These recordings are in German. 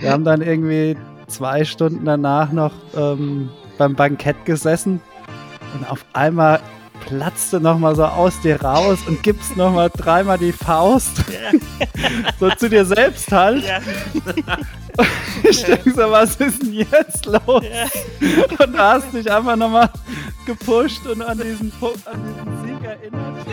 Wir haben dann irgendwie zwei Stunden danach noch ähm, beim Bankett gesessen und auf einmal platzte nochmal so aus dir raus und gibst nochmal dreimal die Faust. so zu dir selbst halt. Ja. ich denke so, was ist denn jetzt los? Ja. Und da hast dich einfach nochmal gepusht und an diesen, an diesen Sieg erinnert.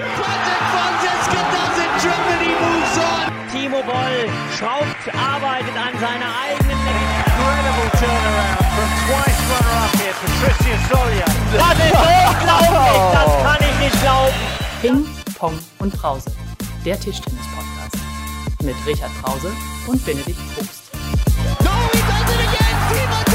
Timo Boll schraubt, arbeitet an seiner eigenen Incredible turnaround from twice runner-up here, Patricia Soria. Das ist unglaublich, das kann ich nicht glauben. Ping, Pong und Brause, der Tischtennis-Podcast. Mit Richard Brause und Benedikt Probst. No, he does it again! Timo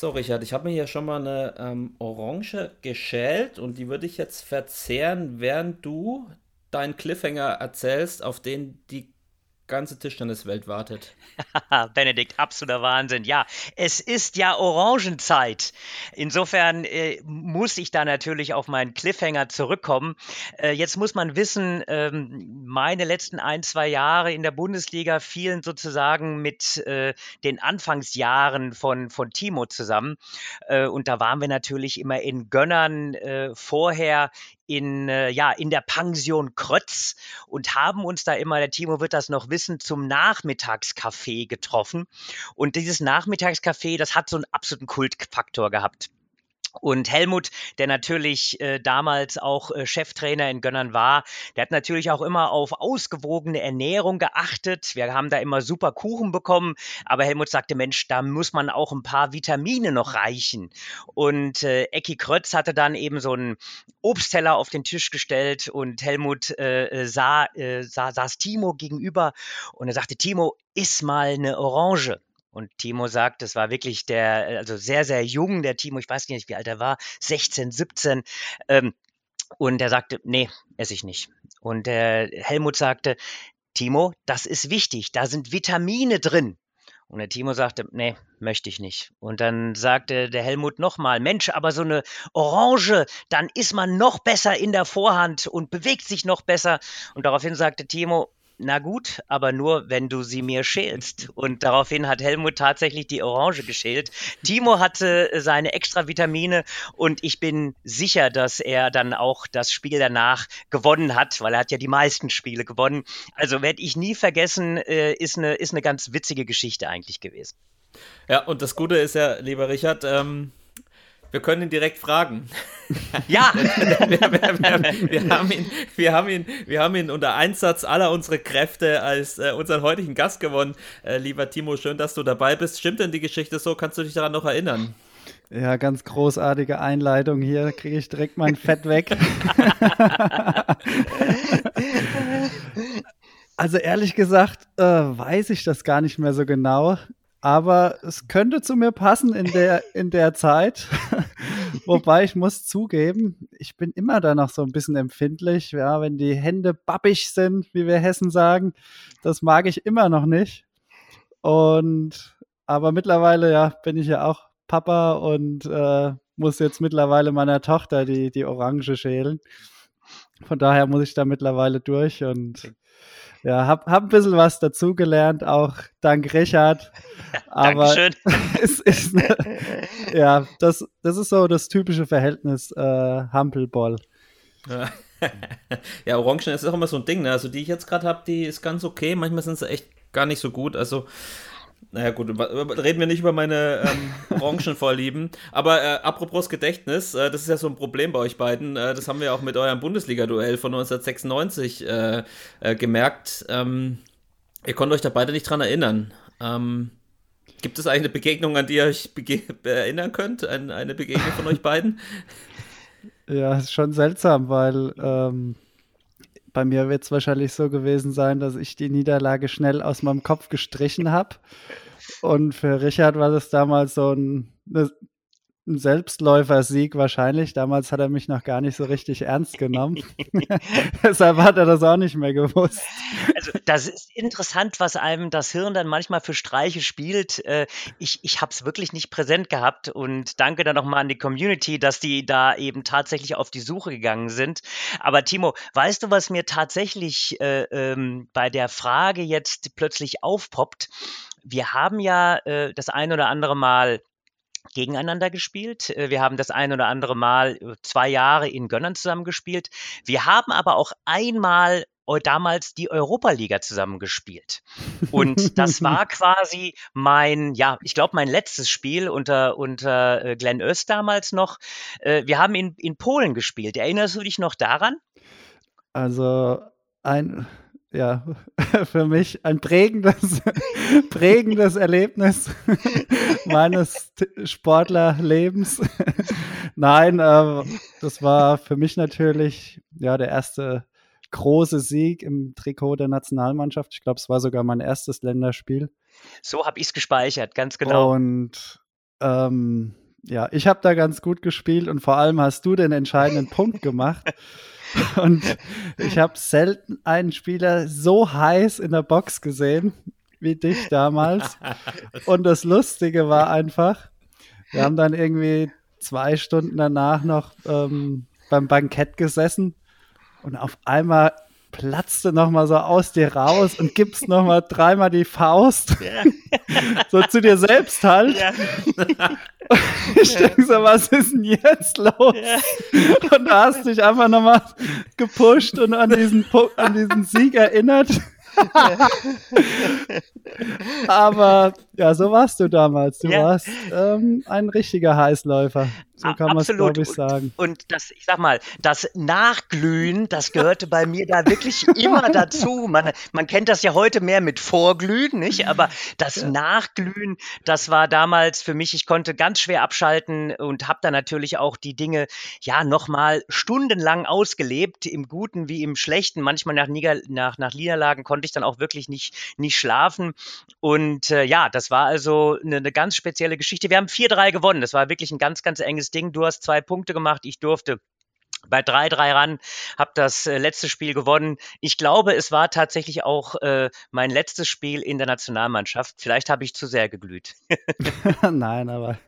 So, Richard, ich habe mir hier schon mal eine ähm, Orange geschält und die würde ich jetzt verzehren, während du deinen Cliffhanger erzählst, auf den die ganze Tischtenniswelt wartet. Benedikt, absoluter Wahnsinn. Ja, es ist ja Orangenzeit. Insofern äh, muss ich da natürlich auf meinen Cliffhanger zurückkommen. Äh, jetzt muss man wissen, ähm, meine letzten ein, zwei Jahre in der Bundesliga fielen sozusagen mit äh, den Anfangsjahren von, von Timo zusammen. Äh, und da waren wir natürlich immer in Gönnern äh, vorher in, äh, ja, in der Pension Krötz und haben uns da immer, der Timo wird das noch wissen, zum Nachmittagscafé getroffen. Und dieses Nachmittagscafé, das hat so einen absoluten Kultfaktor gehabt. Und Helmut, der natürlich äh, damals auch äh, Cheftrainer in Gönnern war, der hat natürlich auch immer auf ausgewogene Ernährung geachtet. Wir haben da immer super Kuchen bekommen, aber Helmut sagte, Mensch, da muss man auch ein paar Vitamine noch reichen. Und äh, Ecki Krötz hatte dann eben so einen Obstteller auf den Tisch gestellt und Helmut äh, sah, äh, sah, saß Timo gegenüber und er sagte, Timo, iss mal eine Orange. Und Timo sagt, es war wirklich der, also sehr, sehr jung, der Timo, ich weiß nicht, wie alt er war, 16, 17. Ähm, und er sagte, nee, esse ich nicht. Und der Helmut sagte, Timo, das ist wichtig, da sind Vitamine drin. Und der Timo sagte, nee, möchte ich nicht. Und dann sagte der Helmut nochmal, Mensch, aber so eine Orange, dann ist man noch besser in der Vorhand und bewegt sich noch besser. Und daraufhin sagte Timo, na gut, aber nur, wenn du sie mir schälst. Und daraufhin hat Helmut tatsächlich die Orange geschält. Timo hatte seine extra Vitamine und ich bin sicher, dass er dann auch das Spiel danach gewonnen hat, weil er hat ja die meisten Spiele gewonnen. Also werde ich nie vergessen, äh, ist, eine, ist eine ganz witzige Geschichte eigentlich gewesen. Ja, und das Gute ist ja, lieber Richard, ähm, wir können ihn direkt fragen. Ja! wir, wir, wir, wir, haben ihn, wir, haben ihn, wir haben ihn unter Einsatz aller unserer Kräfte als äh, unseren heutigen Gast gewonnen. Äh, lieber Timo, schön, dass du dabei bist. Stimmt denn die Geschichte so? Kannst du dich daran noch erinnern? Ja, ganz großartige Einleitung hier. Kriege ich direkt mein Fett weg. also ehrlich gesagt, äh, weiß ich das gar nicht mehr so genau aber es könnte zu mir passen in der, in der Zeit. Wobei ich muss zugeben, ich bin immer da noch so ein bisschen empfindlich. Ja, wenn die Hände babbig sind, wie wir Hessen sagen, das mag ich immer noch nicht. Und aber mittlerweile ja bin ich ja auch Papa und äh, muss jetzt mittlerweile meiner Tochter die, die Orange schälen. Von daher muss ich da mittlerweile durch und ja, hab, hab ein bisschen was dazugelernt, auch dank Richard. Aber Dankeschön. es ist, ja, das, das ist so das typische Verhältnis äh, Hampelball. Ja. ja, Orangen ist auch immer so ein Ding, ne? Also die ich jetzt gerade habe, die ist ganz okay. Manchmal sind sie echt gar nicht so gut. Also naja, gut, reden wir nicht über meine ähm, Orangenvorlieben. Aber äh, apropos Gedächtnis, äh, das ist ja so ein Problem bei euch beiden. Äh, das haben wir auch mit eurem Bundesliga-Duell von 1996 äh, äh, gemerkt. Ähm, ihr konntet euch da beide nicht dran erinnern. Ähm, gibt es eigentlich eine Begegnung, an die ihr euch erinnern könnt? Ein, eine Begegnung von euch beiden? Ja, ist schon seltsam, weil ähm, bei mir wird es wahrscheinlich so gewesen sein, dass ich die Niederlage schnell aus meinem Kopf gestrichen habe. Und für Richard war das damals so ein, eine, ein Selbstläufersieg wahrscheinlich. Damals hat er mich noch gar nicht so richtig ernst genommen. Deshalb hat er das auch nicht mehr gewusst. Also das ist interessant, was einem das Hirn dann manchmal für Streiche spielt. Äh, ich, ich habe es wirklich nicht präsent gehabt und danke dann nochmal an die Community, dass die da eben tatsächlich auf die Suche gegangen sind. Aber Timo, weißt du, was mir tatsächlich äh, ähm, bei der Frage jetzt plötzlich aufpoppt? Wir haben ja äh, das ein oder andere Mal gegeneinander gespielt. Äh, wir haben das ein oder andere Mal äh, zwei Jahre in Gönnern zusammengespielt. Wir haben aber auch einmal damals die Europaliga zusammengespielt. Und das war quasi mein, ja, ich glaube, mein letztes Spiel unter, unter äh, Glenn Öst damals noch. Wir haben in, in Polen gespielt. Erinnerst du dich noch daran? Also ein, ja, für mich ein prägendes, prägendes Erlebnis meines Sportlerlebens. Nein, äh, das war für mich natürlich ja der erste große Sieg im Trikot der Nationalmannschaft. Ich glaube, es war sogar mein erstes Länderspiel. So habe ich es gespeichert, ganz genau. Und ähm, ja, ich habe da ganz gut gespielt und vor allem hast du den entscheidenden Punkt gemacht. Und ich habe selten einen Spieler so heiß in der Box gesehen wie dich damals. Und das Lustige war einfach, wir haben dann irgendwie zwei Stunden danach noch ähm, beim Bankett gesessen und auf einmal platzte noch mal so aus dir raus und gibst noch mal dreimal die Faust. Ja. so zu dir selbst halt. Ja. ich denke so, was ist denn jetzt los? Ja. Und da hast dich einfach noch mal gepusht und an diesen, an diesen Sieg erinnert. Aber ja, so warst du damals. Du ja. warst ähm, ein richtiger Heißläufer. So kann man es, glaube ich, sagen. Und, und, das, ich sag mal, das Nachglühen, das gehörte bei mir da wirklich immer dazu. Man, man kennt das ja heute mehr mit Vorglühen, nicht? Aber das ja. Nachglühen, das war damals für mich, ich konnte ganz schwer abschalten und habe da natürlich auch die Dinge ja nochmal stundenlang ausgelebt, im Guten wie im Schlechten. Manchmal nach, Nieder nach, nach Niederlagen konnte ich dann auch wirklich nicht, nicht schlafen. Und äh, ja, das war also eine, eine ganz spezielle Geschichte. Wir haben 4-3 gewonnen. Das war wirklich ein ganz, ganz enges Ding. Du hast zwei Punkte gemacht, ich durfte bei 3-3 ran, habe das äh, letzte Spiel gewonnen. Ich glaube, es war tatsächlich auch äh, mein letztes Spiel in der Nationalmannschaft. Vielleicht habe ich zu sehr geglüht. Nein, aber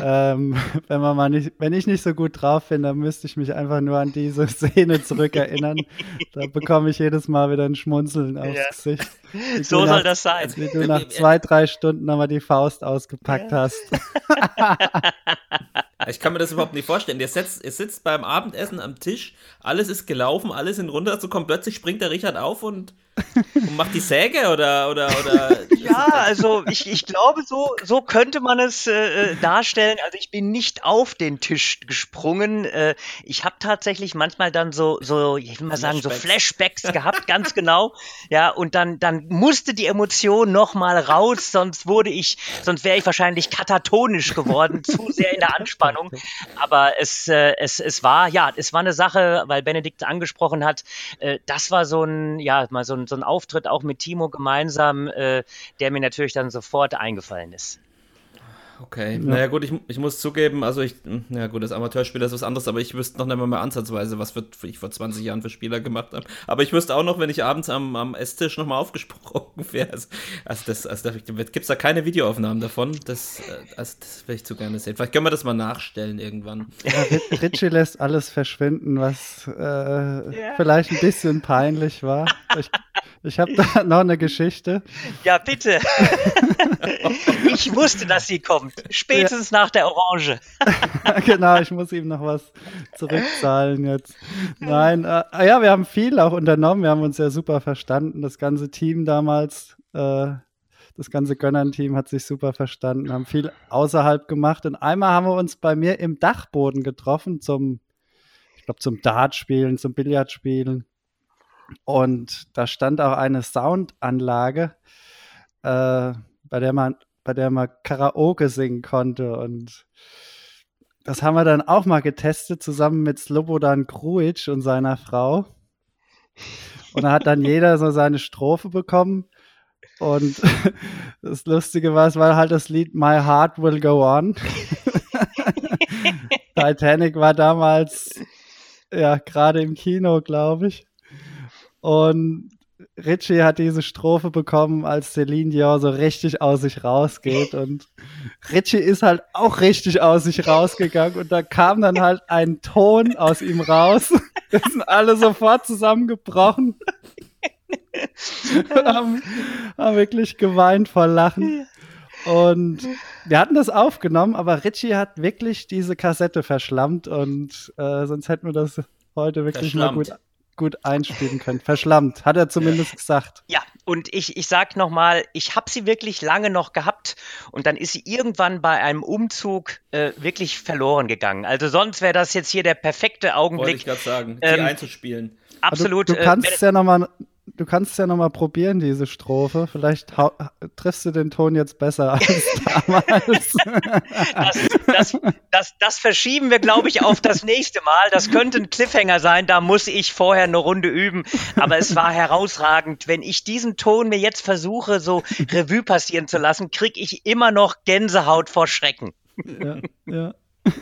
ähm, wenn man mal nicht, wenn ich nicht so gut drauf bin, dann müsste ich mich einfach nur an diese Szene zurückerinnern. da bekomme ich jedes Mal wieder ein Schmunzeln aufs ja. Gesicht. so soll das sein. Wie du nach zwei, drei Stunden nochmal die Faust ausgepackt ja. hast. Ich kann mir das überhaupt nicht vorstellen. Ihr sitzt, ihr sitzt beim Abendessen am Tisch, alles ist gelaufen, alles sind runterzukommen, plötzlich springt der Richard auf und und macht die Säge oder oder oder Ja, also ich, ich glaube so so könnte man es äh, äh, darstellen. Also ich bin nicht auf den Tisch gesprungen. Äh, ich habe tatsächlich manchmal dann so so ich will mal sagen so Flashbacks gehabt, ganz genau. Ja und dann dann musste die Emotion noch mal raus, sonst wurde ich sonst wäre ich wahrscheinlich katatonisch geworden, zu sehr in der Anspannung. Aber es äh, es es war ja es war eine Sache, weil Benedikt angesprochen hat. Äh, das war so ein ja mal so ein so ein Auftritt auch mit Timo gemeinsam, äh, der mir natürlich dann sofort eingefallen ist. Okay, ja. naja gut, ich, ich muss zugeben, also ich, ja gut, das Amateurspieler ist was anderes, aber ich wüsste noch nicht mal mehr ansatzweise, was für, ich vor 20 Jahren für Spieler gemacht habe. Aber ich wüsste auch noch, wenn ich abends am, am Esstisch nochmal aufgesprungen wäre. Also, also, das, also da gibt es da keine Videoaufnahmen davon. Das, äh, also das will ich zu gerne sehen. Vielleicht können wir das mal nachstellen irgendwann. Ja, Ritchie lässt alles verschwinden, was äh, ja. vielleicht ein bisschen peinlich war. Ich, ich habe da noch eine Geschichte. Ja, bitte. ich wusste, dass sie kommt. Spätestens ja. nach der Orange. genau, ich muss ihm noch was zurückzahlen jetzt. Nein, äh, ja, wir haben viel auch unternommen. Wir haben uns ja super verstanden. Das ganze Team damals, äh, das ganze Gönnern-Team hat sich super verstanden, haben viel außerhalb gemacht. Und einmal haben wir uns bei mir im Dachboden getroffen zum, ich glaube, zum Dartspielen, zum Billardspielen. Und da stand auch eine Soundanlage, äh, bei der man, bei der man Karaoke singen konnte. Und das haben wir dann auch mal getestet, zusammen mit Slobodan Kruic und seiner Frau. Und da hat dann jeder so seine Strophe bekommen. Und das Lustige war, es war halt das Lied My Heart Will Go On. Titanic war damals ja gerade im Kino, glaube ich. Und Richie hat diese Strophe bekommen, als Celine Dion so richtig aus sich rausgeht. Und Richie ist halt auch richtig aus sich rausgegangen. Und da kam dann halt ein Ton aus ihm raus. Wir sind alle sofort zusammengebrochen. haben, haben wirklich geweint vor Lachen. Und wir hatten das aufgenommen, aber Richie hat wirklich diese Kassette verschlammt und äh, sonst hätten wir das heute wirklich mal gut, gut einspielen können. Verschlammt, hat er zumindest gesagt. Ja, und ich, ich sag nochmal, ich habe sie wirklich lange noch gehabt und dann ist sie irgendwann bei einem Umzug äh, wirklich verloren gegangen. Also sonst wäre das jetzt hier der perfekte Augenblick. Wollte ich gerade sagen, die ähm, einzuspielen. Absolut. Du, du kannst äh, ja nochmal du kannst ja nochmal probieren, diese Strophe. Vielleicht triffst du den Ton jetzt besser als damals. das, das, das, das, verschieben wir, glaube ich, auf das nächste Mal. Das könnte ein Cliffhanger sein, da muss ich vorher eine Runde üben. Aber es war herausragend. Wenn ich diesen Ton mir jetzt versuche, so Revue passieren zu lassen, kriege ich immer noch Gänsehaut vor Schrecken. Ja, ja.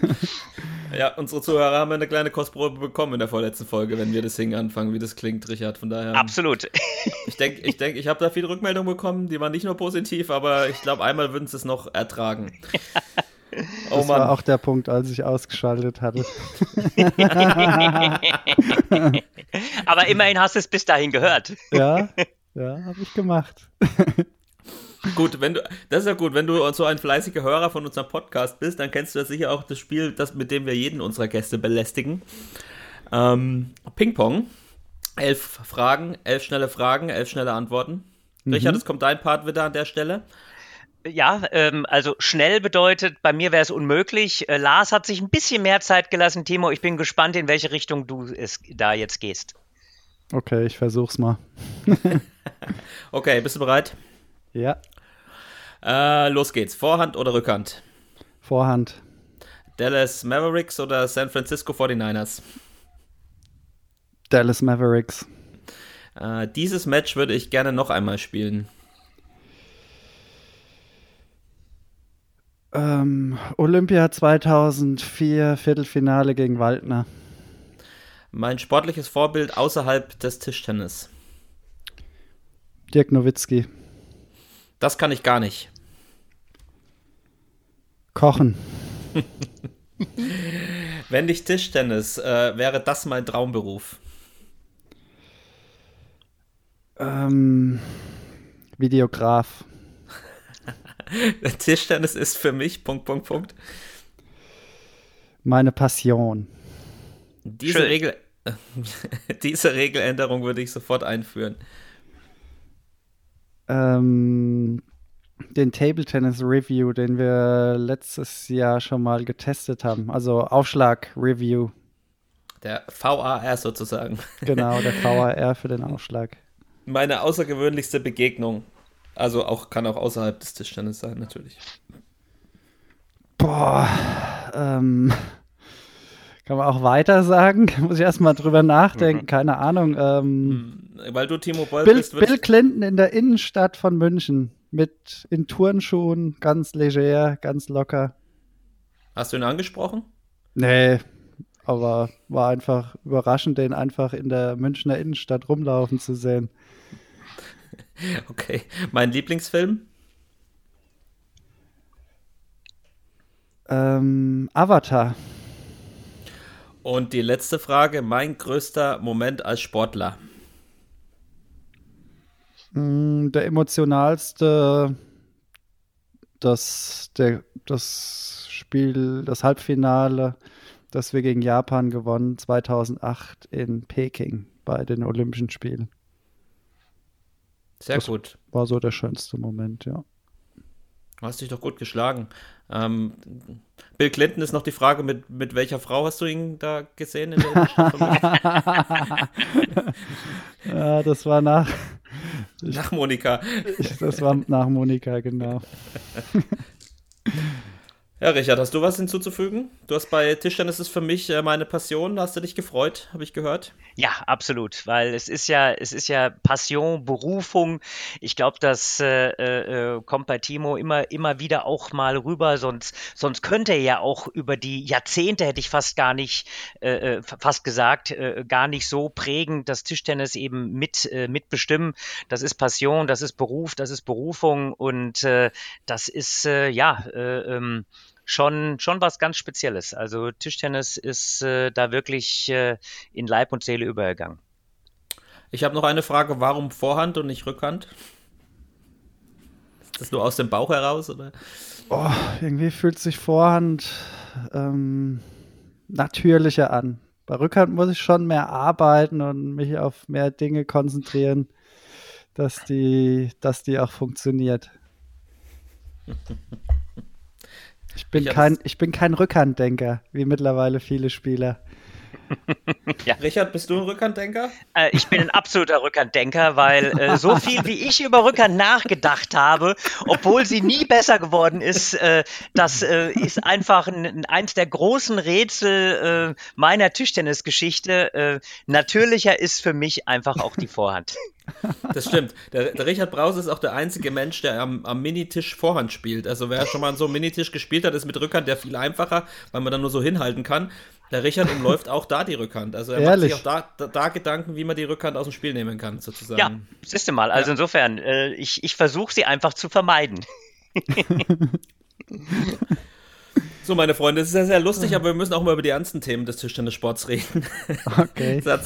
ja, unsere Zuhörer haben eine kleine Kostprobe bekommen in der vorletzten Folge, wenn wir das Singen anfangen, wie das klingt, Richard. Von daher. Absolut. Ich denke, ich, denk, ich habe da viele Rückmeldungen bekommen, die waren nicht nur positiv, aber ich glaube, einmal würden sie es noch ertragen. Oh das Mann. war auch der Punkt, als ich ausgeschaltet hatte. aber immerhin hast du es bis dahin gehört. Ja, ja, habe ich gemacht. Gut, wenn du, das ist ja gut, wenn du so ein fleißiger Hörer von unserem Podcast bist, dann kennst du ja sicher auch das Spiel, das, mit dem wir jeden unserer Gäste belästigen. Ähm, Ping-Pong. Elf Fragen, elf schnelle Fragen, elf schnelle Antworten. Mhm. Richard, es kommt dein Part wieder an der Stelle. Ja, ähm, also schnell bedeutet, bei mir wäre es unmöglich. Äh, Lars hat sich ein bisschen mehr Zeit gelassen. Timo, ich bin gespannt, in welche Richtung du es da jetzt gehst. Okay, ich versuch's mal. okay, bist du bereit? Ja. Äh, los geht's. Vorhand oder Rückhand? Vorhand. Dallas Mavericks oder San Francisco 49ers? Dallas Mavericks. Äh, dieses Match würde ich gerne noch einmal spielen. Ähm, Olympia 2004, Viertelfinale gegen Waldner. Mein sportliches Vorbild außerhalb des Tischtennis. Dirk Nowitzki. Das kann ich gar nicht. Kochen. Wenn nicht Tischtennis, äh, wäre das mein Traumberuf. Ähm, Videograf. Tischtennis ist für mich Punkt, Punkt, Punkt. Meine Passion. Diese, Regel, diese Regeländerung würde ich sofort einführen ähm, den Table Tennis Review, den wir letztes Jahr schon mal getestet haben. Also Aufschlag Review. Der VAR sozusagen. Genau, der VAR für den Aufschlag. Meine außergewöhnlichste Begegnung. Also auch kann auch außerhalb des Tischtennis sein, natürlich. Boah, ähm, kann man auch weiter sagen? Muss ich erstmal drüber nachdenken, mhm. keine Ahnung. Ähm, hm, Weil du Timo Boll Bill, bist. Bill Clinton in der Innenstadt von München mit in Turnschuhen, ganz leger, ganz locker. Hast du ihn angesprochen? Nee, aber war einfach überraschend, den einfach in der Münchner Innenstadt rumlaufen zu sehen. Okay, mein Lieblingsfilm? Ähm, Avatar. Und die letzte Frage: Mein größter Moment als Sportler? Mm, der emotionalste, das, der, das Spiel, das Halbfinale, das wir gegen Japan gewonnen, 2008 in Peking bei den Olympischen Spielen. Sehr das gut. War so der schönste Moment, ja. Du hast dich doch gut geschlagen. Ähm, Bill Clinton ist noch die Frage, mit, mit welcher Frau hast du ihn da gesehen in der Ja, das war nach. Nach Monika. Das war nach Monika, genau. Ja, Richard, hast du was hinzuzufügen? Du hast bei Tischtennis ist für mich äh, meine Passion. Hast du dich gefreut, habe ich gehört? Ja, absolut, weil es ist ja, es ist ja Passion, Berufung. Ich glaube, das äh, äh, kommt bei Timo immer, immer wieder auch mal rüber. Sonst, sonst könnte er ja auch über die Jahrzehnte, hätte ich fast gar nicht, äh, äh fast gesagt, äh, gar nicht so prägen, das Tischtennis eben mit äh, mitbestimmen. Das ist Passion, das ist Beruf, das ist Berufung und äh, das ist äh, ja. Äh, ähm, schon, schon was ganz Spezielles. Also Tischtennis ist äh, da wirklich äh, in Leib und Seele übergegangen. Ich habe noch eine Frage, warum Vorhand und nicht Rückhand? Ist das nur aus dem Bauch heraus? Oder? Oh, irgendwie fühlt sich Vorhand ähm, natürlicher an. Bei Rückhand muss ich schon mehr arbeiten und mich auf mehr Dinge konzentrieren, dass die, dass die auch funktioniert. Ich bin, ich kein, ich bin kein Rückhanddenker, wie mittlerweile viele Spieler. ja. Richard, bist du ein Rückhanddenker? Äh, ich bin ein absoluter Rückhanddenker, weil äh, so viel wie ich über Rückhand nachgedacht habe, obwohl sie nie besser geworden ist, äh, das äh, ist einfach ein, eins der großen Rätsel äh, meiner Tischtennisgeschichte. Äh, natürlicher ist für mich einfach auch die Vorhand. Das stimmt. Der, der, Richard Brause ist auch der einzige Mensch, der am, am Minitisch Vorhand spielt. Also wer schon mal so einen Minitisch gespielt hat, ist mit Rückhand der viel einfacher, weil man dann nur so hinhalten kann. Der Richard umläuft auch da die Rückhand. Also er Ehrlich? macht sich auch da, da, da, Gedanken, wie man die Rückhand aus dem Spiel nehmen kann, sozusagen. Ja, siehst du mal. Also ja. insofern, äh, ich, ich versuche sie einfach zu vermeiden. So, meine Freunde, es ist ja sehr lustig, aber wir müssen auch mal über die ernsten Themen des Tischtennissports reden. Okay. ja,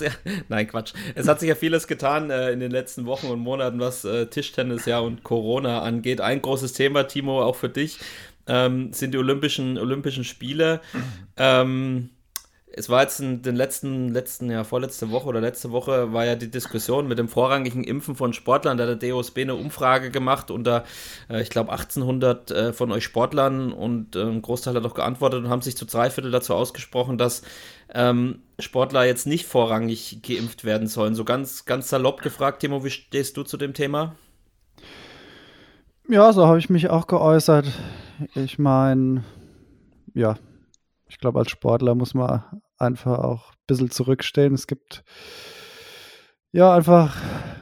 nein, Quatsch. Es hat sich ja vieles getan äh, in den letzten Wochen und Monaten, was äh, Tischtennis ja und Corona angeht. Ein großes Thema, Timo, auch für dich, ähm, sind die Olympischen, Olympischen Spiele. Ähm, es war jetzt in den letzten, letzten, ja, vorletzte Woche oder letzte Woche war ja die Diskussion mit dem vorrangigen Impfen von Sportlern. Da hat der DOSB eine Umfrage gemacht unter, äh, ich glaube, 1800 äh, von euch Sportlern und äh, ein Großteil hat auch geantwortet und haben sich zu drei Viertel dazu ausgesprochen, dass ähm, Sportler jetzt nicht vorrangig geimpft werden sollen. So ganz, ganz salopp gefragt, Timo, wie stehst du zu dem Thema? Ja, so habe ich mich auch geäußert. Ich meine, ja, ich glaube, als Sportler muss man einfach auch ein bisschen zurückstehen. Es gibt ja einfach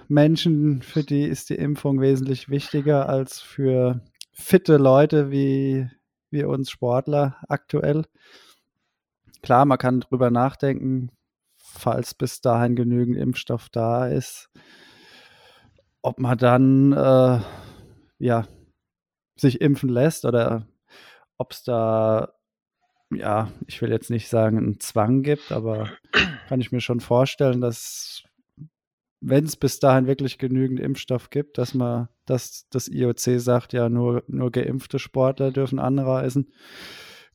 Menschen, für die ist die Impfung wesentlich wichtiger als für fitte Leute wie wir uns Sportler aktuell. Klar, man kann drüber nachdenken, falls bis dahin genügend Impfstoff da ist, ob man dann äh, ja sich impfen lässt oder ob es da ja, ich will jetzt nicht sagen, einen Zwang gibt, aber kann ich mir schon vorstellen, dass wenn es bis dahin wirklich genügend Impfstoff gibt, dass man, dass das IOC sagt, ja, nur, nur geimpfte Sportler dürfen anreisen.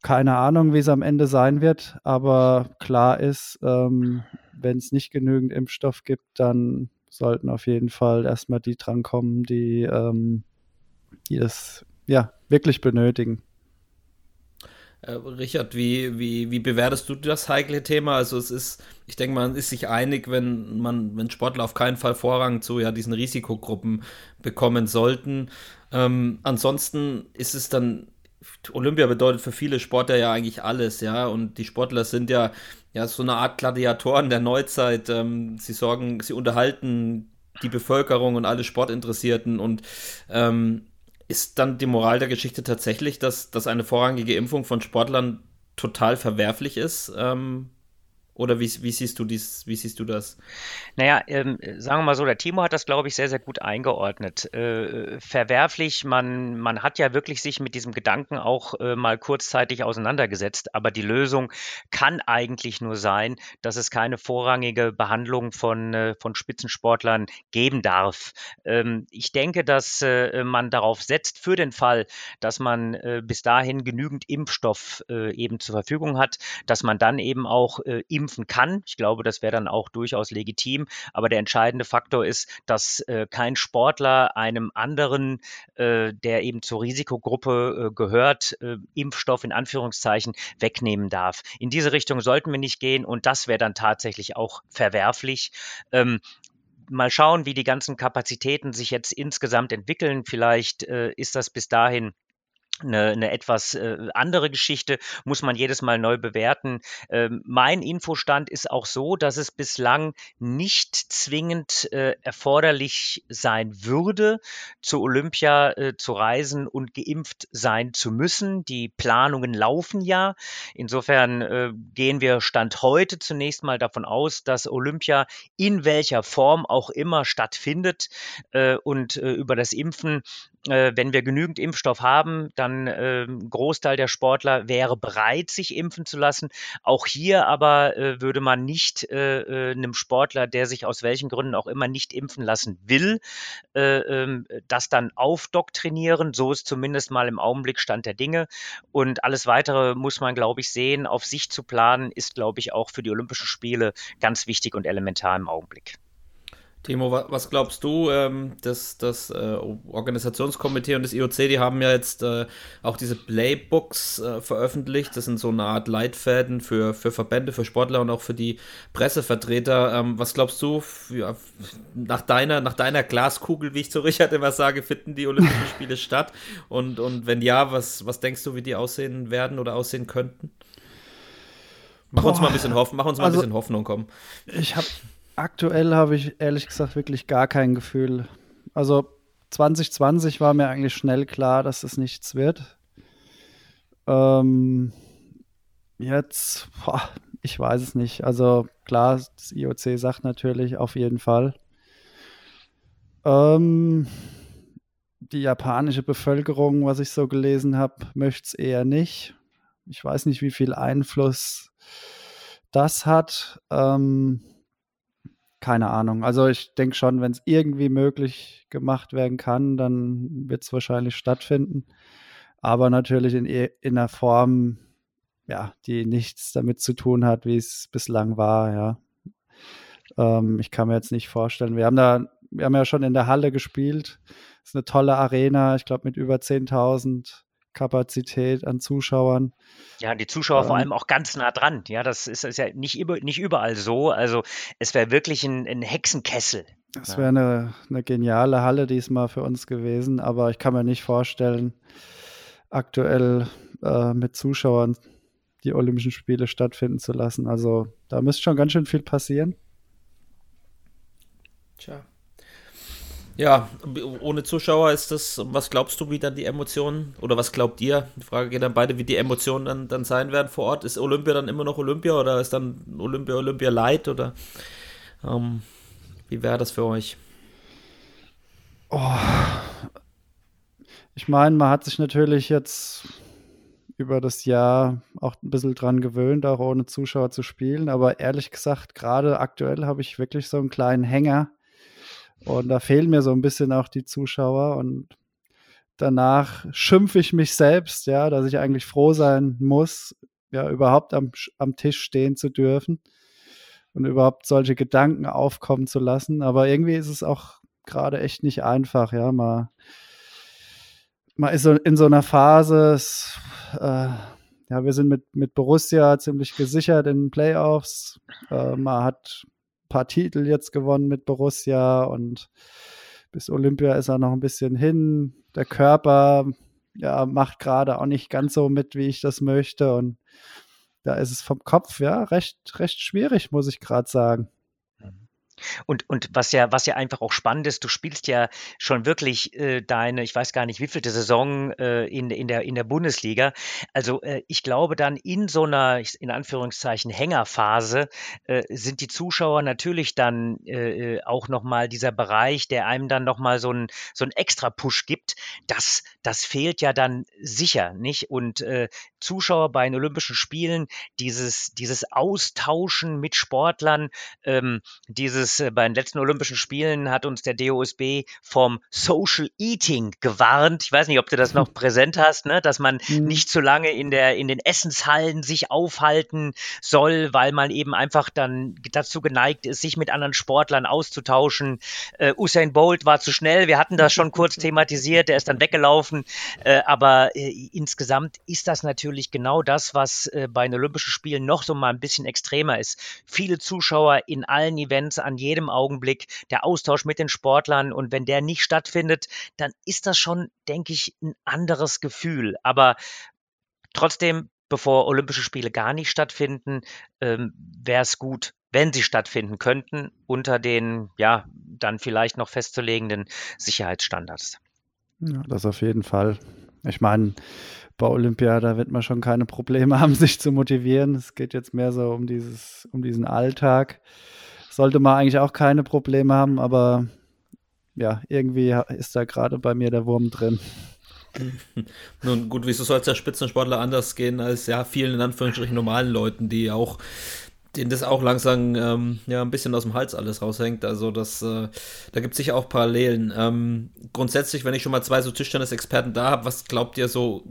Keine Ahnung, wie es am Ende sein wird, aber klar ist, ähm, wenn es nicht genügend Impfstoff gibt, dann sollten auf jeden Fall erstmal die drankommen, die, ähm, die das ja wirklich benötigen. Äh, Richard, wie, wie, wie bewertest du das heikle Thema? Also es ist, ich denke, man ist sich einig, wenn man, wenn Sportler auf keinen Fall Vorrang zu ja diesen Risikogruppen bekommen sollten. Ähm, ansonsten ist es dann, Olympia bedeutet für viele Sportler ja eigentlich alles, ja. Und die Sportler sind ja, ja so eine Art Gladiatoren der Neuzeit. Ähm, sie sorgen, sie unterhalten die Bevölkerung und alle Sportinteressierten und ähm, ist dann die Moral der Geschichte tatsächlich, dass, dass eine vorrangige Impfung von Sportlern total verwerflich ist? Ähm, oder wie, wie, siehst du dies, wie siehst du das? Naja, ähm, sagen wir mal so, der Timo hat das, glaube ich, sehr, sehr gut eingeordnet. Äh, verwerflich, man, man hat ja wirklich sich mit diesem Gedanken auch äh, mal kurzzeitig auseinandergesetzt, aber die Lösung kann eigentlich nur sein, dass es keine vorrangige Behandlung von, äh, von Spitzensportlern geben darf. Ähm, ich denke, dass äh, man darauf setzt, für den Fall, dass man äh, bis dahin genügend Impfstoff äh, eben zur Verfügung hat, dass man dann eben auch im impfen kann. Ich glaube, das wäre dann auch durchaus legitim. Aber der entscheidende Faktor ist, dass äh, kein Sportler einem anderen, äh, der eben zur Risikogruppe äh, gehört, äh, Impfstoff in Anführungszeichen wegnehmen darf. In diese Richtung sollten wir nicht gehen und das wäre dann tatsächlich auch verwerflich. Ähm, mal schauen, wie die ganzen Kapazitäten sich jetzt insgesamt entwickeln. Vielleicht äh, ist das bis dahin eine, eine etwas äh, andere Geschichte, muss man jedes Mal neu bewerten. Ähm, mein Infostand ist auch so, dass es bislang nicht zwingend äh, erforderlich sein würde, zu Olympia äh, zu reisen und geimpft sein zu müssen. Die Planungen laufen ja. Insofern äh, gehen wir Stand heute zunächst mal davon aus, dass Olympia in welcher Form auch immer stattfindet äh, und äh, über das Impfen wenn wir genügend Impfstoff haben, dann äh, Großteil der Sportler wäre bereit, sich impfen zu lassen. Auch hier aber äh, würde man nicht äh, äh, einem Sportler, der sich aus welchen Gründen auch immer nicht impfen lassen will, äh, ähm, das dann aufdoktrinieren. So ist zumindest mal im Augenblick Stand der Dinge. Und alles weitere muss man, glaube ich, sehen. Auf sich zu planen ist, glaube ich, auch für die Olympischen Spiele ganz wichtig und elementar im Augenblick. Timo, was glaubst du? Ähm, das das äh, Organisationskomitee und das IOC, die haben ja jetzt äh, auch diese Playbooks äh, veröffentlicht. Das sind so eine Art Leitfäden für, für Verbände, für Sportler und auch für die Pressevertreter. Ähm, was glaubst du, nach, deiner, nach deiner Glaskugel, wie ich zu Richard immer sage, finden die Olympischen Spiele statt? Und, und wenn ja, was, was denkst du, wie die aussehen werden oder aussehen könnten? Mach Boah. uns mal ein bisschen Hoffnung, mach uns mal also, ein bisschen Hoffnung, komm. Ich habe Aktuell habe ich ehrlich gesagt wirklich gar kein Gefühl. Also 2020 war mir eigentlich schnell klar, dass es nichts wird. Ähm, jetzt, boah, ich weiß es nicht. Also klar, das IOC sagt natürlich auf jeden Fall. Ähm, die japanische Bevölkerung, was ich so gelesen habe, möchte es eher nicht. Ich weiß nicht, wie viel Einfluss das hat. Ähm, keine Ahnung. Also ich denke schon, wenn es irgendwie möglich gemacht werden kann, dann wird es wahrscheinlich stattfinden. Aber natürlich in, e, in einer Form, ja, die nichts damit zu tun hat, wie es bislang war, ja. Ähm, ich kann mir jetzt nicht vorstellen. Wir haben da, wir haben ja schon in der Halle gespielt. Das ist eine tolle Arena, ich glaube mit über 10.000 Kapazität an Zuschauern. Ja, die Zuschauer ähm, vor allem auch ganz nah dran. Ja, das ist, ist ja nicht, über, nicht überall so. Also es wäre wirklich ein, ein, Hexenkessel. Es wäre eine, eine geniale Halle diesmal für uns gewesen, aber ich kann mir nicht vorstellen, aktuell äh, mit Zuschauern die Olympischen Spiele stattfinden zu lassen. Also da müsste schon ganz schön viel passieren. Tja. Ja, ohne Zuschauer ist das, was glaubst du, wie dann die Emotionen, oder was glaubt ihr, die Frage geht dann beide, wie die Emotionen dann, dann sein werden vor Ort? Ist Olympia dann immer noch Olympia oder ist dann Olympia Olympia Light oder ähm, wie wäre das für euch? Oh. Ich meine, man hat sich natürlich jetzt über das Jahr auch ein bisschen dran gewöhnt, auch ohne Zuschauer zu spielen, aber ehrlich gesagt, gerade aktuell habe ich wirklich so einen kleinen Hänger und da fehlen mir so ein bisschen auch die Zuschauer und danach schimpfe ich mich selbst, ja, dass ich eigentlich froh sein muss, ja, überhaupt am, am Tisch stehen zu dürfen und überhaupt solche Gedanken aufkommen zu lassen. Aber irgendwie ist es auch gerade echt nicht einfach, ja, mal, man ist so in so einer Phase, es, äh, ja, wir sind mit, mit Borussia ziemlich gesichert in den Playoffs. Äh, man hat paar Titel jetzt gewonnen mit Borussia und bis Olympia ist er noch ein bisschen hin. Der Körper ja, macht gerade auch nicht ganz so mit, wie ich das möchte. Und da ist es vom Kopf ja recht, recht schwierig, muss ich gerade sagen. Und, und was ja, was ja einfach auch spannend ist, du spielst ja schon wirklich äh, deine, ich weiß gar nicht, wie vielte Saison äh, in, in, der, in der Bundesliga. Also äh, ich glaube dann in so einer, in Anführungszeichen, Hängerphase äh, sind die Zuschauer natürlich dann äh, äh auch nochmal dieser Bereich, der einem dann nochmal so ein so extra Push gibt. Das, das fehlt ja dann sicher, nicht? Und äh, Zuschauer bei den Olympischen Spielen, dieses, dieses Austauschen mit Sportlern, ähm, dieses äh, bei den letzten Olympischen Spielen hat uns der DOSB vom Social Eating gewarnt. Ich weiß nicht, ob du das noch präsent hast, ne? dass man mhm. nicht zu lange in der in den Essenshallen sich aufhalten soll, weil man eben einfach dann dazu geneigt ist, sich mit anderen Sportlern auszutauschen. Äh, Usain Bolt war zu schnell. Wir hatten das schon kurz thematisiert. Der ist dann weggelaufen. Äh, aber äh, insgesamt ist das natürlich natürlich genau das, was äh, bei den Olympischen Spielen noch so mal ein bisschen extremer ist. Viele Zuschauer in allen Events an jedem Augenblick, der Austausch mit den Sportlern und wenn der nicht stattfindet, dann ist das schon, denke ich, ein anderes Gefühl. Aber trotzdem bevor Olympische Spiele gar nicht stattfinden, ähm, wäre es gut, wenn sie stattfinden könnten, unter den, ja, dann vielleicht noch festzulegenden Sicherheitsstandards. Ja, das auf jeden Fall. Ich meine, bei Olympia, da wird man schon keine Probleme haben, sich zu motivieren. Es geht jetzt mehr so um dieses, um diesen Alltag. Sollte man eigentlich auch keine Probleme haben, aber ja, irgendwie ist da gerade bei mir der Wurm drin. Nun gut, wieso soll es der Spitzensportler anders gehen als ja vielen in Anführungsstrichen normalen Leuten, die auch denen das auch langsam ähm, ja ein bisschen aus dem Hals alles raushängt. Also das, äh, da gibt es sicher auch Parallelen. Ähm, grundsätzlich, wenn ich schon mal zwei so Tischtennis-Experten da habe, was glaubt ihr so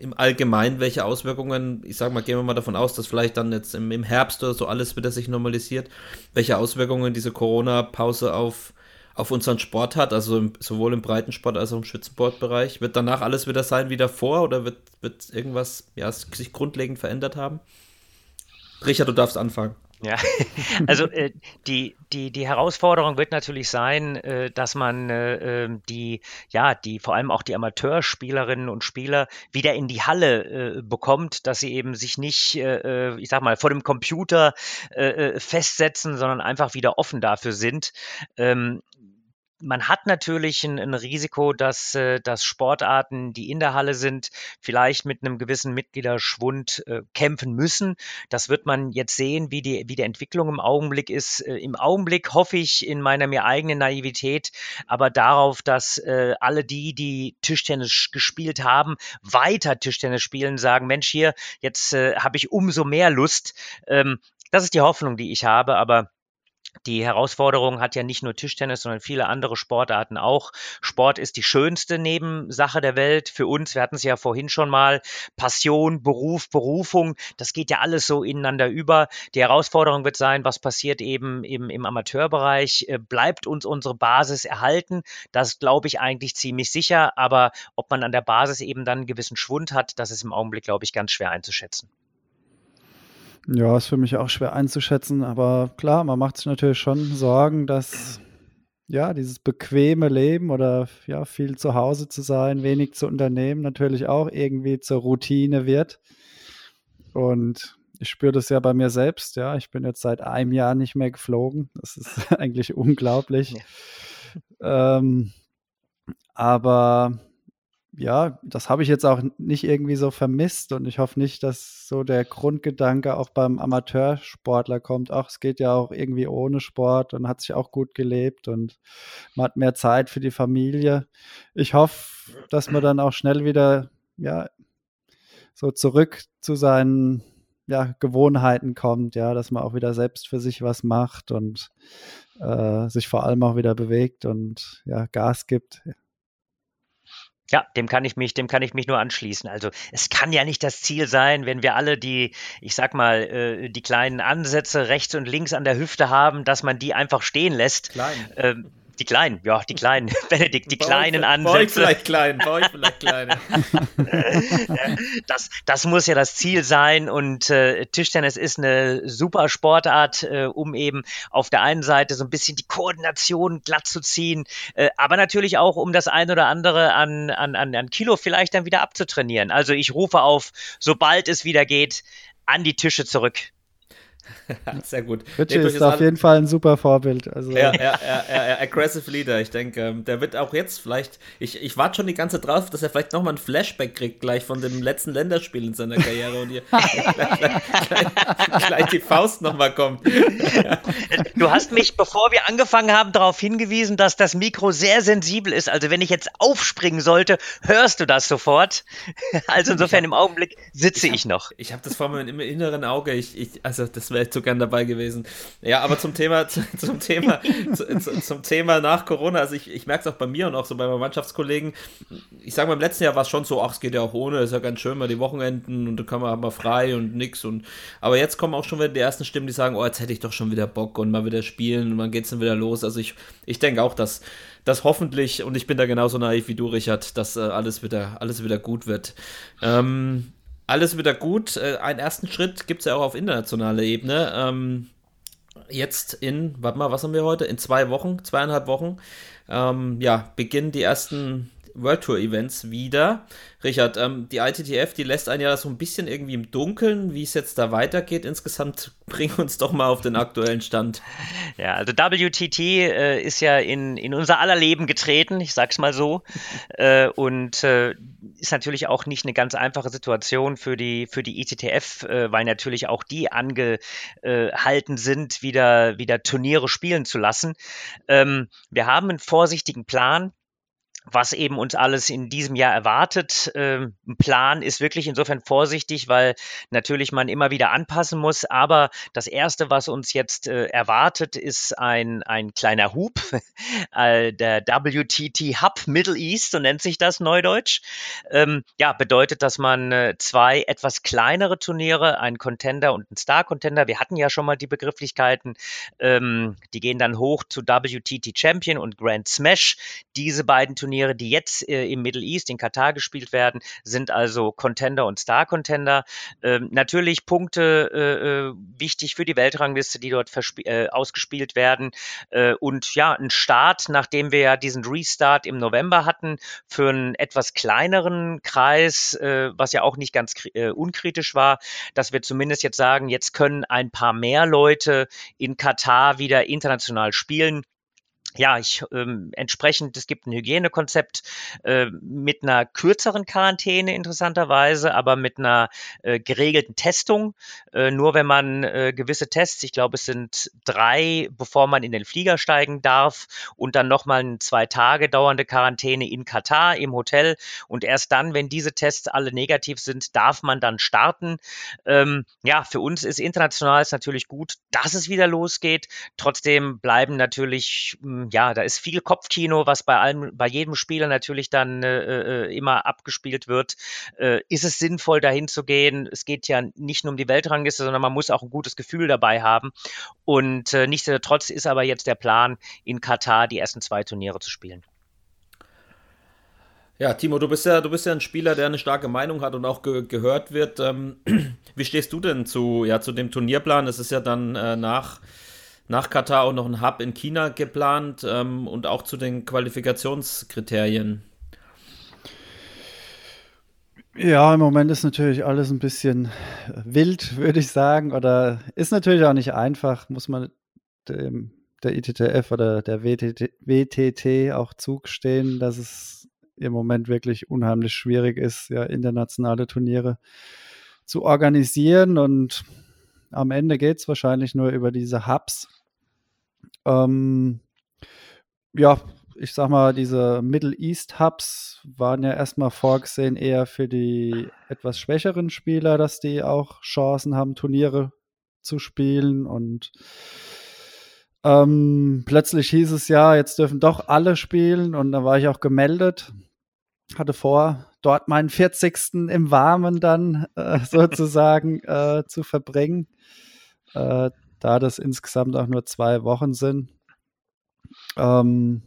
im Allgemeinen, welche Auswirkungen, ich sag mal, gehen wir mal davon aus, dass vielleicht dann jetzt im, im Herbst oder so alles wieder sich normalisiert, welche Auswirkungen diese Corona-Pause auf, auf unseren Sport hat, also im, sowohl im Breitensport als auch im Schützensportbereich. Wird danach alles wieder sein wie davor oder wird, wird irgendwas ja, sich grundlegend verändert haben? Richard, du darfst anfangen. Ja, also äh, die, die, die Herausforderung wird natürlich sein, äh, dass man äh, ähm, die, ja, die vor allem auch die Amateurspielerinnen und Spieler wieder in die Halle äh, bekommt, dass sie eben sich nicht, äh, äh, ich sag mal, vor dem Computer festsetzen, sondern einfach wieder offen dafür sind. Ähm, man hat natürlich ein, ein Risiko, dass, äh, dass Sportarten, die in der Halle sind, vielleicht mit einem gewissen Mitgliederschwund äh, kämpfen müssen. Das wird man jetzt sehen, wie die, wie die Entwicklung im Augenblick ist. Äh, Im Augenblick hoffe ich in meiner mir eigenen Naivität aber darauf, dass äh, alle die, die Tischtennis gespielt haben, weiter Tischtennis spielen, sagen, Mensch, hier, jetzt äh, habe ich umso mehr Lust. Ähm, das ist die Hoffnung, die ich habe, aber die Herausforderung hat ja nicht nur Tischtennis, sondern viele andere Sportarten auch. Sport ist die schönste Nebensache der Welt für uns. Wir hatten es ja vorhin schon mal. Passion, Beruf, Berufung, das geht ja alles so ineinander über. Die Herausforderung wird sein, was passiert eben im, im Amateurbereich? Äh, bleibt uns unsere Basis erhalten? Das glaube ich eigentlich ziemlich sicher. Aber ob man an der Basis eben dann einen gewissen Schwund hat, das ist im Augenblick, glaube ich, ganz schwer einzuschätzen. Ja, ist für mich auch schwer einzuschätzen, aber klar, man macht sich natürlich schon Sorgen, dass ja, dieses bequeme Leben oder ja, viel zu Hause zu sein, wenig zu unternehmen, natürlich auch irgendwie zur Routine wird. Und ich spüre das ja bei mir selbst, ja. Ich bin jetzt seit einem Jahr nicht mehr geflogen. Das ist eigentlich unglaublich. Ja. Ähm, aber ja, das habe ich jetzt auch nicht irgendwie so vermisst und ich hoffe nicht, dass so der Grundgedanke auch beim Amateursportler kommt, ach, es geht ja auch irgendwie ohne Sport und hat sich auch gut gelebt und man hat mehr Zeit für die Familie. Ich hoffe, dass man dann auch schnell wieder, ja, so zurück zu seinen ja, Gewohnheiten kommt, ja, dass man auch wieder selbst für sich was macht und äh, sich vor allem auch wieder bewegt und ja, Gas gibt. Ja, dem kann ich mich, dem kann ich mich nur anschließen. Also es kann ja nicht das Ziel sein, wenn wir alle die, ich sag mal, äh, die kleinen Ansätze rechts und links an der Hüfte haben, dass man die einfach stehen lässt. Klein. Ähm, die Kleinen, ja, die Kleinen, Benedikt, die bei kleinen euch, Ansätze. Bei euch vielleicht klein, bei euch vielleicht kleine. das, das muss ja das Ziel sein und äh, Tischtennis ist eine super Sportart, äh, um eben auf der einen Seite so ein bisschen die Koordination glatt zu ziehen, äh, aber natürlich auch, um das ein oder andere an, an, an, an Kilo vielleicht dann wieder abzutrainieren. Also ich rufe auf, sobald es wieder geht, an die Tische zurück. Sehr gut. Richie ist auf jeden Fall ein super Vorbild. Also. Ja, ja, ja, ja, aggressive Leader. Ich denke, ähm, der wird auch jetzt vielleicht, ich, ich warte schon die ganze Zeit drauf, dass er vielleicht nochmal ein Flashback kriegt, gleich von dem letzten Länderspiel in seiner Karriere und hier gleich, gleich, gleich, die Faust nochmal kommt. Du hast mich, bevor wir angefangen haben, darauf hingewiesen, dass das Mikro sehr sensibel ist. Also wenn ich jetzt aufspringen sollte, hörst du das sofort. Also insofern im Augenblick sitze ich, hab, ich noch. Ich habe das vor mir im inneren Auge. Ich, ich, also das wäre zu gern dabei gewesen. Ja, aber zum Thema, zu, zum Thema, zu, zum Thema nach Corona, also ich, ich merke es auch bei mir und auch so bei meinen Mannschaftskollegen. Ich sage mal, im letzten Jahr war es schon so, ach, es geht ja auch ohne, ist ja ganz schön mal die Wochenenden und dann kann man mal frei und nix. Und, aber jetzt kommen auch schon wieder die ersten Stimmen, die sagen, oh, jetzt hätte ich doch schon wieder Bock und mal wieder spielen und dann geht es dann wieder los. Also ich, ich denke auch, dass dass hoffentlich, und ich bin da genauso naiv wie du, Richard, dass äh, alles, wieder, alles wieder gut wird. Ähm, alles wieder gut. Äh, einen ersten Schritt gibt es ja auch auf internationaler Ebene. Ähm, jetzt in, warte mal, was haben wir heute? In zwei Wochen, zweieinhalb Wochen, ähm, ja, beginnen die ersten World Tour Events wieder. Richard, ähm, die ITTF, die lässt einen ja so ein bisschen irgendwie im Dunkeln, wie es jetzt da weitergeht. Insgesamt bring uns doch mal auf den aktuellen Stand. Ja, also WTT äh, ist ja in, in unser aller Leben getreten, ich sag's mal so. äh, und äh, ist natürlich auch nicht eine ganz einfache Situation für die, für die ITTF, äh, weil natürlich auch die angehalten sind, wieder, wieder Turniere spielen zu lassen. Ähm, wir haben einen vorsichtigen Plan was eben uns alles in diesem Jahr erwartet. Ähm, ein Plan ist wirklich insofern vorsichtig, weil natürlich man immer wieder anpassen muss. Aber das Erste, was uns jetzt äh, erwartet, ist ein, ein kleiner Hub, der WTT Hub Middle East, so nennt sich das neudeutsch. Ähm, ja, bedeutet, dass man äh, zwei etwas kleinere Turniere, ein Contender und ein Star Contender, wir hatten ja schon mal die Begrifflichkeiten, ähm, die gehen dann hoch zu WTT Champion und Grand Smash. Diese beiden Turniere Turniere, die jetzt äh, im Middle East, in Katar gespielt werden, sind also Contender und Star-Contender. Ähm, natürlich Punkte äh, äh wichtig für die Weltrangliste, die dort äh, ausgespielt werden. Äh, und ja, ein Start, nachdem wir ja diesen Restart im November hatten, für einen etwas kleineren Kreis, äh, was ja auch nicht ganz unkritisch war, dass wir zumindest jetzt sagen, jetzt können ein paar mehr Leute in Katar wieder international spielen ja, ich ähm, entsprechend, es gibt ein Hygienekonzept äh, mit einer kürzeren Quarantäne interessanterweise, aber mit einer äh, geregelten Testung. Äh, nur wenn man äh, gewisse Tests, ich glaube es sind drei, bevor man in den Flieger steigen darf und dann nochmal eine zwei Tage dauernde Quarantäne in Katar im Hotel und erst dann, wenn diese Tests alle negativ sind, darf man dann starten. Ähm, ja, für uns ist international ist natürlich gut, dass es wieder losgeht. Trotzdem bleiben natürlich ähm, ja, da ist viel Kopfkino, was bei allem, bei jedem Spieler natürlich dann äh, äh, immer abgespielt wird. Äh, ist es sinnvoll, dahin zu gehen? Es geht ja nicht nur um die Weltrangliste, sondern man muss auch ein gutes Gefühl dabei haben. Und äh, nichtsdestotrotz ist aber jetzt der Plan, in Katar die ersten zwei Turniere zu spielen. Ja, Timo, du bist ja, du bist ja ein Spieler, der eine starke Meinung hat und auch ge gehört wird. Ähm, wie stehst du denn zu, ja, zu dem Turnierplan? Es ist ja dann äh, nach nach Katar auch noch ein Hub in China geplant ähm, und auch zu den Qualifikationskriterien. Ja, im Moment ist natürlich alles ein bisschen wild, würde ich sagen, oder ist natürlich auch nicht einfach, muss man dem, der ITTF oder der WTT, WTT auch zugestehen, dass es im Moment wirklich unheimlich schwierig ist, ja, internationale Turniere zu organisieren und am Ende geht es wahrscheinlich nur über diese Hubs, ähm, ja, ich sag mal, diese Middle East Hubs waren ja erstmal vorgesehen eher für die etwas schwächeren Spieler, dass die auch Chancen haben, Turniere zu spielen. Und ähm, plötzlich hieß es ja, jetzt dürfen doch alle spielen. Und da war ich auch gemeldet, hatte vor, dort meinen 40. im Warmen dann äh, sozusagen äh, zu verbringen. Äh, da das insgesamt auch nur zwei Wochen sind. Ähm,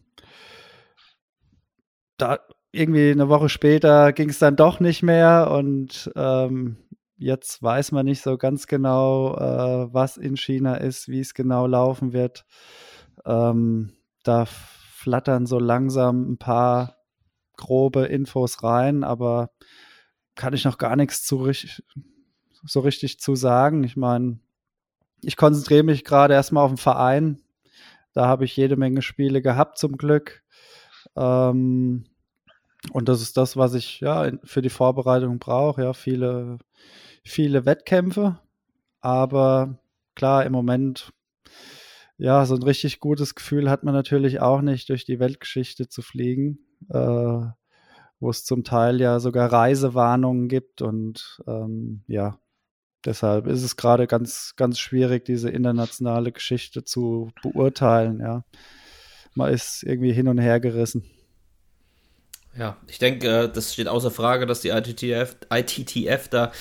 da irgendwie eine Woche später ging es dann doch nicht mehr und ähm, jetzt weiß man nicht so ganz genau, äh, was in China ist, wie es genau laufen wird. Ähm, da flattern so langsam ein paar grobe Infos rein, aber kann ich noch gar nichts zu, so richtig zu sagen. Ich meine, ich konzentriere mich gerade erstmal auf den Verein. Da habe ich jede Menge Spiele gehabt, zum Glück. Ähm, und das ist das, was ich ja für die Vorbereitung brauche. Ja, viele, viele Wettkämpfe. Aber klar, im Moment, ja, so ein richtig gutes Gefühl hat man natürlich auch nicht, durch die Weltgeschichte zu fliegen, äh, wo es zum Teil ja sogar Reisewarnungen gibt und ähm, ja, Deshalb ist es gerade ganz, ganz schwierig, diese internationale Geschichte zu beurteilen. Ja, man ist irgendwie hin und her gerissen. Ja, ich denke, äh, das steht außer Frage, dass die ITTF, ITTF da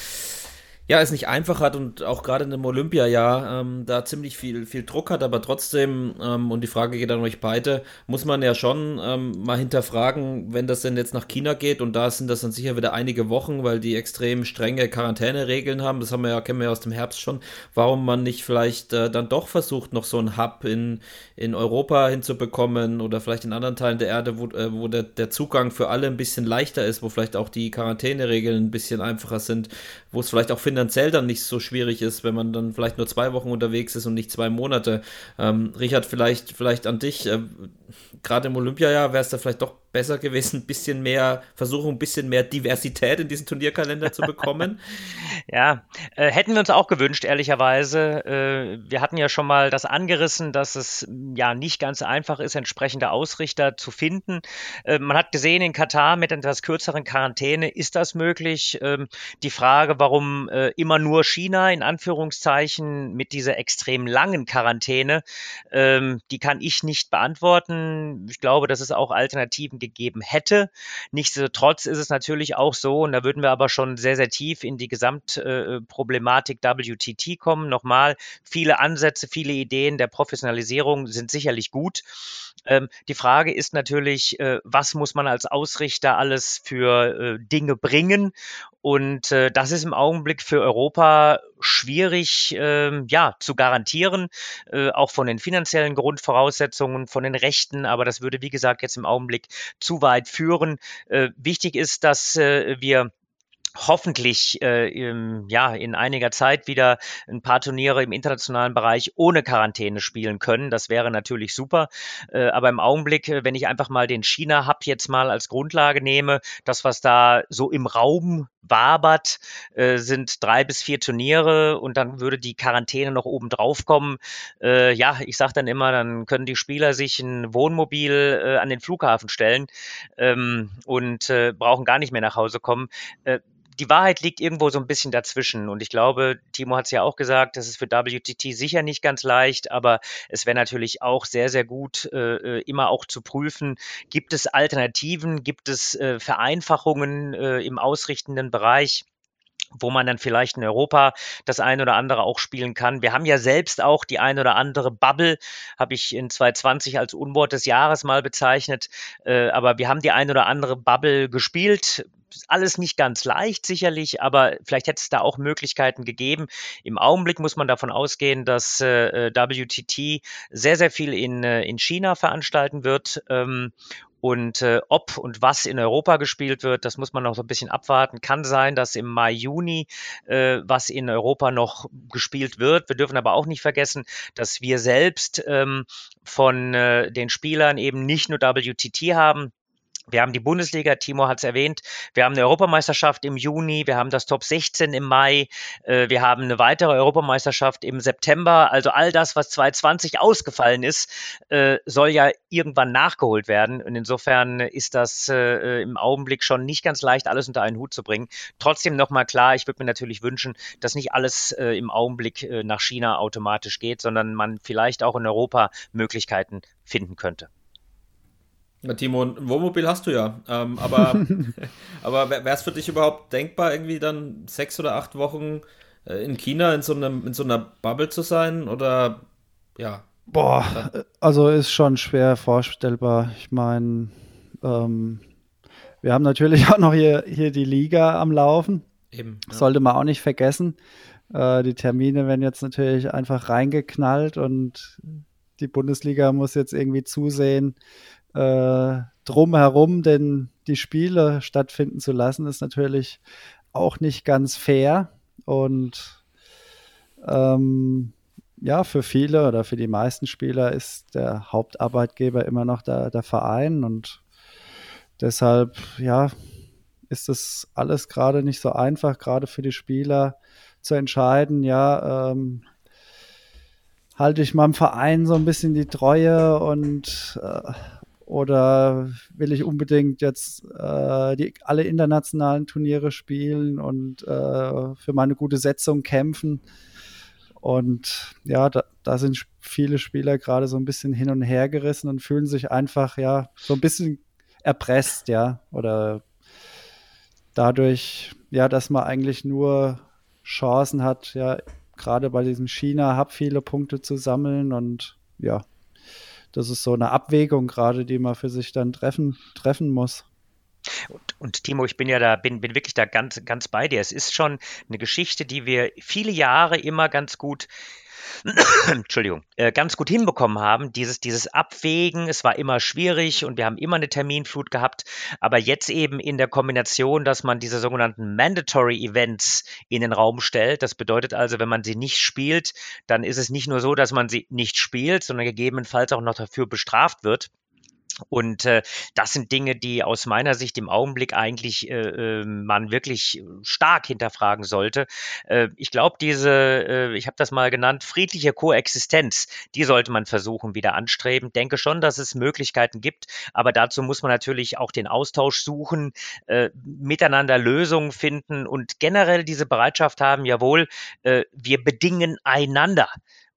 ja, es nicht einfach hat und auch gerade in einem Olympiajahr ähm, da ziemlich viel, viel Druck hat, aber trotzdem, ähm, und die Frage geht an euch beide, muss man ja schon ähm, mal hinterfragen, wenn das denn jetzt nach China geht und da sind das dann sicher wieder einige Wochen, weil die extrem strenge Quarantäneregeln haben, das haben wir ja, kennen wir ja aus dem Herbst schon, warum man nicht vielleicht äh, dann doch versucht, noch so einen Hub in, in Europa hinzubekommen oder vielleicht in anderen Teilen der Erde, wo, äh, wo der, der Zugang für alle ein bisschen leichter ist, wo vielleicht auch die Quarantäneregeln ein bisschen einfacher sind, wo es vielleicht auch findet, finanziell dann nicht so schwierig ist, wenn man dann vielleicht nur zwei Wochen unterwegs ist und nicht zwei Monate. Ähm, Richard, vielleicht, vielleicht an dich. Äh, Gerade im Olympiajahr wäre es da vielleicht doch besser gewesen, ein bisschen mehr, versuchen ein bisschen mehr Diversität in diesen Turnierkalender zu bekommen. ja, äh, hätten wir uns auch gewünscht, ehrlicherweise. Äh, wir hatten ja schon mal das angerissen, dass es ja nicht ganz einfach ist, entsprechende Ausrichter zu finden. Äh, man hat gesehen, in Katar mit etwas kürzeren Quarantäne ist das möglich. Ähm, die Frage, warum äh, immer nur China in Anführungszeichen mit dieser extrem langen Quarantäne, ähm, die kann ich nicht beantworten. Ich glaube, dass es auch Alternativen gegeben hätte. Nichtsdestotrotz ist es natürlich auch so, und da würden wir aber schon sehr, sehr tief in die Gesamtproblematik äh, WTT kommen. Nochmal, viele Ansätze, viele Ideen der Professionalisierung sind sicherlich gut. Ähm, die Frage ist natürlich, äh, was muss man als Ausrichter alles für äh, Dinge bringen? Und äh, das ist im Augenblick für Europa schwierig äh, ja, zu garantieren, äh, auch von den finanziellen Grundvoraussetzungen, von den Rechten. Aber das würde, wie gesagt, jetzt im Augenblick zu weit führen. Äh, wichtig ist, dass äh, wir hoffentlich äh, im, ja in einiger Zeit wieder ein paar Turniere im internationalen Bereich ohne Quarantäne spielen können. Das wäre natürlich super. Äh, aber im Augenblick, äh, wenn ich einfach mal den China-Hub jetzt mal als Grundlage nehme, das, was da so im Raum wabert, äh, sind drei bis vier Turniere und dann würde die Quarantäne noch oben drauf kommen. Äh, ja, ich sage dann immer, dann können die Spieler sich ein Wohnmobil äh, an den Flughafen stellen ähm, und äh, brauchen gar nicht mehr nach Hause kommen. Die Wahrheit liegt irgendwo so ein bisschen dazwischen. Und ich glaube, Timo hat es ja auch gesagt, das ist für WTT sicher nicht ganz leicht, aber es wäre natürlich auch sehr, sehr gut, äh, äh, immer auch zu prüfen, gibt es Alternativen, gibt es äh, Vereinfachungen äh, im ausrichtenden Bereich wo man dann vielleicht in Europa das ein oder andere auch spielen kann. Wir haben ja selbst auch die ein oder andere Bubble, habe ich in 2020 als Unwort des Jahres mal bezeichnet, äh, aber wir haben die ein oder andere Bubble gespielt. Alles nicht ganz leicht sicherlich, aber vielleicht hätte es da auch Möglichkeiten gegeben. Im Augenblick muss man davon ausgehen, dass äh, WTT sehr, sehr viel in, äh, in China veranstalten wird ähm, und äh, ob und was in Europa gespielt wird, das muss man noch so ein bisschen abwarten. Kann sein, dass im Mai, Juni äh, was in Europa noch gespielt wird. Wir dürfen aber auch nicht vergessen, dass wir selbst ähm, von äh, den Spielern eben nicht nur WTT haben, wir haben die Bundesliga, Timo hat es erwähnt. Wir haben eine Europameisterschaft im Juni, wir haben das Top 16 im Mai, äh, wir haben eine weitere Europameisterschaft im September. Also all das, was 2020 ausgefallen ist, äh, soll ja irgendwann nachgeholt werden. Und insofern ist das äh, im Augenblick schon nicht ganz leicht, alles unter einen Hut zu bringen. Trotzdem nochmal klar, ich würde mir natürlich wünschen, dass nicht alles im Augenblick nach China automatisch geht, sondern man vielleicht auch in Europa Möglichkeiten finden könnte. Timo, ein Wohnmobil hast du ja. Ähm, aber aber wäre es für dich überhaupt denkbar, irgendwie dann sechs oder acht Wochen äh, in China in so, einem, in so einer Bubble zu sein? Oder ja. Boah, also ist schon schwer vorstellbar. Ich meine, ähm, wir haben natürlich auch noch hier, hier die Liga am Laufen. Eben. Ja. Sollte man auch nicht vergessen. Äh, die Termine werden jetzt natürlich einfach reingeknallt und die Bundesliga muss jetzt irgendwie zusehen, äh, drumherum denn die Spiele stattfinden zu lassen, ist natürlich auch nicht ganz fair. Und ähm, ja, für viele oder für die meisten Spieler ist der Hauptarbeitgeber immer noch der, der Verein und deshalb, ja, ist das alles gerade nicht so einfach, gerade für die Spieler zu entscheiden, ja, ähm, halte ich meinem Verein so ein bisschen die Treue und äh, oder will ich unbedingt jetzt äh, die, alle internationalen Turniere spielen und äh, für meine gute Setzung kämpfen? Und ja, da, da sind viele Spieler gerade so ein bisschen hin und her gerissen und fühlen sich einfach ja so ein bisschen erpresst, ja, oder dadurch, ja, dass man eigentlich nur Chancen hat, ja, gerade bei diesem China-Hub viele Punkte zu sammeln und ja, das ist so eine Abwägung gerade, die man für sich dann treffen, treffen muss. Und, und, Timo, ich bin ja da, bin, bin wirklich da ganz, ganz bei dir. Es ist schon eine Geschichte, die wir viele Jahre immer ganz gut Entschuldigung, äh, ganz gut hinbekommen haben. Dieses, dieses Abwägen, es war immer schwierig und wir haben immer eine Terminflut gehabt. Aber jetzt eben in der Kombination, dass man diese sogenannten Mandatory Events in den Raum stellt. Das bedeutet also, wenn man sie nicht spielt, dann ist es nicht nur so, dass man sie nicht spielt, sondern gegebenenfalls auch noch dafür bestraft wird. Und äh, das sind Dinge, die aus meiner Sicht im Augenblick eigentlich äh, äh man wirklich stark hinterfragen sollte. Äh, ich glaube, diese, äh, ich habe das mal genannt, friedliche Koexistenz, die sollte man versuchen wieder anstreben. Denke schon, dass es Möglichkeiten gibt, aber dazu muss man natürlich auch den Austausch suchen, äh, miteinander Lösungen finden und generell diese Bereitschaft haben, jawohl, äh, wir bedingen einander.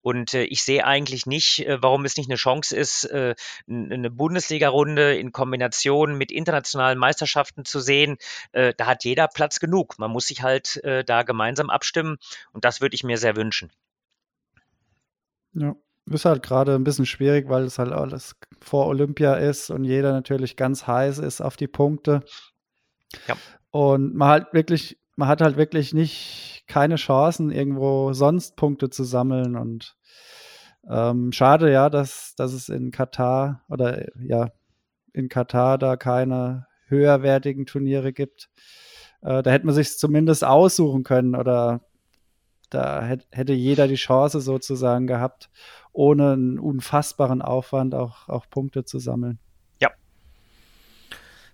Und äh, ich sehe eigentlich nicht, äh, warum es nicht eine Chance ist, äh, eine Bundesliga-Runde in Kombination mit internationalen Meisterschaften zu sehen. Äh, da hat jeder Platz genug. Man muss sich halt äh, da gemeinsam abstimmen und das würde ich mir sehr wünschen. Ja, ist halt gerade ein bisschen schwierig, weil es halt alles vor Olympia ist und jeder natürlich ganz heiß ist auf die Punkte. Ja. Und man halt wirklich, man hat halt wirklich nicht keine Chancen, irgendwo sonst Punkte zu sammeln. Und ähm, schade ja, dass, dass es in Katar oder ja, in Katar da keine höherwertigen Turniere gibt. Äh, da hätte man sich zumindest aussuchen können oder da hätte jeder die Chance sozusagen gehabt, ohne einen unfassbaren Aufwand auch, auch Punkte zu sammeln.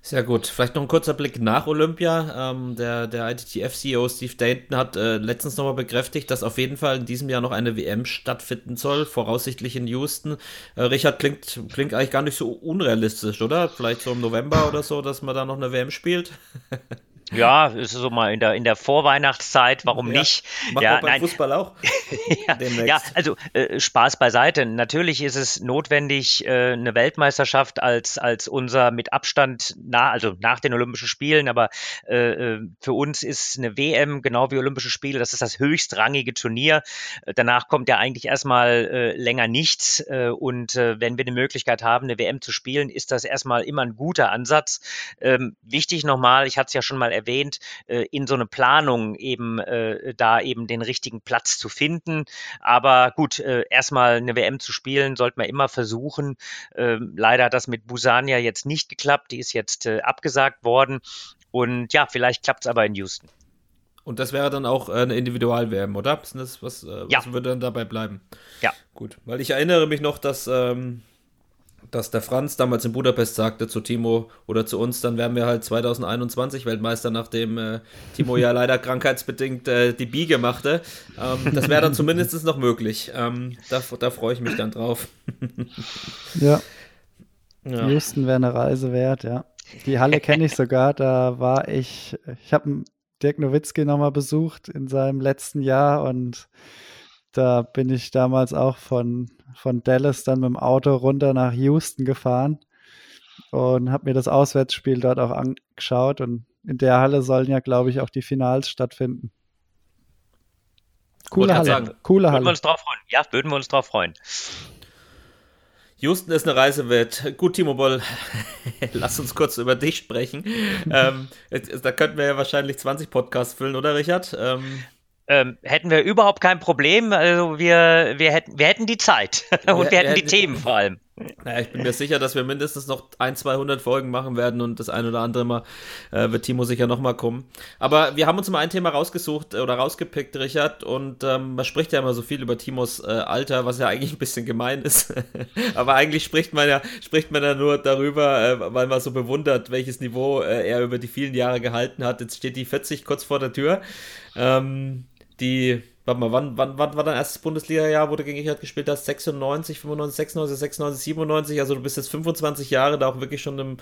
Sehr gut. Vielleicht noch ein kurzer Blick nach Olympia. Ähm, der der ITTF-CEO Steve Dayton hat äh, letztens nochmal bekräftigt, dass auf jeden Fall in diesem Jahr noch eine WM stattfinden soll, voraussichtlich in Houston. Äh, Richard, klingt, klingt eigentlich gar nicht so unrealistisch, oder? Vielleicht so im November oder so, dass man da noch eine WM spielt? Ja, ist so mal in der, in der Vorweihnachtszeit, warum ja, nicht? Macht ja, beim nein. Fußball auch. ja, ja, also äh, Spaß beiseite. Natürlich ist es notwendig, äh, eine Weltmeisterschaft als, als unser mit Abstand, nah, also nach den Olympischen Spielen, aber äh, äh für uns ist eine WM genau wie Olympische Spiele, das ist das höchstrangige Turnier. Danach kommt ja eigentlich erstmal äh, länger nichts. Äh, und äh, wenn wir die Möglichkeit haben, eine WM zu spielen, ist das erstmal immer ein guter Ansatz. Ähm, wichtig nochmal, ich hatte es ja schon mal erwähnt, äh, in so eine Planung eben äh, da eben den richtigen Platz zu finden. Aber gut, äh, erstmal eine WM zu spielen, sollte man immer versuchen. Ähm, leider hat das mit Busania jetzt nicht geklappt. Die ist jetzt abgesagt worden. Und ja, vielleicht klappt es aber in Houston. Und das wäre dann auch eine Individual-WM, oder? Was, was ja. würde dann dabei bleiben? Ja. Gut, weil ich erinnere mich noch, dass ähm, dass der Franz damals in Budapest sagte zu Timo oder zu uns, dann wären wir halt 2021 Weltmeister, nachdem äh, Timo ja leider krankheitsbedingt äh, die Biege machte. Ähm, das wäre dann zumindest noch möglich. Ähm, da, da freue ich mich dann drauf. ja. ja. Houston wäre eine Reise wert, ja. Die Halle kenne ich sogar, da war ich, ich habe Dirk Nowitzki nochmal besucht in seinem letzten Jahr und da bin ich damals auch von von Dallas dann mit dem Auto runter nach Houston gefahren und habe mir das Auswärtsspiel dort auch angeschaut. Und in der Halle sollen ja, glaube ich, auch die Finals stattfinden. Coole Halle. Sagen, Coole Halle. Würden wir uns drauf freuen. Ja, würden wir uns drauf freuen. Houston ist eine Reise wert. Gut, Timo Boll, lass uns kurz über dich sprechen. ähm, da könnten wir ja wahrscheinlich 20 Podcasts füllen, oder Richard? Ähm, ähm, hätten wir überhaupt kein Problem. Also wir, wir, hätten, wir hätten die Zeit und wir, wir hätten die Themen vor allem. Naja, ich bin mir sicher, dass wir mindestens noch ein, 200 Folgen machen werden und das ein oder andere Mal äh, wird Timo sicher nochmal kommen. Aber wir haben uns mal ein Thema rausgesucht oder rausgepickt, Richard, und ähm, man spricht ja immer so viel über Timos äh, Alter, was ja eigentlich ein bisschen gemein ist. Aber eigentlich spricht man ja, spricht man ja nur darüber, äh, weil man so bewundert, welches Niveau äh, er über die vielen Jahre gehalten hat. Jetzt steht die 40 kurz vor der Tür. Ähm, die, warte mal, wann, wann, wann war dein erstes Bundesliga-Jahr, wo du gegen Richard gespielt hast? 96, 95, 96, 96, 97, also du bist jetzt 25 Jahre da auch wirklich schon im,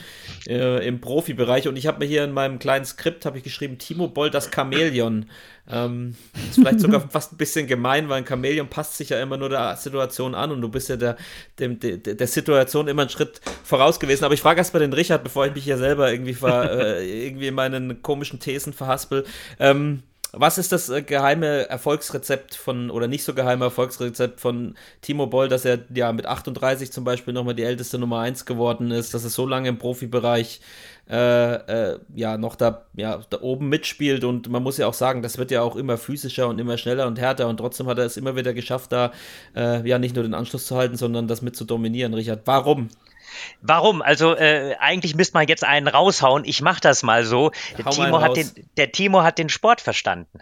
äh, im Profibereich und ich habe mir hier in meinem kleinen Skript, habe ich geschrieben, Timo Boll, das Chamäleon. Ähm, ist vielleicht sogar fast ein bisschen gemein, weil ein Chamäleon passt sich ja immer nur der Situation an und du bist ja der, dem, der, der Situation immer einen Schritt voraus gewesen. Aber ich frage erst mal den Richard, bevor ich mich hier selber irgendwie, ver, äh, irgendwie in meinen komischen Thesen verhaspel. Ähm, was ist das äh, geheime Erfolgsrezept von, oder nicht so geheime Erfolgsrezept von Timo Boll, dass er ja mit 38 zum Beispiel nochmal die älteste Nummer 1 geworden ist, dass er so lange im Profibereich äh, äh, ja noch da, ja, da oben mitspielt und man muss ja auch sagen, das wird ja auch immer physischer und immer schneller und härter und trotzdem hat er es immer wieder geschafft, da äh, ja nicht nur den Anschluss zu halten, sondern das mit zu dominieren. Richard, warum? Warum? Also äh, eigentlich müsste man jetzt einen raushauen. Ich mache das mal so. Der Timo, hat den, der Timo hat den Sport verstanden.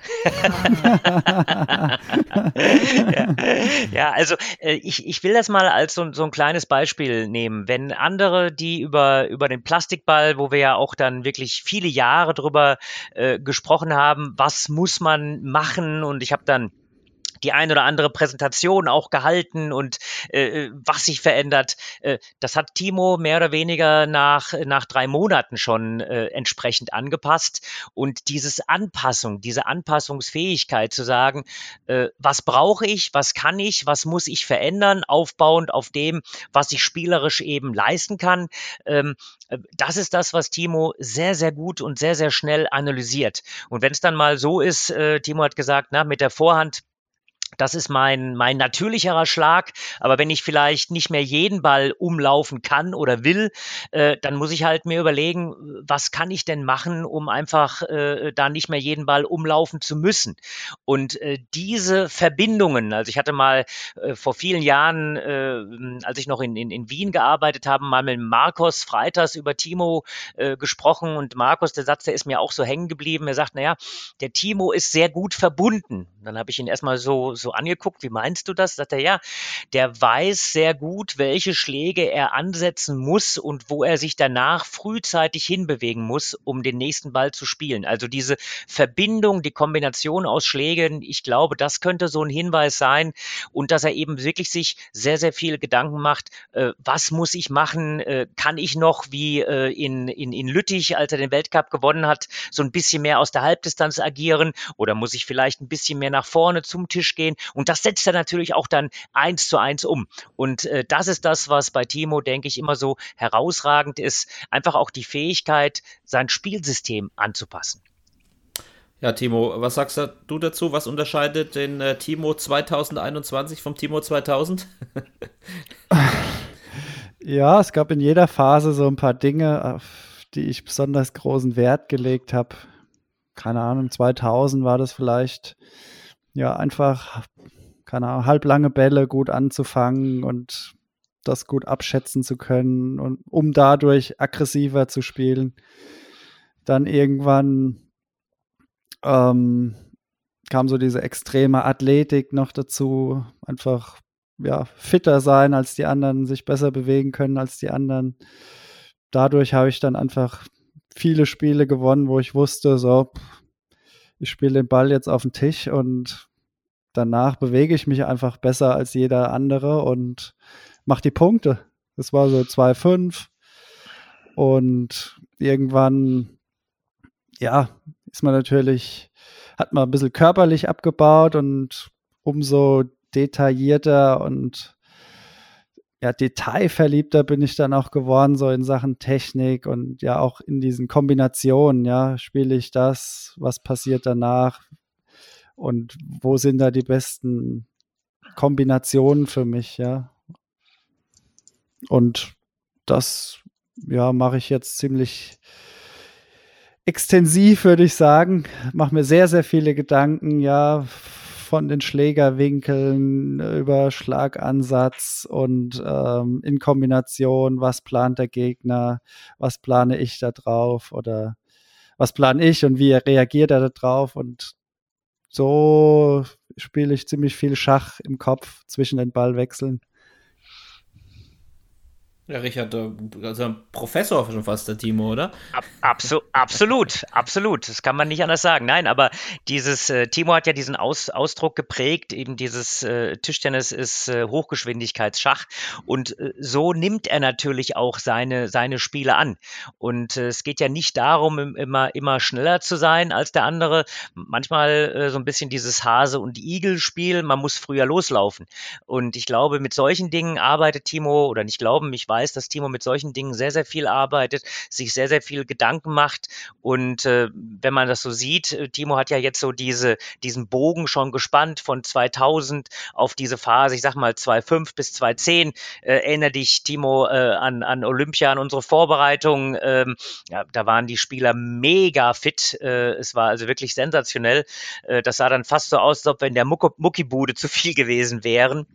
ja. ja. also äh, ich, ich will das mal als so, so ein kleines Beispiel nehmen. Wenn andere, die über, über den Plastikball, wo wir ja auch dann wirklich viele Jahre drüber äh, gesprochen haben, was muss man machen? Und ich habe dann die ein oder andere Präsentation auch gehalten und äh, was sich verändert. Äh, das hat Timo mehr oder weniger nach, nach drei Monaten schon äh, entsprechend angepasst. Und dieses Anpassung, diese Anpassungsfähigkeit zu sagen, äh, was brauche ich, was kann ich, was muss ich verändern, aufbauend auf dem, was ich spielerisch eben leisten kann. Ähm, äh, das ist das, was Timo sehr, sehr gut und sehr, sehr schnell analysiert. Und wenn es dann mal so ist, äh, Timo hat gesagt, na, mit der Vorhand das ist mein, mein natürlicherer Schlag. Aber wenn ich vielleicht nicht mehr jeden Ball umlaufen kann oder will, äh, dann muss ich halt mir überlegen, was kann ich denn machen, um einfach äh, da nicht mehr jeden Ball umlaufen zu müssen. Und äh, diese Verbindungen, also ich hatte mal äh, vor vielen Jahren, äh, als ich noch in, in, in Wien gearbeitet habe, mal mit Markus Freiters über Timo äh, gesprochen. Und Markus, der Satz, der ist mir auch so hängen geblieben. Er sagt, naja, der Timo ist sehr gut verbunden. Dann habe ich ihn erstmal so, so angeguckt, wie meinst du das? Sagt er, ja, der weiß sehr gut, welche Schläge er ansetzen muss und wo er sich danach frühzeitig hinbewegen muss, um den nächsten Ball zu spielen. Also diese Verbindung, die Kombination aus Schlägen, ich glaube, das könnte so ein Hinweis sein und dass er eben wirklich sich sehr, sehr viele Gedanken macht, äh, was muss ich machen, äh, kann ich noch wie äh, in, in, in Lüttich, als er den Weltcup gewonnen hat, so ein bisschen mehr aus der Halbdistanz agieren oder muss ich vielleicht ein bisschen mehr nach vorne zum Tisch gehen. Und das setzt er natürlich auch dann eins zu eins um. Und äh, das ist das, was bei Timo, denke ich, immer so herausragend ist. Einfach auch die Fähigkeit, sein Spielsystem anzupassen. Ja, Timo, was sagst du dazu? Was unterscheidet den äh, Timo 2021 vom Timo 2000? ja, es gab in jeder Phase so ein paar Dinge, auf die ich besonders großen Wert gelegt habe keine Ahnung, 2000 war das vielleicht, ja, einfach, keine Ahnung, halblange Bälle gut anzufangen und das gut abschätzen zu können und um dadurch aggressiver zu spielen. Dann irgendwann ähm, kam so diese extreme Athletik noch dazu, einfach ja, fitter sein als die anderen, sich besser bewegen können als die anderen. Dadurch habe ich dann einfach viele Spiele gewonnen, wo ich wusste, so, ich spiele den Ball jetzt auf den Tisch und danach bewege ich mich einfach besser als jeder andere und mache die Punkte. Das war so 2-5 und irgendwann, ja, ist man natürlich, hat man ein bisschen körperlich abgebaut und umso detaillierter und ja, detailverliebter bin ich dann auch geworden, so in Sachen Technik und ja auch in diesen Kombinationen, ja, spiele ich das, was passiert danach und wo sind da die besten Kombinationen für mich, ja. Und das, ja, mache ich jetzt ziemlich extensiv, würde ich sagen. Mache mir sehr, sehr viele Gedanken, ja, von den Schlägerwinkeln über Schlagansatz und ähm, in Kombination, was plant der Gegner, was plane ich da drauf oder was plane ich und wie reagiert er da drauf und so spiele ich ziemlich viel Schach im Kopf zwischen den Ballwechseln. Ja, Richard, also ein Professor schon fast, der Timo, oder? Abso absolut, absolut. Das kann man nicht anders sagen. Nein, aber dieses, äh, Timo hat ja diesen Aus Ausdruck geprägt, eben dieses äh, Tischtennis ist äh, Hochgeschwindigkeitsschach. Und äh, so nimmt er natürlich auch seine, seine Spiele an. Und äh, es geht ja nicht darum, immer, immer schneller zu sein als der andere. Manchmal äh, so ein bisschen dieses Hase- und Igel-Spiel, man muss früher loslaufen. Und ich glaube, mit solchen Dingen arbeitet Timo, oder nicht glauben, ich weiß, weiß, dass Timo mit solchen Dingen sehr, sehr viel arbeitet, sich sehr, sehr viel Gedanken macht. Und äh, wenn man das so sieht, äh, Timo hat ja jetzt so diese, diesen Bogen schon gespannt von 2000 auf diese Phase, ich sag mal 2005 bis 2010. Äh, erinnere dich, Timo, äh, an, an Olympia, an unsere Vorbereitung. Ähm, ja, da waren die Spieler mega fit. Äh, es war also wirklich sensationell. Äh, das sah dann fast so aus, als ob in der Muckibude zu viel gewesen wären.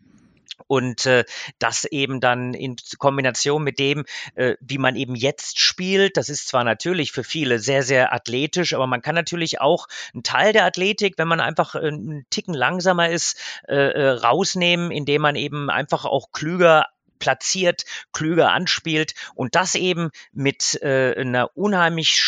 Und äh, das eben dann in Kombination mit dem, äh, wie man eben jetzt spielt, das ist zwar natürlich für viele sehr, sehr athletisch, aber man kann natürlich auch einen Teil der Athletik, wenn man einfach äh, einen Ticken langsamer ist, äh, äh rausnehmen, indem man eben einfach auch klüger platziert, klüger anspielt. Und das eben mit äh, einer unheimlich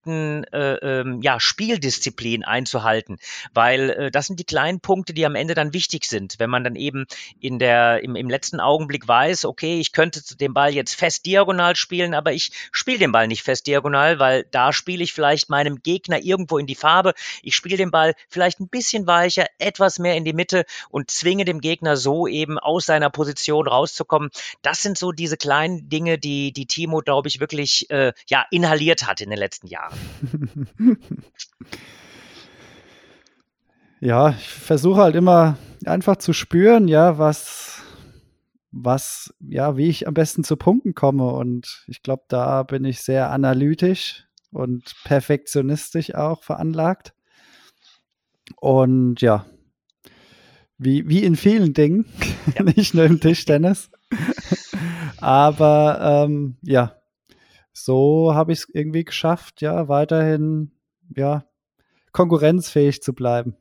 strikten äh, ähm, ja, Spieldisziplin einzuhalten, weil äh, das sind die kleinen Punkte, die am Ende dann wichtig sind, wenn man dann eben in der, im, im letzten Augenblick weiß, okay, ich könnte den Ball jetzt fest diagonal spielen, aber ich spiele den Ball nicht fest diagonal, weil da spiele ich vielleicht meinem Gegner irgendwo in die Farbe, ich spiele den Ball vielleicht ein bisschen weicher, etwas mehr in die Mitte und zwinge dem Gegner so eben aus seiner Position rauszukommen, das sind so diese kleinen Dinge, die, die Timo, glaube ich, wirklich äh, ja, inhaliert hat in den letzten Jahren. ja, ich versuche halt immer einfach zu spüren, ja, was, was, ja, wie ich am besten zu Punkten komme. Und ich glaube, da bin ich sehr analytisch und perfektionistisch auch veranlagt. Und ja, wie, wie in vielen Dingen, ja. nicht nur im Tischtennis. Aber ähm, ja, so habe ich es irgendwie geschafft, ja, weiterhin ja, konkurrenzfähig zu bleiben.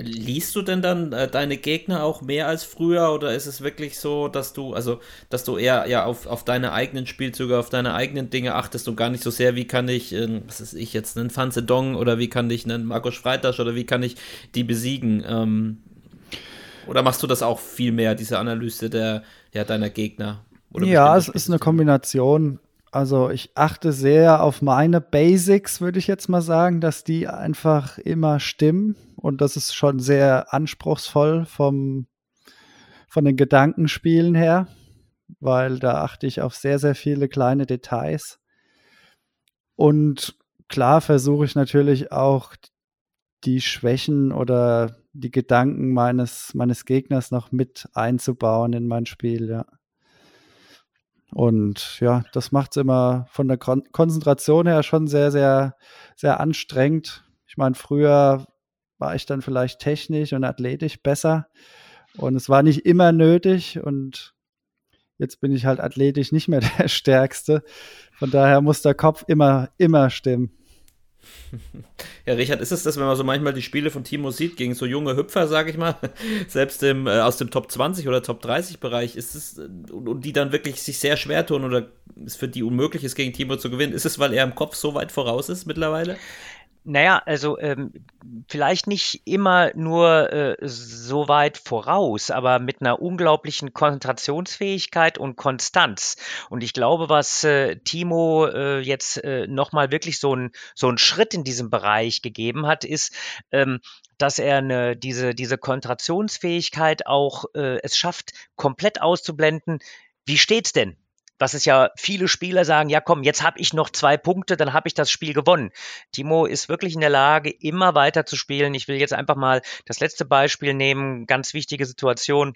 Liest du denn dann äh, deine Gegner auch mehr als früher oder ist es wirklich so, dass du, also, dass du eher ja auf, auf deine eigenen Spielzüge, auf deine eigenen Dinge achtest und gar nicht so sehr, wie kann ich, äh, was ist ich jetzt, einen Fanze Dong oder wie kann ich einen Markus Freitasch oder wie kann ich die besiegen? Ähm, oder machst du das auch viel mehr, diese Analyse der, ja, deiner Gegner? Ja, es ist eine Kombination. Also ich achte sehr auf meine Basics, würde ich jetzt mal sagen, dass die einfach immer stimmen. Und das ist schon sehr anspruchsvoll vom, von den Gedankenspielen her, weil da achte ich auf sehr, sehr viele kleine Details. Und klar versuche ich natürlich auch die Schwächen oder die Gedanken meines, meines Gegners noch mit einzubauen in mein Spiel, ja. Und ja, das macht es immer von der Kon Konzentration her schon sehr, sehr, sehr anstrengend. Ich meine, früher war ich dann vielleicht technisch und athletisch besser und es war nicht immer nötig und jetzt bin ich halt athletisch nicht mehr der Stärkste. Von daher muss der Kopf immer, immer stimmen. Ja, Richard, ist es das, wenn man so manchmal die Spiele von Timo sieht, gegen so junge Hüpfer, sage ich mal, selbst im, äh, aus dem Top 20 oder Top 30 Bereich, ist es, und, und, die dann wirklich sich sehr schwer tun oder es für die unmöglich ist, gegen Timo zu gewinnen, ist es, weil er im Kopf so weit voraus ist mittlerweile? Naja, also ähm, vielleicht nicht immer nur äh, so weit voraus, aber mit einer unglaublichen Konzentrationsfähigkeit und Konstanz. Und ich glaube, was äh, Timo äh, jetzt äh, nochmal wirklich so ein so einen Schritt in diesem Bereich gegeben hat, ist, ähm, dass er eine, diese, diese Konzentrationsfähigkeit auch äh, es schafft, komplett auszublenden. Wie steht's denn? Was es ja viele Spieler sagen, ja komm, jetzt habe ich noch zwei Punkte, dann habe ich das Spiel gewonnen. Timo ist wirklich in der Lage, immer weiter zu spielen. Ich will jetzt einfach mal das letzte Beispiel nehmen, ganz wichtige Situation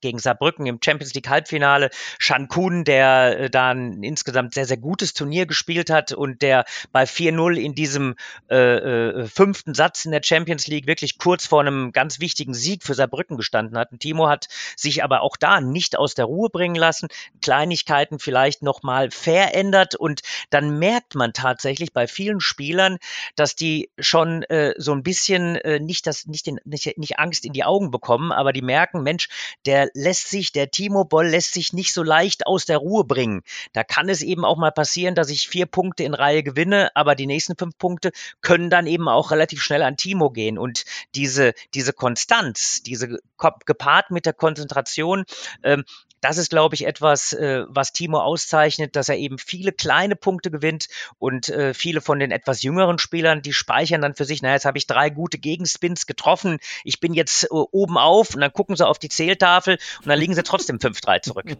gegen Saarbrücken im Champions League Halbfinale. Shan Kun, der äh, da ein insgesamt sehr, sehr gutes Turnier gespielt hat und der bei 4-0 in diesem äh, äh, fünften Satz in der Champions League wirklich kurz vor einem ganz wichtigen Sieg für Saarbrücken gestanden hat. Und Timo hat sich aber auch da nicht aus der Ruhe bringen lassen, Kleinigkeiten vielleicht nochmal verändert und dann merkt man tatsächlich bei vielen Spielern, dass die schon äh, so ein bisschen äh, nicht, das, nicht, den, nicht, nicht Angst in die Augen bekommen, aber die merken, Mensch, der lässt sich, der Timo Boll lässt sich nicht so leicht aus der Ruhe bringen. Da kann es eben auch mal passieren, dass ich vier Punkte in Reihe gewinne, aber die nächsten fünf Punkte können dann eben auch relativ schnell an Timo gehen. Und diese, diese Konstanz, diese gepaart mit der Konzentration, ähm, das ist, glaube ich, etwas, äh, was Timo auszeichnet, dass er eben viele kleine Punkte gewinnt und äh, viele von den etwas jüngeren Spielern, die speichern dann für sich, naja, jetzt habe ich drei gute Gegenspins getroffen, ich bin jetzt äh, oben auf und dann gucken sie auf die Zähltafel und dann liegen sie trotzdem 5-3 zurück.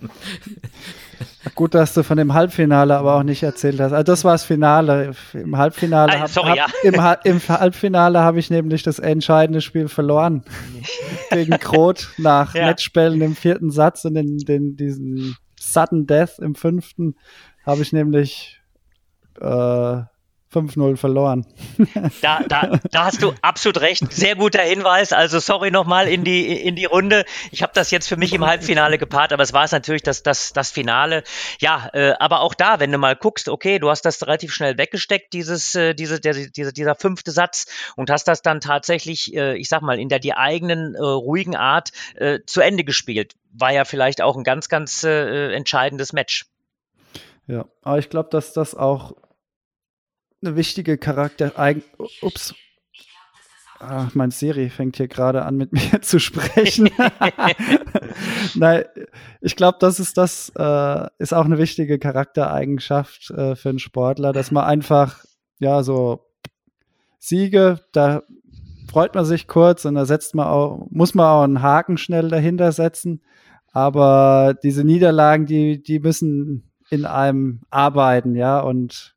Gut, dass du von dem Halbfinale aber auch nicht erzählt hast. Also das war das Finale. Im Halbfinale habe hab, im, im, Halbfinale habe ich nämlich das entscheidende Spiel verloren gegen Kroth nach ja. Matchbällen im vierten Satz und in, in diesen Sudden Death im fünften habe ich nämlich äh, 5-0 verloren. Da, da, da hast du absolut recht. Sehr guter Hinweis. Also sorry nochmal in die, in die Runde. Ich habe das jetzt für mich im Halbfinale gepaart, aber es war es natürlich das, das, das Finale. Ja, äh, aber auch da, wenn du mal guckst, okay, du hast das relativ schnell weggesteckt, dieses, äh, diese, der, dieser, dieser fünfte Satz und hast das dann tatsächlich, äh, ich sag mal, in der die eigenen äh, ruhigen Art äh, zu Ende gespielt. War ja vielleicht auch ein ganz, ganz äh, entscheidendes Match. Ja, aber ich glaube, dass das auch eine wichtige Charakter. Ups. Ach, mein Siri fängt hier gerade an, mit mir zu sprechen. Nein, ich glaube, das ist das äh, ist auch eine wichtige Charaktereigenschaft äh, für einen Sportler, dass man einfach ja so Siege, da freut man sich kurz und da setzt man auch, muss man auch einen Haken schnell dahinter setzen. Aber diese Niederlagen, die, die müssen in einem arbeiten, ja, und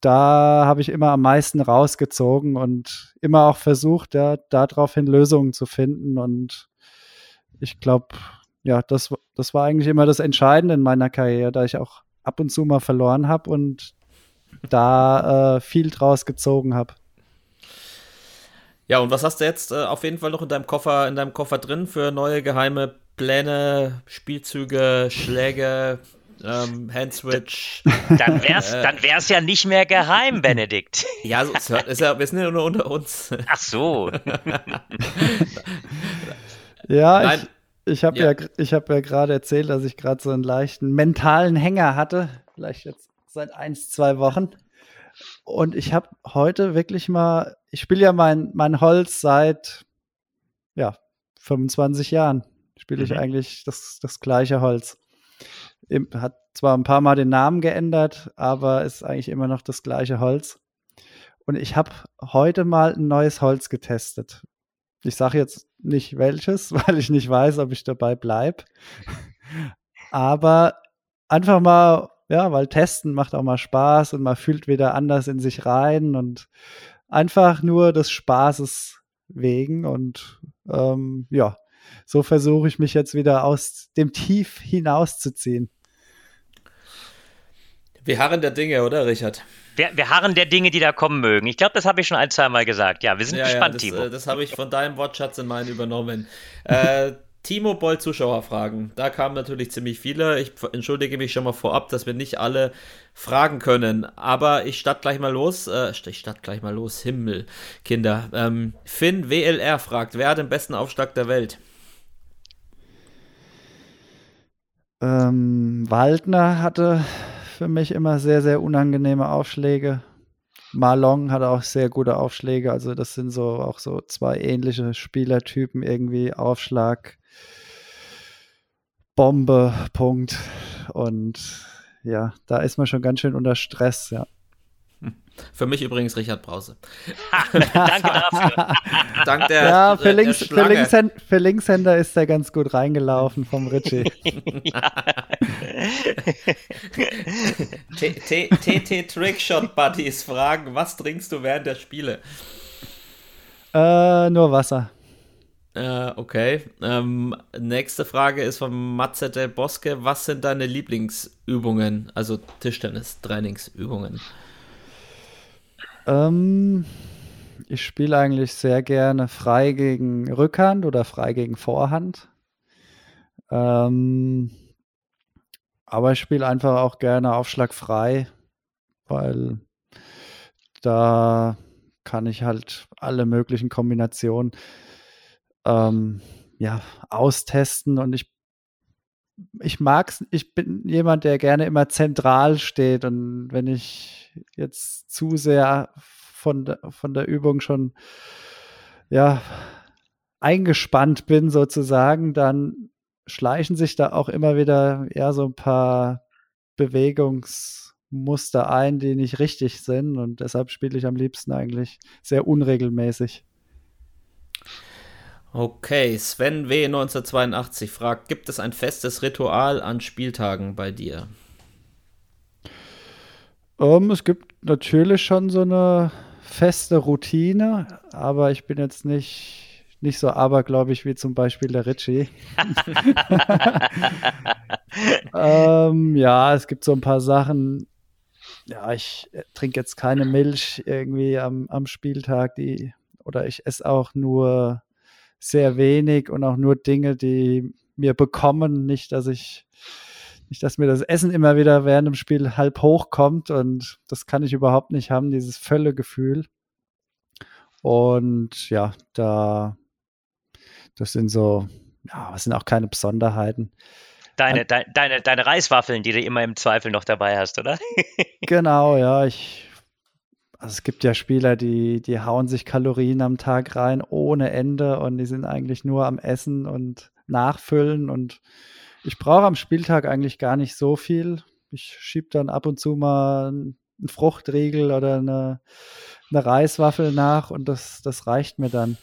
da habe ich immer am meisten rausgezogen und immer auch versucht, ja, daraufhin Lösungen zu finden. Und ich glaube, ja, das, das war eigentlich immer das Entscheidende in meiner Karriere, da ich auch ab und zu mal verloren habe und da äh, viel draus gezogen habe. Ja, und was hast du jetzt äh, auf jeden Fall noch in deinem Koffer, in deinem Koffer drin für neue geheime Pläne, Spielzüge, Schläge, ähm, Handswitch. Dann wär's, äh, dann wär's ja nicht mehr geheim, Benedikt. Ja, so, ist ja, wir sind ja nur unter uns. Ach so. ja, Nein. ich, ich habe ja. ja, ich hab ja gerade erzählt, dass ich gerade so einen leichten mentalen Hänger hatte. Vielleicht jetzt seit ein, zwei Wochen. Und ich habe heute wirklich mal, ich spiele ja mein, mein Holz seit ja, 25 Jahren. Spiele ich mhm. eigentlich das, das gleiche Holz hat zwar ein paar Mal den Namen geändert, aber ist eigentlich immer noch das gleiche Holz. Und ich habe heute mal ein neues Holz getestet. Ich sage jetzt nicht welches, weil ich nicht weiß, ob ich dabei bleibe. aber einfach mal, ja, weil testen macht auch mal Spaß und man fühlt wieder anders in sich rein und einfach nur des Spaßes wegen. Und ähm, ja, so versuche ich mich jetzt wieder aus dem Tief hinauszuziehen. Wir harren der Dinge, oder Richard? Wir, wir harren der Dinge, die da kommen mögen. Ich glaube, das habe ich schon ein, zwei Mal gesagt. Ja, wir sind ja, gespannt, ja, das, Timo. Äh, das habe ich von deinem Wortschatz in meinen übernommen. äh, Timo Boll Zuschauerfragen. Da kamen natürlich ziemlich viele. Ich entschuldige mich schon mal vorab, dass wir nicht alle fragen können. Aber ich starte gleich mal los. Äh, ich starte gleich mal los. Himmel, Kinder. Ähm, Finn WLR fragt, wer hat den besten Aufschlag der Welt? Ähm, Waldner hatte für mich immer sehr, sehr unangenehme Aufschläge. Marlon hat auch sehr gute Aufschläge. Also das sind so auch so zwei ähnliche Spielertypen irgendwie. Aufschlag, Bombe, Punkt. Und ja, da ist man schon ganz schön unter Stress, ja. Für mich übrigens Richard Brause. Danke dafür. Dank der, ja, für, Links, der für, Linkshänder, für, Linkshänder ist er ganz gut reingelaufen vom Richie. TT Trickshot Buddies fragen, was trinkst du während der Spiele? Äh, nur Wasser. Äh, okay. Ähm, nächste Frage ist von Matze del Bosque. Was sind deine Lieblingsübungen? Also Tischtennis-Trainingsübungen. Ähm, ich spiele eigentlich sehr gerne frei gegen Rückhand oder frei gegen Vorhand. Ähm, aber ich spiele einfach auch gerne Aufschlag frei, weil da kann ich halt alle möglichen Kombinationen ähm, ja, austesten und ich ich mag's, ich bin jemand, der gerne immer zentral steht und wenn ich jetzt zu sehr von der, von der Übung schon ja eingespannt bin sozusagen, dann schleichen sich da auch immer wieder ja so ein paar Bewegungsmuster ein, die nicht richtig sind und deshalb spiele ich am liebsten eigentlich sehr unregelmäßig. Okay, Sven W. 1982 fragt, gibt es ein festes Ritual an Spieltagen bei dir? Um, ähm, es gibt natürlich schon so eine feste Routine, aber ich bin jetzt nicht, nicht so abergläubig wie zum Beispiel der Richie. ähm, ja, es gibt so ein paar Sachen. Ja, ich trinke jetzt keine Milch irgendwie am, am Spieltag, die oder ich esse auch nur sehr wenig und auch nur Dinge, die mir bekommen, nicht, dass ich nicht, dass mir das Essen immer wieder während dem Spiel halb hoch kommt und das kann ich überhaupt nicht haben, dieses Völlegefühl. Und ja, da, das sind so, ja, das sind auch keine Besonderheiten. Deine, de, deine, deine Reiswaffeln, die du immer im Zweifel noch dabei hast, oder? genau, ja, ich, also es gibt ja Spieler, die, die hauen sich Kalorien am Tag rein ohne Ende und die sind eigentlich nur am Essen und Nachfüllen und ich brauche am Spieltag eigentlich gar nicht so viel. Ich schiebe dann ab und zu mal einen Fruchtriegel oder eine, eine Reiswaffel nach und das, das reicht mir dann.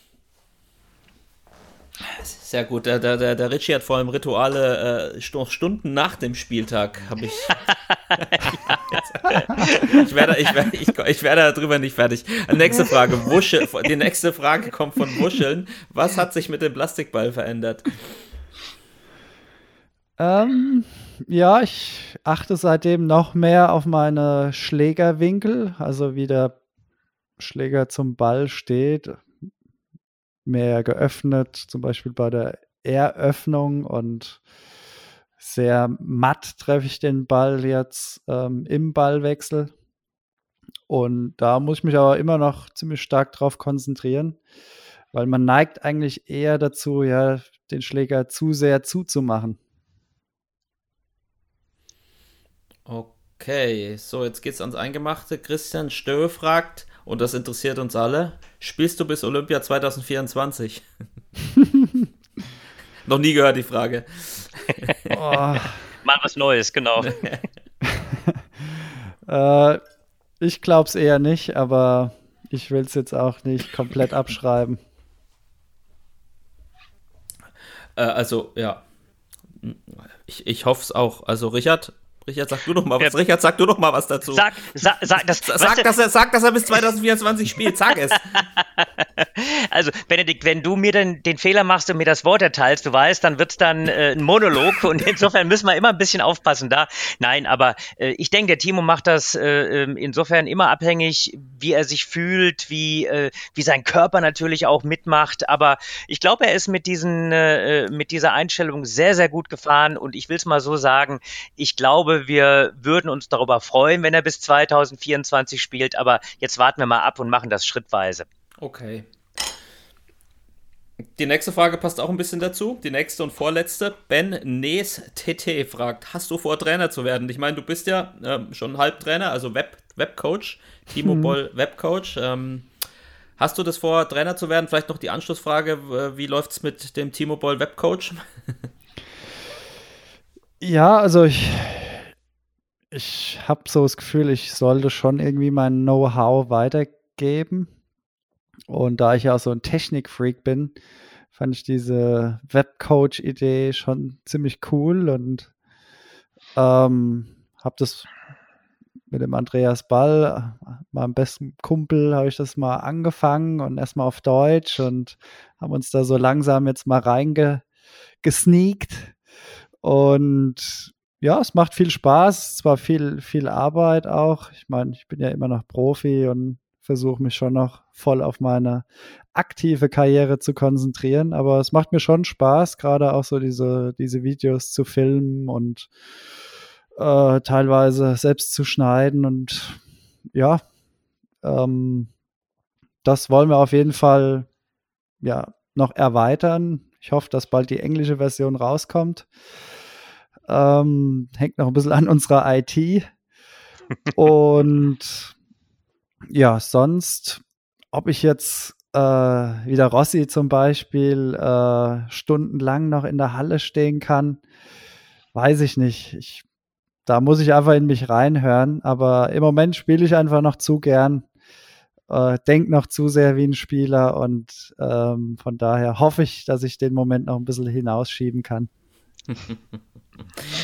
Sehr gut. Der, der, der Richie hat vor allem Rituale äh, noch Stunden nach dem Spieltag, habe ich. ich werde ich werde, ich, ich werde darüber nicht fertig. Nächste Frage. Wuschel, die nächste Frage kommt von Wuscheln. Was hat sich mit dem Plastikball verändert? Ähm, ja, ich achte seitdem noch mehr auf meine Schlägerwinkel, also wie der Schläger zum Ball steht, mehr geöffnet, zum Beispiel bei der Eröffnung und sehr matt treffe ich den Ball jetzt ähm, im Ballwechsel. Und da muss ich mich aber immer noch ziemlich stark drauf konzentrieren, weil man neigt eigentlich eher dazu, ja, den Schläger zu sehr zuzumachen. Okay, so jetzt geht's ans Eingemachte. Christian Stöhe fragt, und das interessiert uns alle, spielst du bis Olympia 2024? Noch nie gehört die Frage. oh. Mal was Neues, genau. äh, ich glaube es eher nicht, aber ich will es jetzt auch nicht komplett abschreiben. Äh, also, ja. Ich, ich hoffe es auch. Also, Richard, Richard, sag du noch mal was. Ja. Richard, sag du noch mal was dazu. Sag, sag, sag, das, sag, dass er, sag, dass er bis 2024 spielt. Sag es. Also, Benedikt, wenn du mir den, den Fehler machst und mir das Wort erteilst, du weißt, dann wird's dann äh, ein Monolog und insofern müssen wir immer ein bisschen aufpassen da. Nein, aber äh, ich denke, der Timo macht das äh, ähm, insofern immer abhängig, wie er sich fühlt, wie, äh, wie sein Körper natürlich auch mitmacht. Aber ich glaube, er ist mit diesen, äh, mit dieser Einstellung sehr, sehr gut gefahren und ich will's mal so sagen, ich glaube, wir würden uns darüber freuen, wenn er bis 2024 spielt, aber jetzt warten wir mal ab und machen das schrittweise. Okay. Die nächste Frage passt auch ein bisschen dazu. Die nächste und vorletzte. Ben Nees TT fragt: Hast du vor, Trainer zu werden? Ich meine, du bist ja ähm, schon Halbtrainer, also Web, Webcoach, Timo hm. Boll Webcoach. Ähm, hast du das vor, Trainer zu werden? Vielleicht noch die Anschlussfrage: Wie läuft es mit dem Timo Boll Webcoach? ja, also ich, ich habe so das Gefühl, ich sollte schon irgendwie mein Know-how weitergeben. Und da ich ja auch so ein Technik-Freak bin, fand ich diese Webcoach-Idee schon ziemlich cool und ähm, habe das mit dem Andreas Ball, meinem besten Kumpel, habe ich das mal angefangen und erstmal auf Deutsch und haben uns da so langsam jetzt mal reingesneakt. Und ja, es macht viel Spaß, zwar viel, viel Arbeit auch. Ich meine, ich bin ja immer noch Profi und versuche mich schon noch voll auf meine aktive Karriere zu konzentrieren. Aber es macht mir schon Spaß, gerade auch so diese, diese Videos zu filmen und äh, teilweise selbst zu schneiden. Und ja, ähm, das wollen wir auf jeden Fall ja noch erweitern. Ich hoffe, dass bald die englische Version rauskommt. Ähm, hängt noch ein bisschen an unserer IT. Und ja, sonst, ob ich jetzt äh, wie der Rossi zum Beispiel äh, stundenlang noch in der Halle stehen kann, weiß ich nicht. Ich, da muss ich einfach in mich reinhören. Aber im Moment spiele ich einfach noch zu gern, äh, denk noch zu sehr wie ein Spieler und ähm, von daher hoffe ich, dass ich den Moment noch ein bisschen hinausschieben kann.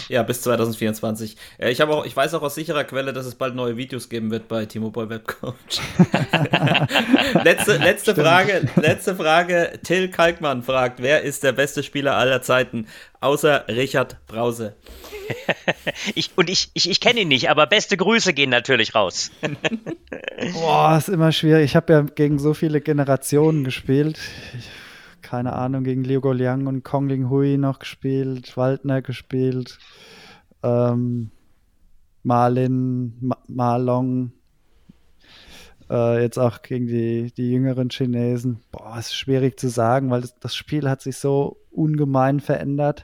Ja, bis 2024. Äh, ich, auch, ich weiß auch aus sicherer Quelle, dass es bald neue Videos geben wird bei T-Mobile Webcoach. letzte letzte Frage, letzte Frage. Till Kalkmann fragt, wer ist der beste Spieler aller Zeiten, außer Richard Brause? ich, und ich, ich, ich kenne ihn nicht, aber beste Grüße gehen natürlich raus. Boah, ist immer schwierig. Ich habe ja gegen so viele Generationen gespielt. Ich keine Ahnung, gegen Liu Goliang und Kong Ling Hui noch gespielt, Waldner gespielt, ähm, Marlin, Ma Malong, äh, jetzt auch gegen die, die jüngeren Chinesen. Boah, ist schwierig zu sagen, weil das, das Spiel hat sich so ungemein verändert.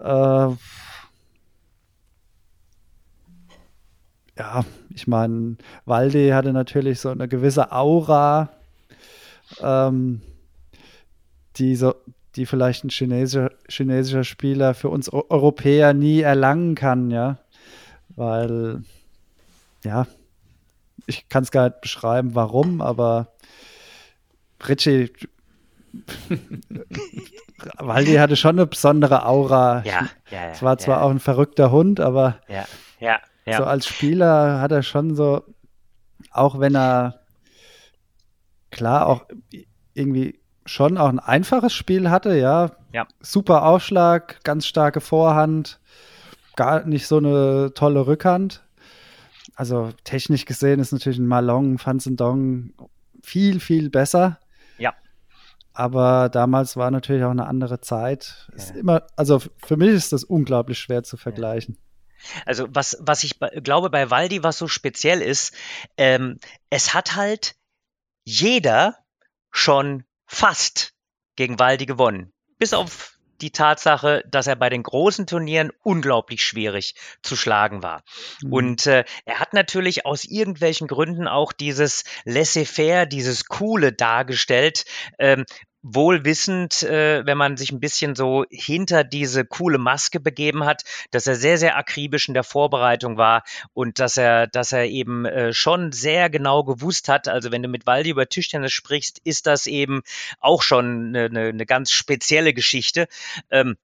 Äh, ja, ich meine, Waldi hatte natürlich so eine gewisse Aura. Ähm, die, so, die vielleicht ein chinesischer, chinesischer Spieler für uns Europäer nie erlangen kann, ja. Weil, ja, ich kann es gar nicht beschreiben, warum, aber Richie, Waldi hatte schon eine besondere Aura. Ja, ja, ja. Es war zwar ja, auch ein verrückter Hund, aber ja, ja, ja. so als Spieler hat er schon so, auch wenn er klar auch irgendwie schon auch ein einfaches Spiel hatte, ja. ja. Super Aufschlag, ganz starke Vorhand, gar nicht so eine tolle Rückhand. Also technisch gesehen ist natürlich ein Malong, Fanzendong viel, viel besser. Ja. Aber damals war natürlich auch eine andere Zeit. Ja. Ist immer, also für mich ist das unglaublich schwer zu vergleichen. Also was, was ich glaube bei Waldi, was so speziell ist, ähm, es hat halt jeder schon fast gegen Waldi gewonnen. Bis auf die Tatsache, dass er bei den großen Turnieren unglaublich schwierig zu schlagen war. Mhm. Und äh, er hat natürlich aus irgendwelchen Gründen auch dieses Laissez-faire, dieses Coole dargestellt, ähm, wohl wissend, äh, wenn man sich ein bisschen so hinter diese coole Maske begeben hat, dass er sehr, sehr akribisch in der Vorbereitung war und dass er, dass er eben äh, schon sehr genau gewusst hat, also wenn du mit Waldi über Tischtennis sprichst, ist das eben auch schon eine, eine, eine ganz spezielle Geschichte. Ähm,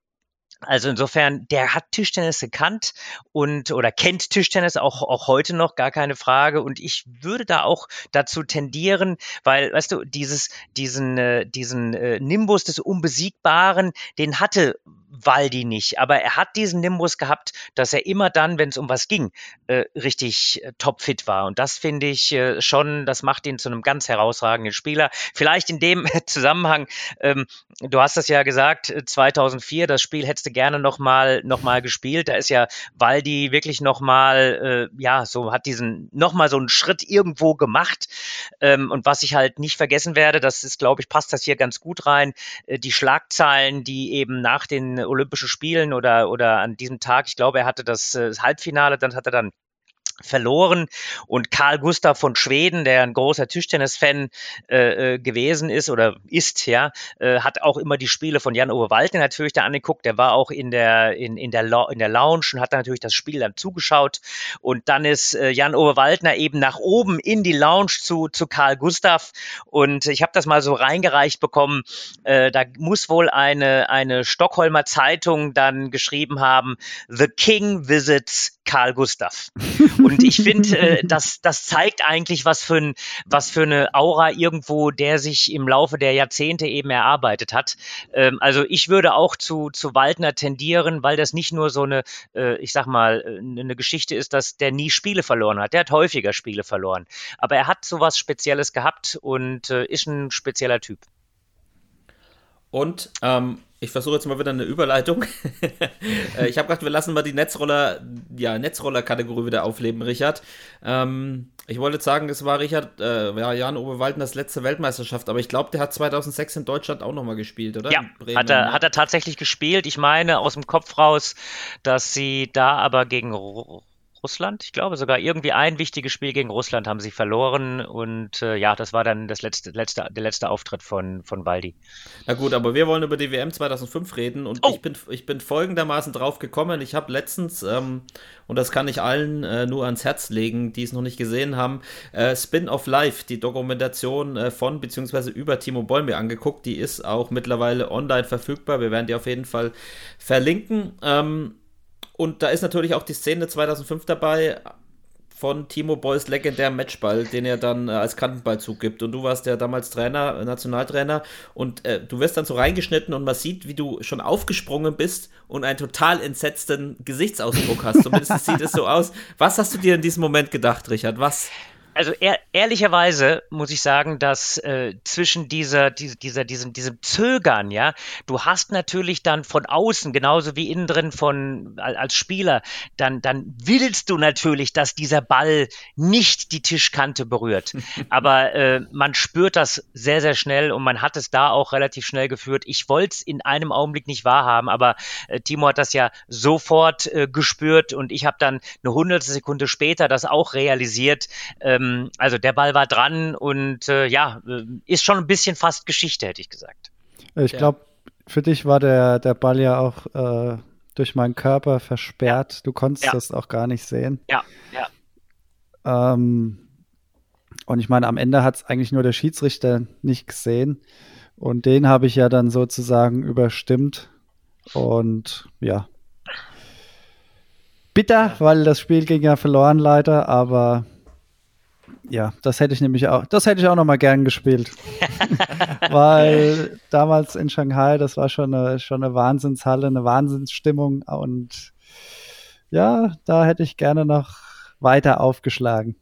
also insofern, der hat Tischtennis gekannt und oder kennt Tischtennis auch, auch heute noch, gar keine Frage. Und ich würde da auch dazu tendieren, weil, weißt du, dieses, diesen, äh, diesen äh, Nimbus des Unbesiegbaren, den hatte Waldi nicht. Aber er hat diesen Nimbus gehabt, dass er immer dann, wenn es um was ging, äh, richtig äh, topfit war. Und das finde ich äh, schon, das macht ihn zu einem ganz herausragenden Spieler. Vielleicht in dem Zusammenhang, ähm, du hast das ja gesagt, 2004, äh, das Spiel hättest du gerne nochmal noch mal gespielt. Da ist ja Waldi wirklich nochmal, äh, ja, so hat diesen, nochmal so einen Schritt irgendwo gemacht. Ähm, und was ich halt nicht vergessen werde, das ist, glaube ich, passt das hier ganz gut rein, äh, die Schlagzeilen, die eben nach den Olympischen Spielen oder, oder an diesem Tag, ich glaube, er hatte das, äh, das Halbfinale, dann hat er dann verloren und Karl Gustav von Schweden, der ein großer Tischtennis-Fan äh, äh, gewesen ist oder ist, ja, äh, hat auch immer die Spiele von Jan-Uwe Waldner natürlich da angeguckt. Der war auch in der in, in der in der Lounge und hat dann natürlich das Spiel dann zugeschaut und dann ist äh, Jan-Uwe Waldner eben nach oben in die Lounge zu zu Karl Gustav und ich habe das mal so reingereicht bekommen. Äh, da muss wohl eine eine Stockholmer Zeitung dann geschrieben haben: The King visits Karl Gustav. Und ich finde, äh, das, das zeigt eigentlich, was für, ein, was für eine Aura irgendwo der sich im Laufe der Jahrzehnte eben erarbeitet hat. Ähm, also ich würde auch zu, zu Waldner tendieren, weil das nicht nur so eine, äh, ich sag mal, äh, eine Geschichte ist, dass der nie Spiele verloren hat. Der hat häufiger Spiele verloren. Aber er hat sowas Spezielles gehabt und äh, ist ein spezieller Typ. Und ähm, ich versuche jetzt mal wieder eine Überleitung. Äh, ich habe gedacht, wir lassen mal die Netzroller, ja, Netzroller-Kategorie wieder aufleben, Richard. Ähm, ich wollte sagen, es war Richard, äh, ja, Jan Owe Walten das letzte Weltmeisterschaft, aber ich glaube, der hat 2006 in Deutschland auch nochmal gespielt, oder? Ja, Bremen, hat, er, ja. hat er tatsächlich gespielt. Ich meine aus dem Kopf raus, dass sie da aber gegen Russland. Ich glaube sogar irgendwie ein wichtiges Spiel gegen Russland haben sie verloren und äh, ja, das war dann das letzte, letzte, der letzte Auftritt von, von Waldi. Na gut, aber wir wollen über die WM 2005 reden und oh. ich, bin, ich bin folgendermaßen drauf gekommen. Ich habe letztens, ähm, und das kann ich allen äh, nur ans Herz legen, die es noch nicht gesehen haben, äh, Spin of Life, die Dokumentation äh, von bzw. über Timo Boll mir angeguckt. Die ist auch mittlerweile online verfügbar. Wir werden die auf jeden Fall verlinken. Ähm, und da ist natürlich auch die Szene 2005 dabei von Timo Boys legendärem Matchball, den er dann äh, als Kantenball zugibt. Und du warst ja damals Trainer, äh, Nationaltrainer. Und äh, du wirst dann so reingeschnitten und man sieht, wie du schon aufgesprungen bist und einen total entsetzten Gesichtsausdruck hast. Zumindest sieht es so aus. Was hast du dir in diesem Moment gedacht, Richard? Was? Also ehr, ehrlicherweise muss ich sagen, dass äh, zwischen dieser, dieser, dieser, diesem, diesem Zögern, ja, du hast natürlich dann von außen, genauso wie innen drin von als Spieler, dann, dann willst du natürlich, dass dieser Ball nicht die Tischkante berührt. Aber äh, man spürt das sehr, sehr schnell und man hat es da auch relativ schnell geführt. Ich wollte es in einem Augenblick nicht wahrhaben, aber äh, Timo hat das ja sofort äh, gespürt und ich habe dann eine hundertstel Sekunde später das auch realisiert. Ähm, ähm, also der Ball war dran und äh, ja, äh, ist schon ein bisschen fast Geschichte, hätte ich gesagt. Ich glaube, für dich war der, der Ball ja auch äh, durch meinen Körper versperrt. Du konntest ja. das auch gar nicht sehen. Ja, ja. Ähm, und ich meine, am Ende hat es eigentlich nur der Schiedsrichter nicht gesehen. Und den habe ich ja dann sozusagen überstimmt. Und ja. Bitter, weil das Spiel ging ja verloren leider, aber ja, das hätte ich nämlich auch, das hätte ich auch noch mal gern gespielt. Weil damals in Shanghai, das war schon eine, schon eine Wahnsinnshalle, eine Wahnsinnsstimmung und ja, da hätte ich gerne noch weiter aufgeschlagen.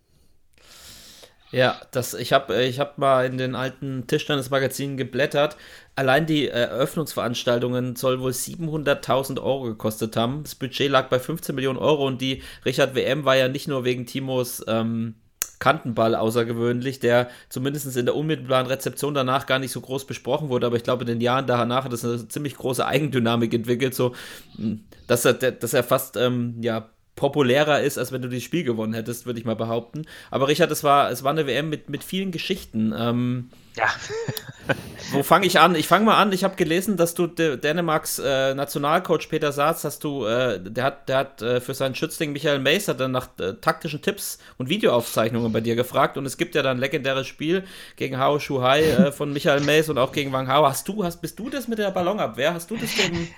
Ja, das, ich habe ich hab mal in den alten Tischtennismagazinen geblättert. Allein die Eröffnungsveranstaltungen soll wohl 700.000 Euro gekostet haben. Das Budget lag bei 15 Millionen Euro und die Richard WM war ja nicht nur wegen Timos ähm, Kantenball außergewöhnlich, der zumindest in der unmittelbaren Rezeption danach gar nicht so groß besprochen wurde, aber ich glaube, in den Jahren danach hat das eine ziemlich große Eigendynamik entwickelt, so hm, dass er, dass er fast ähm, ja, populärer ist, als wenn du das Spiel gewonnen hättest, würde ich mal behaupten. Aber Richard, es war, es war eine WM mit, mit vielen Geschichten. Ähm, ja. wo fange ich an? Ich fange mal an. Ich habe gelesen, dass du Dänemarks äh, Nationalcoach Peter Saatz hast du, äh, der hat, der hat äh, für seinen Schützling Michael Mace dann nach äh, taktischen Tipps und Videoaufzeichnungen bei dir gefragt. Und es gibt ja dann ein legendäres Spiel gegen Hao Shuhai äh, von Michael Mace und auch gegen Wang Hao. Hast du, hast, bist du das mit der Ballonabwehr? Hast du das dem,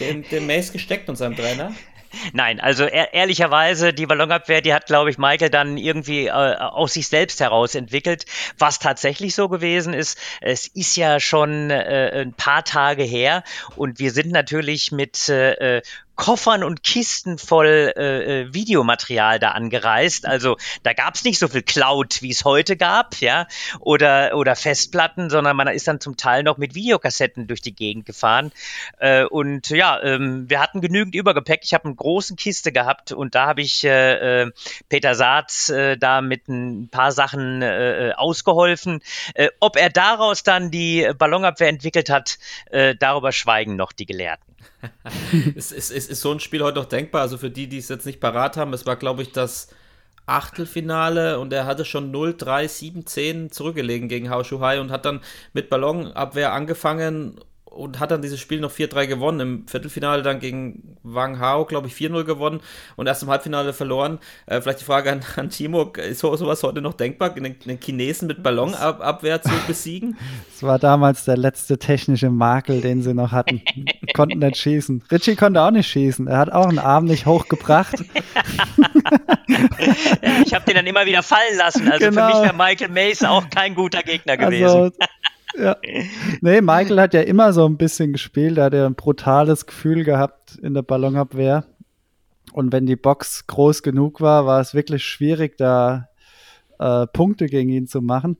dem, dem Mace gesteckt und seinem Trainer? Nein, also ehr ehrlicherweise, die Ballonabwehr, die hat, glaube ich, Michael dann irgendwie äh, aus sich selbst heraus entwickelt. Was tatsächlich so gewesen ist, es ist ja schon äh, ein paar Tage her und wir sind natürlich mit äh, Koffern und Kisten voll äh, äh, Videomaterial da angereist. Also da gab es nicht so viel Cloud, wie es heute gab, ja, oder, oder Festplatten, sondern man ist dann zum Teil noch mit Videokassetten durch die Gegend gefahren. Äh, und ja, ähm, wir hatten genügend Übergepäck. Ich habe eine große Kiste gehabt und da habe ich äh, äh, Peter Saatz äh, da mit ein paar Sachen äh, ausgeholfen. Äh, ob er daraus dann die Ballonabwehr entwickelt hat, äh, darüber schweigen noch die Gelehrten. Ist, ist, ist, ist so ein Spiel heute noch denkbar? Also für die, die es jetzt nicht parat haben, es war, glaube ich, das Achtelfinale und er hatte schon 0, 3, 7, 10 zurückgelegen gegen Hao Shuhai und hat dann mit Ballonabwehr angefangen und hat dann dieses Spiel noch 4-3 gewonnen. Im Viertelfinale dann gegen Wang Hao, glaube ich, 4-0 gewonnen und erst im Halbfinale verloren. Äh, vielleicht die Frage an, an Timo, ist sowas heute noch denkbar, einen, einen Chinesen mit Ballonabwehr zu besiegen? Das war damals der letzte technische Makel, den sie noch hatten. Konnten nicht schießen. Richie konnte auch nicht schießen. Er hat auch einen Arm nicht hochgebracht. ich habe den dann immer wieder fallen lassen. Also genau. für mich wäre Michael Mace auch kein guter Gegner gewesen. Also, ja. Nee, Michael hat ja immer so ein bisschen gespielt. Er hat ja ein brutales Gefühl gehabt in der Ballonabwehr. Und wenn die Box groß genug war, war es wirklich schwierig, da äh, Punkte gegen ihn zu machen.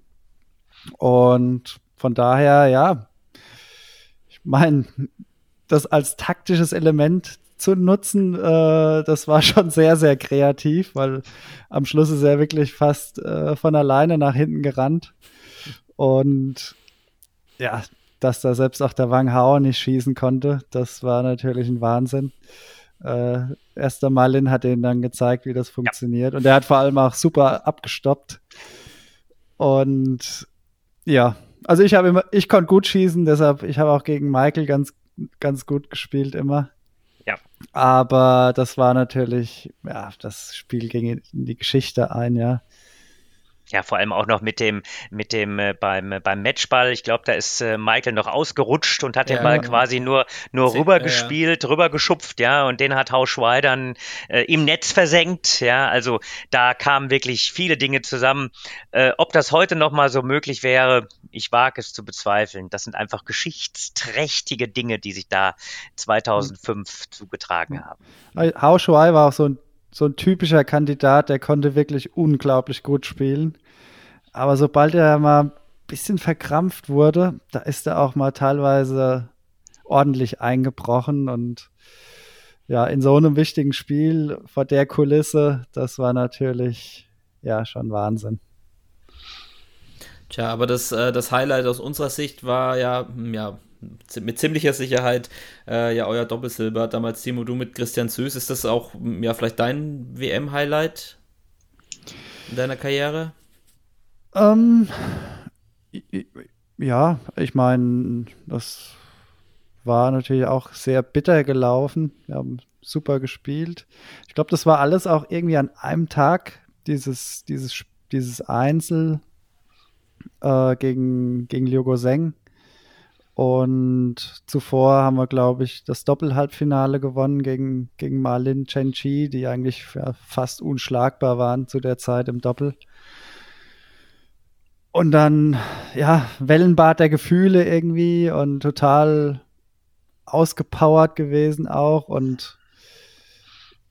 Und von daher, ja, ich meine, das als taktisches Element zu nutzen, äh, das war schon sehr, sehr kreativ, weil am Schluss ist er wirklich fast äh, von alleine nach hinten gerannt. Und ja, dass da selbst auch der Wang Hao nicht schießen konnte, das war natürlich ein Wahnsinn. Äh, erster Malin hat ihn dann gezeigt, wie das funktioniert. Ja. Und er hat vor allem auch super abgestoppt. Und ja, also ich habe immer, ich konnte gut schießen, deshalb, ich habe auch gegen Michael ganz, ganz gut gespielt immer. Ja. Aber das war natürlich, ja, das Spiel ging in die Geschichte ein, ja. Ja, vor allem auch noch mit dem, mit dem äh, beim, äh, beim Matchball. Ich glaube, da ist äh, Michael noch ausgerutscht und hat ja, den Ball genau. quasi nur, nur rübergespielt, ja, ja. rübergeschupft, ja, und den hat Hau Schwei dann äh, im Netz versenkt, ja. Also da kamen wirklich viele Dinge zusammen. Äh, ob das heute nochmal so möglich wäre, ich wage es zu bezweifeln. Das sind einfach geschichtsträchtige Dinge, die sich da 2005 mhm. zugetragen haben. Hau Schwei war auch so ein so ein typischer Kandidat, der konnte wirklich unglaublich gut spielen. Aber sobald er mal ein bisschen verkrampft wurde, da ist er auch mal teilweise ordentlich eingebrochen und ja, in so einem wichtigen Spiel vor der Kulisse, das war natürlich ja schon Wahnsinn. Tja, aber das, äh, das Highlight aus unserer Sicht war ja, ja mit ziemlicher Sicherheit äh, ja euer Doppelsilber. Damals Timo, du mit Christian Süß. Ist das auch ja vielleicht dein WM-Highlight in deiner Karriere? Ähm, ja, ich meine, das war natürlich auch sehr bitter gelaufen. Wir haben super gespielt. Ich glaube, das war alles auch irgendwie an einem Tag, dieses, dieses, dieses Einzel äh, gegen, gegen Liu Goseng. Und zuvor haben wir, glaube ich, das Doppelhalbfinale gewonnen gegen, gegen Marlin Chen-Chi, die eigentlich fast unschlagbar waren zu der Zeit im Doppel. Und dann, ja, Wellenbad der Gefühle irgendwie und total ausgepowert gewesen auch und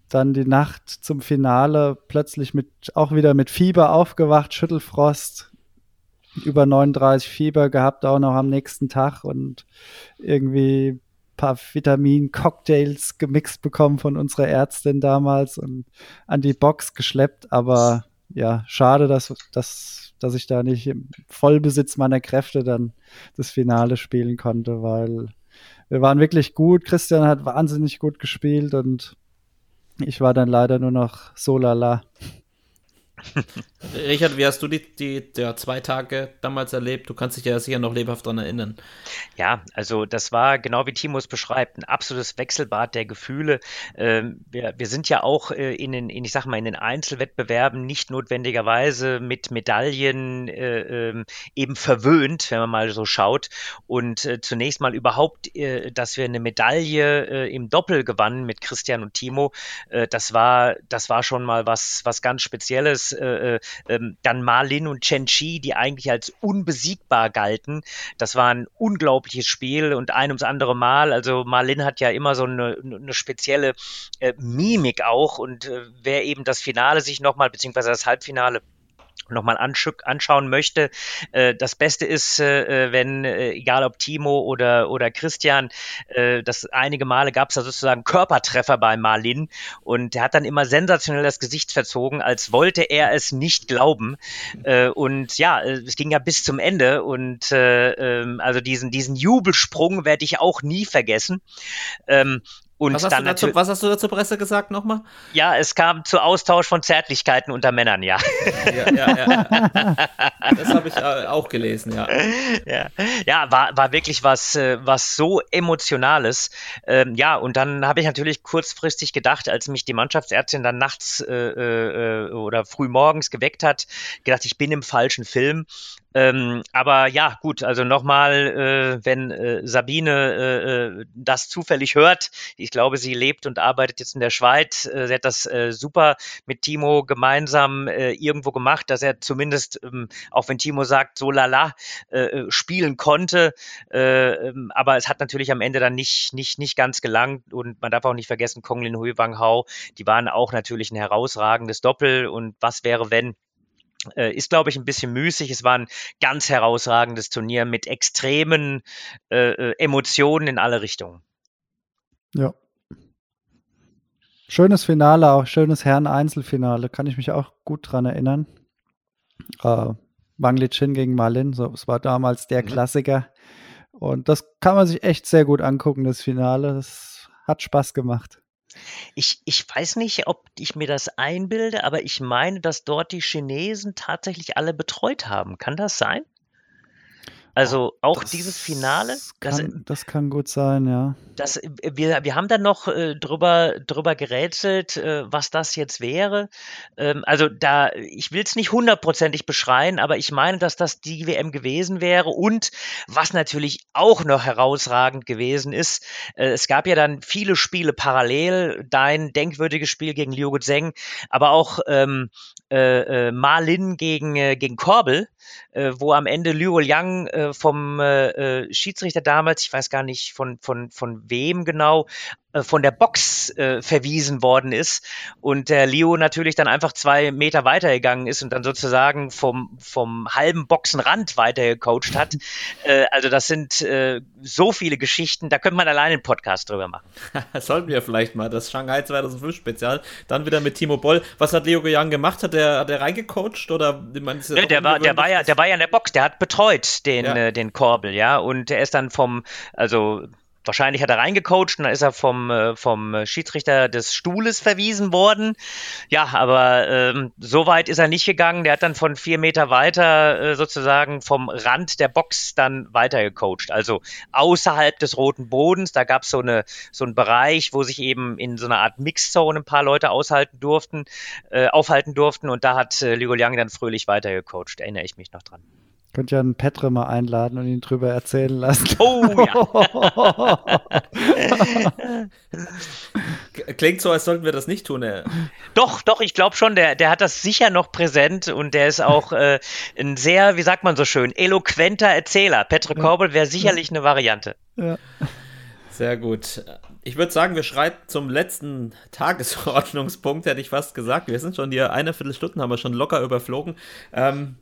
dann die Nacht zum Finale plötzlich mit, auch wieder mit Fieber aufgewacht, Schüttelfrost, über 39 Fieber gehabt, auch noch am nächsten Tag und irgendwie ein paar Vitamin-Cocktails gemixt bekommen von unserer Ärztin damals und an die Box geschleppt. Aber ja, schade, dass, dass, dass ich da nicht im Vollbesitz meiner Kräfte dann das Finale spielen konnte, weil wir waren wirklich gut. Christian hat wahnsinnig gut gespielt und ich war dann leider nur noch so lala. Richard, wie hast du die, die ja, zwei Tage damals erlebt? Du kannst dich ja sicher noch lebhaft daran erinnern. Ja, also das war genau wie Timus beschreibt, ein absolutes Wechselbad der Gefühle. Ähm, wir, wir sind ja auch äh, in den, in, ich sag mal, in den Einzelwettbewerben nicht notwendigerweise mit Medaillen äh, ähm, eben verwöhnt, wenn man mal so schaut. Und äh, zunächst mal überhaupt, äh, dass wir eine Medaille äh, im Doppel gewannen mit Christian und Timo, äh, das war, das war schon mal was, was ganz Spezielles äh, äh, ähm, dann Marlin und Chen Chi, die eigentlich als unbesiegbar galten. Das war ein unglaubliches Spiel und ein ums andere Mal. Also Marlin hat ja immer so eine, eine spezielle äh, Mimik auch und äh, wer eben das Finale sich nochmal, beziehungsweise das Halbfinale nochmal anschauen möchte. Äh, das Beste ist, äh, äh, wenn, egal ob Timo oder, oder Christian, das einige Male gab es da sozusagen Körpertreffer bei Marlin und er hat dann immer sensationell das Gesicht verzogen, als wollte er es nicht glauben. Und ja, es ging ja bis zum Ende und ähm, also diesen, diesen Jubelsprung werde ich auch nie vergessen. Und was, hast dann dazu, was hast du dazu Presse gesagt nochmal? Ja, es kam zu Austausch von Zärtlichkeiten unter Männern, ja. ja, ja, ja. Das habe ich äh, auch gelesen, ja. Ja, ja war, war wirklich was, äh, was so Emotionales. Ähm, ja, und dann habe ich natürlich kurzfristig gedacht, als mich die Mannschaftsärztin dann nachts äh, äh, oder früh morgens geweckt hat, gedacht, ich bin im falschen Film. Ähm, aber ja, gut, also nochmal, äh, wenn äh, Sabine äh, äh, das zufällig hört, ich glaube, sie lebt und arbeitet jetzt in der Schweiz, äh, sie hat das äh, super mit Timo gemeinsam irgendwo gemacht, dass er zumindest, ähm, auch wenn Timo sagt, so lala, spielen konnte, äh, ähm, aber es hat natürlich am Ende dann nicht, nicht, nicht ganz gelangt und man darf auch nicht vergessen, Konglin Hui Wang Hao, die waren auch natürlich ein herausragendes Doppel und was wäre, wenn ist, glaube ich, ein bisschen müßig. Es war ein ganz herausragendes Turnier mit extremen äh, äh, Emotionen in alle Richtungen. Ja. Schönes Finale, auch schönes Herren-Einzelfinale, kann ich mich auch gut dran erinnern. Äh, Wang Lichin gegen Malin, so, es war damals der mhm. Klassiker. Und das kann man sich echt sehr gut angucken, das Finale. Das hat Spaß gemacht. Ich, ich weiß nicht, ob ich mir das einbilde, aber ich meine, dass dort die Chinesen tatsächlich alle betreut haben. Kann das sein? Also auch Das dieses Finale, das, Kann, das kann gut sein, ja. das, wir, wir haben dann noch äh, drüber, drüber gerätselt, äh, was das jetzt wäre. Ähm, also da, ich will es nicht hundertprozentig beschreien, aber ich meine, dass das die WM gewesen wäre. Und was natürlich auch noch herausragend gewesen ist, äh, es gab ja dann viele Spiele parallel, dein denkwürdiges Spiel gegen Liu Zheng, aber auch ähm, äh, äh, Ma Lin gegen, äh, gegen Korbel, äh, wo am Ende Liu Liang äh, vom äh, äh, Schiedsrichter damals, ich weiß gar nicht von, von, von wem genau, äh, von der Box äh, verwiesen worden ist und der Leo natürlich dann einfach zwei Meter weitergegangen ist und dann sozusagen vom, vom halben Boxenrand weitergecoacht hat. äh, also das sind äh, so viele Geschichten, da könnte man alleine einen Podcast drüber machen. Sollten wir vielleicht mal, das Shanghai 2005 Spezial, dann wieder mit Timo Boll. Was hat Leo Yang gemacht? Hat der, hat der reingecoacht oder? Ist ja der war, der war ja, ungewöhnlich, der war ja in der Box, der hat betreut den, Ja. äh, den Korbel, ja, und der ist dann vom, also wahrscheinlich hat er reingecoacht und dann ist er vom, äh, vom Schiedsrichter des Stuhles verwiesen worden. Ja, aber ähm, so weit ist er nicht gegangen. Der hat dann von vier Meter weiter äh, sozusagen vom Rand der Box dann weitergecoacht. Also außerhalb des roten Bodens, da gab es so, eine, so einen Bereich, wo sich eben in so einer Art Mixzone ein paar Leute aushalten durften, äh, aufhalten durften und da hat äh, Ligo Liang dann fröhlich weitergecoacht, erinnere ich mich noch dran. Könnt ja einen Petre mal einladen und ihn drüber erzählen lassen. Oh ja. Klingt so, als sollten wir das nicht tun. Äh. Doch, doch, ich glaube schon, der, der hat das sicher noch präsent und der ist auch äh, ein sehr, wie sagt man so schön, eloquenter Erzähler. Petre Korbel wäre sicherlich eine Variante. ja. Sehr gut. Ich würde sagen, wir schreiten zum letzten Tagesordnungspunkt, hätte ich fast gesagt. Wir sind schon hier eine Viertelstunde, haben wir schon locker überflogen. Ähm,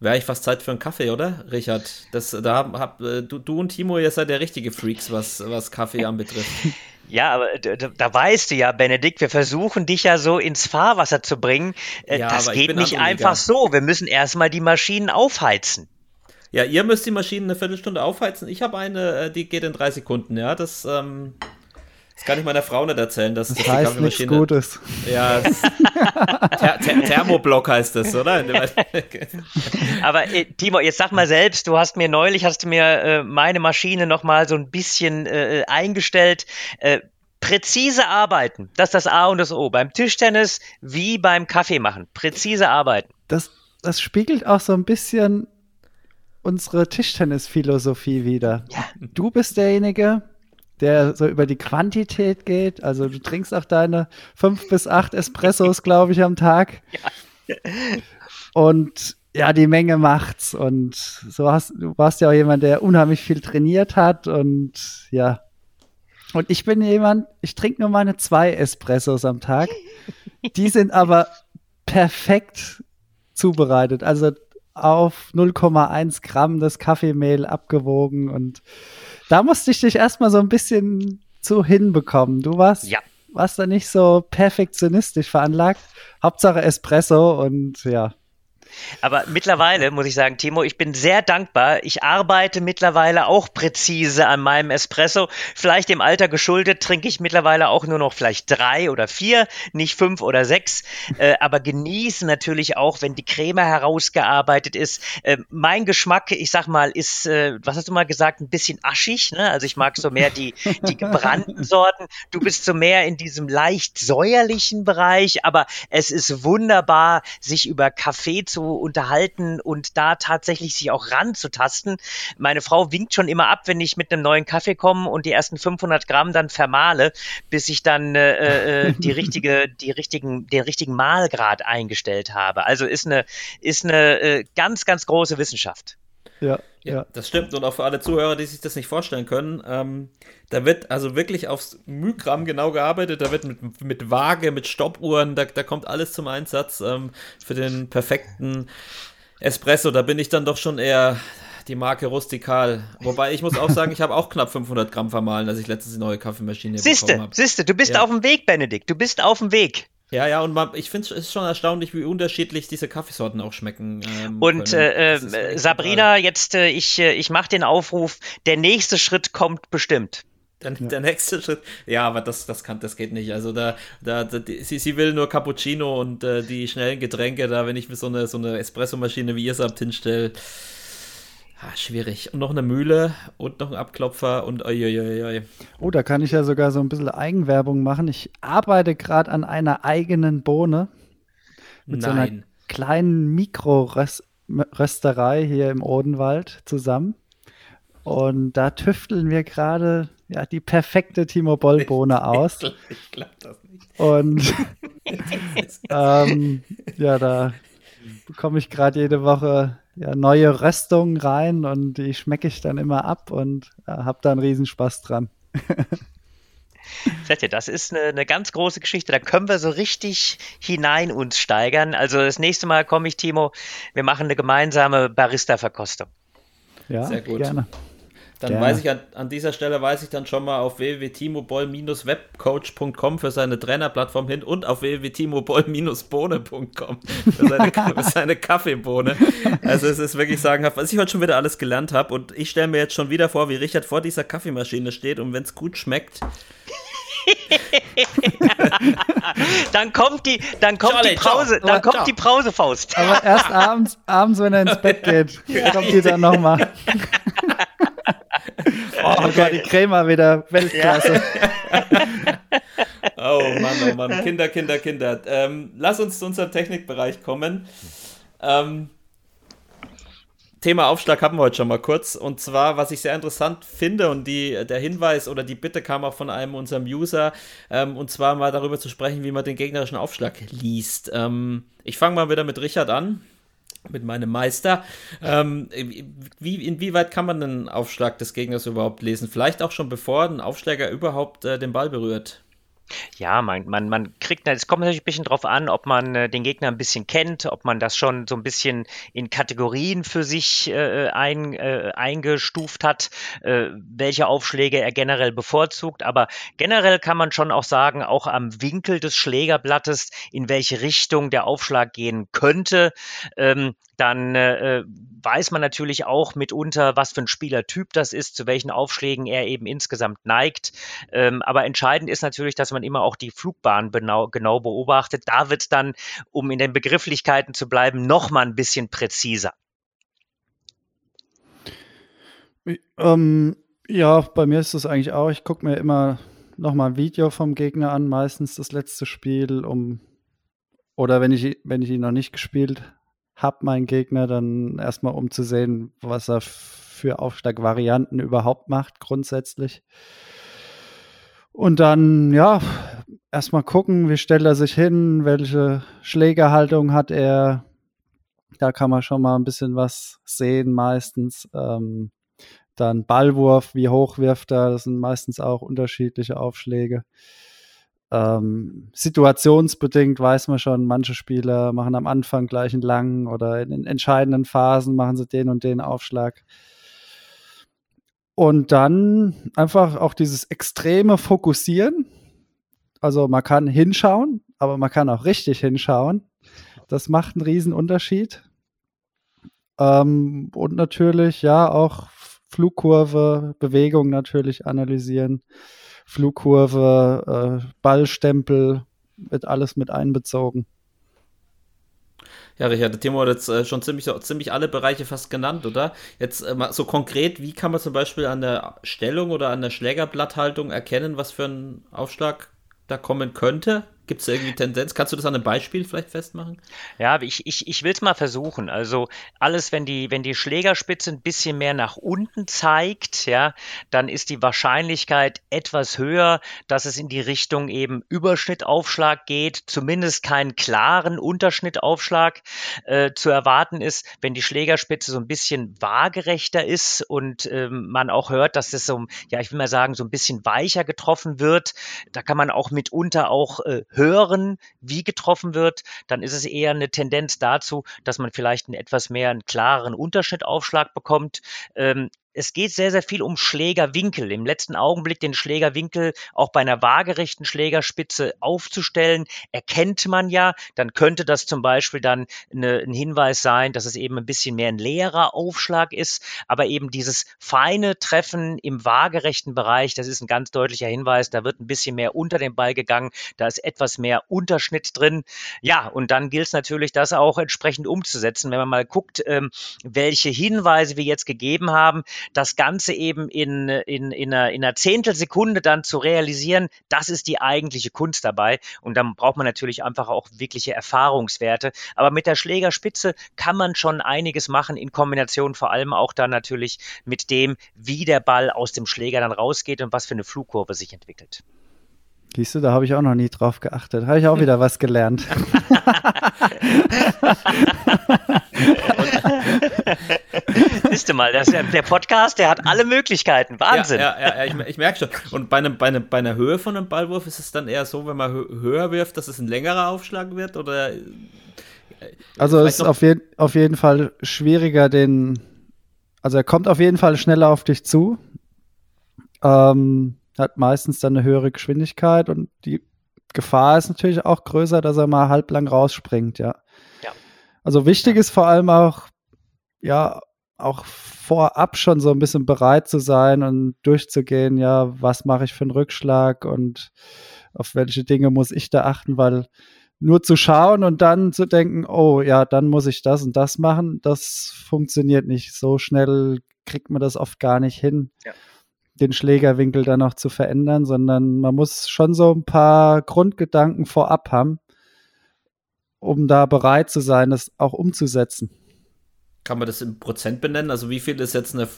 Wäre ich fast Zeit für einen Kaffee, oder, Richard? Das, da hab, hab, äh, du, du und Timo, ihr seid der richtige Freaks, was, was Kaffee anbetrifft. Ja, aber da, da- da weißt du ja, Benedikt, wir versuchen dich ja so ins Fahrwasser zu bringen. Äh, Ja, das geht nicht Liga. einfach so. Wir müssen erstmal die Maschinen aufheizen. Ja, ihr müsst die Maschinen eine Viertelstunde aufheizen. Ich habe eine, äh, die geht in drei Sekunden, ja. Das, ähm, das kann ich meiner Frau nicht erzählen, dass, Das die heißt nichts Kaffeemaschine. Gutes. Ja, das, Ther Ther Thermoblock heißt das, oder? Aber äh, Timo, jetzt sag mal selbst, du hast mir neulich, hast du mir äh, meine Maschine nochmal so ein bisschen äh, eingestellt. Äh, präzise arbeiten, das ist das A und das O. Beim Tischtennis wie beim Kaffee machen. Präzise arbeiten. Das, das spiegelt auch so ein bisschen unsere Tischtennis-Philosophie wieder. Du bist derjenige, der so über die Quantität geht. Also du trinkst auch deine fünf bis acht Espressos, glaube ich, am Tag. Und ja, die Menge macht's. Und so hast du warst ja auch jemand, der unheimlich viel trainiert hat und ja. Und ich bin jemand, ich trinke nur meine zwei Espressos am Tag. Die sind aber perfekt zubereitet. Also auf 0,1 Gramm das Kaffeemehl abgewogen und da musste ich dich erstmal so ein bisschen zu hinbekommen. Du warst, Ja. warst da nicht so perfektionistisch veranlagt. Hauptsache Espresso und ja. Aber mittlerweile muss ich sagen, Timo, ich bin sehr dankbar. Ich arbeite mittlerweile auch präzise an meinem Espresso. Vielleicht dem Alter geschuldet trinke ich mittlerweile auch nur noch vielleicht drei oder vier, nicht fünf oder sechs. Äh, aber genieße natürlich auch, wenn die Creme herausgearbeitet ist. Äh, mein Geschmack, ich sag mal, ist, äh, was hast du mal gesagt, ein bisschen aschig. Ne? Also ich mag so mehr die, die gebrannten Sorten. Du bist so mehr in diesem leicht säuerlichen Bereich. Aber es ist wunderbar, sich über Kaffee zu unterhalten und da tatsächlich sich auch ranzutasten. Meine Frau winkt schon immer ab, wenn ich mit einem neuen Kaffee komme und die ersten 500 Gramm dann vermahle, bis ich dann äh, äh, die richtige, die richtigen, den richtigen Mahlgrad eingestellt habe. Also ist eine, ist eine äh, ganz, ganz große Wissenschaft. Ja, Ja, ja. das stimmt. Und auch für alle Zuhörer, die sich das nicht vorstellen können, ähm, da wird also wirklich aufs Mygramm genau gearbeitet. Da wird mit, mit Waage, mit Stoppuhren, da, da kommt alles zum Einsatz ähm, für den perfekten Espresso. Da bin ich dann doch schon eher die Marke Rustikal. Wobei ich muss auch sagen, ich habe auch knapp 500 Gramm vermahlen, als ich letztens die neue Kaffeemaschine bekommen Siehste, habe. siehste, du bist Ja. auf dem Weg, Benedikt. Du bist auf dem Weg. Ja, ja, und man, ich finde es ist schon erstaunlich, wie unterschiedlich diese Kaffeesorten auch schmecken. Ähm, Und äh, äh, Sabrina, jetzt äh, ich, äh, ich mache den Aufruf. Der nächste Schritt kommt bestimmt. Der, ja. der, nächste Schritt, ja, aber das, das kann, das geht nicht. Also da, da, da sie, sie will nur Cappuccino und äh, die schnellen Getränke, da, wenn ich mir so eine, so eine Espressomaschine wie ihr es habt hinstelle, ah, schwierig. Und noch eine Mühle und noch ein Abklopfer und oi. Oh, da kann ich ja sogar so ein bisschen Eigenwerbung machen. Ich arbeite gerade an einer eigenen Bohne. Mit Nein. so einer kleinen Mikrorösterei hier im Odenwald zusammen. Und da tüfteln wir gerade ja, die perfekte Timo Boll-Bohne aus. Ich glaube das nicht. Und ähm, ja, da bekomme ich gerade jede Woche ja, neue Röstungen rein und die schmecke ich dann immer ab und ja, habe da einen Riesenspaß dran. Seht ihr, das ist eine, eine, ganz große Geschichte. Da können wir so richtig hinein uns steigern. Also das nächste Mal komme ich, Timo, wir machen eine gemeinsame Barista-Verkostung. Ja, Sehr gut. gerne. Dann Gerne. weiß ich an, an, dieser Stelle weise ich dann schon mal auf www.timoboll-webcoach.com für seine Trainerplattform hin und auf www.timoboll-bohne.com für seine, für seine Kaffeebohne. Also es ist wirklich sagenhaft, was ich heute schon wieder alles gelernt habe und ich stelle mir jetzt schon wieder vor, wie Richard vor dieser Kaffeemaschine steht und wenn es gut schmeckt, dann kommt die, dann kommt Charlie, die Pause, ciao. dann kommt ciao. die Brausefaust. Aber erst abends, abends, wenn er ins Bett geht, kommt die dann nochmal. Oh Gott, die Krämer wieder Weltklasse. oh Mann, oh Mann. Kinder, Kinder, Kinder. Ähm, lass uns zu unserem Technikbereich kommen. Ähm, Thema Aufschlag haben wir heute schon mal kurz. Und zwar, was ich sehr interessant finde und die, der Hinweis oder die Bitte kam auch von einem unserem User, ähm, und zwar mal darüber zu sprechen, wie man den gegnerischen Aufschlag liest. Ähm, ich fange mal wieder mit Richard an mit meinem Meister. Ähm, wie, inwieweit kann man den Aufschlag des Gegners überhaupt lesen? Vielleicht auch schon bevor ein Aufschläger überhaupt äh, den Ball berührt. Ja, man, man, man kriegt, es kommt natürlich ein bisschen drauf an, ob man äh, den Gegner ein bisschen kennt, ob man das schon so ein bisschen in Kategorien für sich äh, ein, äh, eingestuft hat, äh, welche Aufschläge er generell bevorzugt. Aber generell kann man schon auch sagen, auch am Winkel des Schlägerblattes, in welche Richtung der Aufschlag gehen könnte. Ähm, dann äh, weiß man natürlich auch mitunter, was für ein Spielertyp das ist, zu welchen Aufschlägen er eben insgesamt neigt. Ähm, aber entscheidend ist natürlich, dass man immer auch die Flugbahn genau, genau beobachtet. Da wird dann, um in den Begrifflichkeiten zu bleiben, noch mal ein bisschen präziser. Ähm, ja, bei mir ist es eigentlich auch. Ich gucke mir immer noch mal ein Video vom Gegner an, meistens das letzte Spiel, um oder wenn ich, wenn ich ihn noch nicht gespielt habe, meinen Gegner, dann erstmal um zu sehen, was er für Aufschlagvarianten überhaupt macht, grundsätzlich. Und dann, ja, erstmal gucken, wie stellt er sich hin, welche Schlägerhaltung hat er. Da kann man schon mal ein bisschen was sehen, meistens. Ähm, dann Ballwurf, wie hoch wirft er, das sind meistens auch unterschiedliche Aufschläge. Ähm, situationsbedingt weiß man schon, manche Spieler machen am Anfang gleich einen langen oder in den entscheidenden Phasen machen sie den und den Aufschlag. Und dann einfach auch dieses extreme Fokussieren. Also man kann hinschauen, aber man kann auch richtig hinschauen. Das macht einen riesen Unterschied. Ähm, und natürlich, ja, auch Flugkurve, Bewegung natürlich analysieren. Flugkurve, äh, Ballstempel, wird alles mit einbezogen. Ja, Richard, Timo hat jetzt äh, schon ziemlich, ziemlich alle Bereiche fast genannt, oder? Jetzt äh, mal so konkret, wie kann man zum Beispiel an der Stellung oder an der Schlägerblatthaltung erkennen, was für ein Aufschlag da kommen könnte? Gibt es irgendwie Tendenz? Kannst du das an einem Beispiel vielleicht festmachen? Ja, ich, ich, ich will es mal versuchen. Also alles, wenn die, wenn die Schlägerspitze ein bisschen mehr nach unten zeigt, ja, dann ist die Wahrscheinlichkeit etwas höher, dass es in die Richtung eben Überschnittaufschlag geht, zumindest keinen klaren Unterschnittaufschlag äh, zu erwarten ist. Wenn die Schlägerspitze so ein bisschen waagerechter ist und ähm, man auch hört, dass es so, ja, ich will mal sagen, so ein bisschen weicher getroffen wird, da kann man auch mitunter auch äh, hören, wie getroffen wird, dann ist es eher eine Tendenz dazu, dass man vielleicht einen etwas mehr einen klareren Unterschnittaufschlag bekommt. Ähm, es geht sehr, sehr viel um Schlägerwinkel. Im letzten Augenblick den Schlägerwinkel auch bei einer waagerechten Schlägerspitze aufzustellen, erkennt man ja. Dann könnte das zum Beispiel dann eine, ein Hinweis sein, dass es eben ein bisschen mehr ein leerer Aufschlag ist. Aber eben dieses feine Treffen im waagerechten Bereich, das ist ein ganz deutlicher Hinweis. Da wird ein bisschen mehr unter den Ball gegangen. Da ist etwas mehr Unterschnitt drin. Ja, und dann gilt es natürlich, das auch entsprechend umzusetzen. Wenn man mal guckt, ähm, welche Hinweise wir jetzt gegeben haben, das Ganze eben in, in, in, einer, in einer Zehntelsekunde dann zu realisieren, das ist die eigentliche Kunst dabei. Und dann braucht man natürlich einfach auch wirkliche Erfahrungswerte. Aber mit der Schlägerspitze kann man schon einiges machen, in Kombination vor allem auch dann natürlich mit dem, wie der Ball aus dem Schläger dann rausgeht und was für eine Flugkurve sich entwickelt. Siehst du, da habe ich auch noch nie drauf geachtet. Habe ich auch wieder was gelernt. Siehst du mal, das, der Podcast, der hat alle Möglichkeiten. Wahnsinn. Ja, ja, ja ich, ich merke schon. Und bei, einem, bei, einem, bei einer Höhe von einem Ballwurf ist es dann eher so, wenn man höher wirft, dass es ein längerer Aufschlag wird? Oder also es ist auf, je auf jeden Fall schwieriger, den. Also er kommt auf jeden Fall schneller auf dich zu. Ähm, hat meistens dann eine höhere Geschwindigkeit und die Gefahr ist natürlich auch größer, dass er mal halblang rausspringt, ja. ja. Also wichtig ist vor allem auch, ja, auch vorab schon so ein bisschen bereit zu sein und durchzugehen, ja, was mache ich für einen Rückschlag und auf welche Dinge muss ich da achten, weil nur zu schauen und dann zu denken, oh ja, dann muss ich das und das machen, das funktioniert nicht. So schnell kriegt man das oft gar nicht hin, ja. den Schlägerwinkel dann noch zu verändern, sondern man muss schon so ein paar Grundgedanken vorab haben, um da bereit zu sein, das auch umzusetzen. Kann man das in Prozent benennen? Also wie viel ist jetzt eine,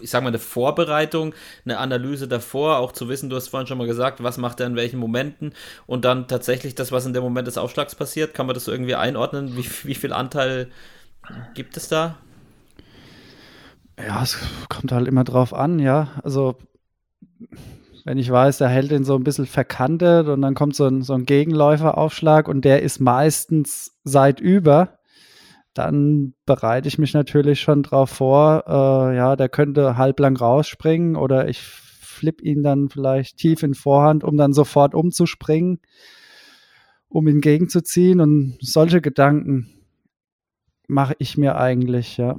ich sag mal, eine Vorbereitung, eine Analyse davor, auch zu wissen, du hast vorhin schon mal gesagt, was macht er in welchen Momenten und dann tatsächlich das, was in dem Moment des Aufschlags passiert, kann man das irgendwie einordnen? Wie, wie viel Anteil gibt es da? Ja, es kommt halt immer drauf an, ja. Also wenn ich weiß, der hält den so ein bisschen verkantet und dann kommt so ein, so ein Gegenläuferaufschlag und der ist meistens seit über, dann bereite ich mich natürlich schon drauf vor, äh, ja, der könnte halblang rausspringen oder ich flipp ihn dann vielleicht tief in Vorhand, um dann sofort umzuspringen, um ihn gegenzuziehen und solche Gedanken mache ich mir eigentlich, ja.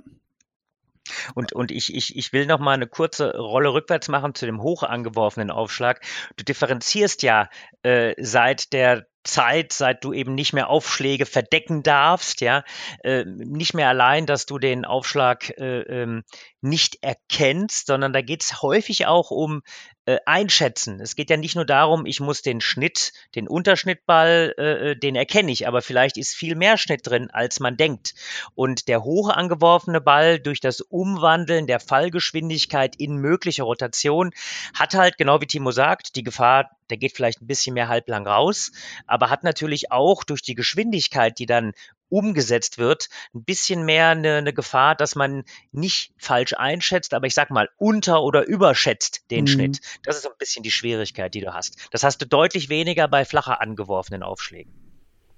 Und, und ich, ich, ich will noch mal eine kurze Rolle rückwärts machen zu dem hoch angeworfenen Aufschlag. Du differenzierst ja äh, seit der Zeit, seit du eben nicht mehr Aufschläge verdecken darfst, ja, äh, nicht mehr allein, dass du den Aufschlag äh, ähm, nicht erkennst, sondern da geht es häufig auch um äh, Einschätzen. Es geht ja nicht nur darum, ich muss den Schnitt, den Unterschnittball, äh, äh, den erkenne ich, aber vielleicht ist viel mehr Schnitt drin, als man denkt. Und der hoch angeworfene Ball durch das Umwandeln der Fallgeschwindigkeit in mögliche Rotation hat halt, genau wie Timo sagt, die Gefahr, der geht vielleicht ein bisschen mehr halblang raus, aber hat natürlich auch durch die Geschwindigkeit, die dann umgesetzt wird, ein bisschen mehr eine, eine, Gefahr, dass man nicht falsch einschätzt, aber ich sag mal unter- oder überschätzt den mhm. Schnitt. Das ist so ein bisschen die Schwierigkeit, die du hast. Das hast du deutlich weniger bei flacher angeworfenen Aufschlägen.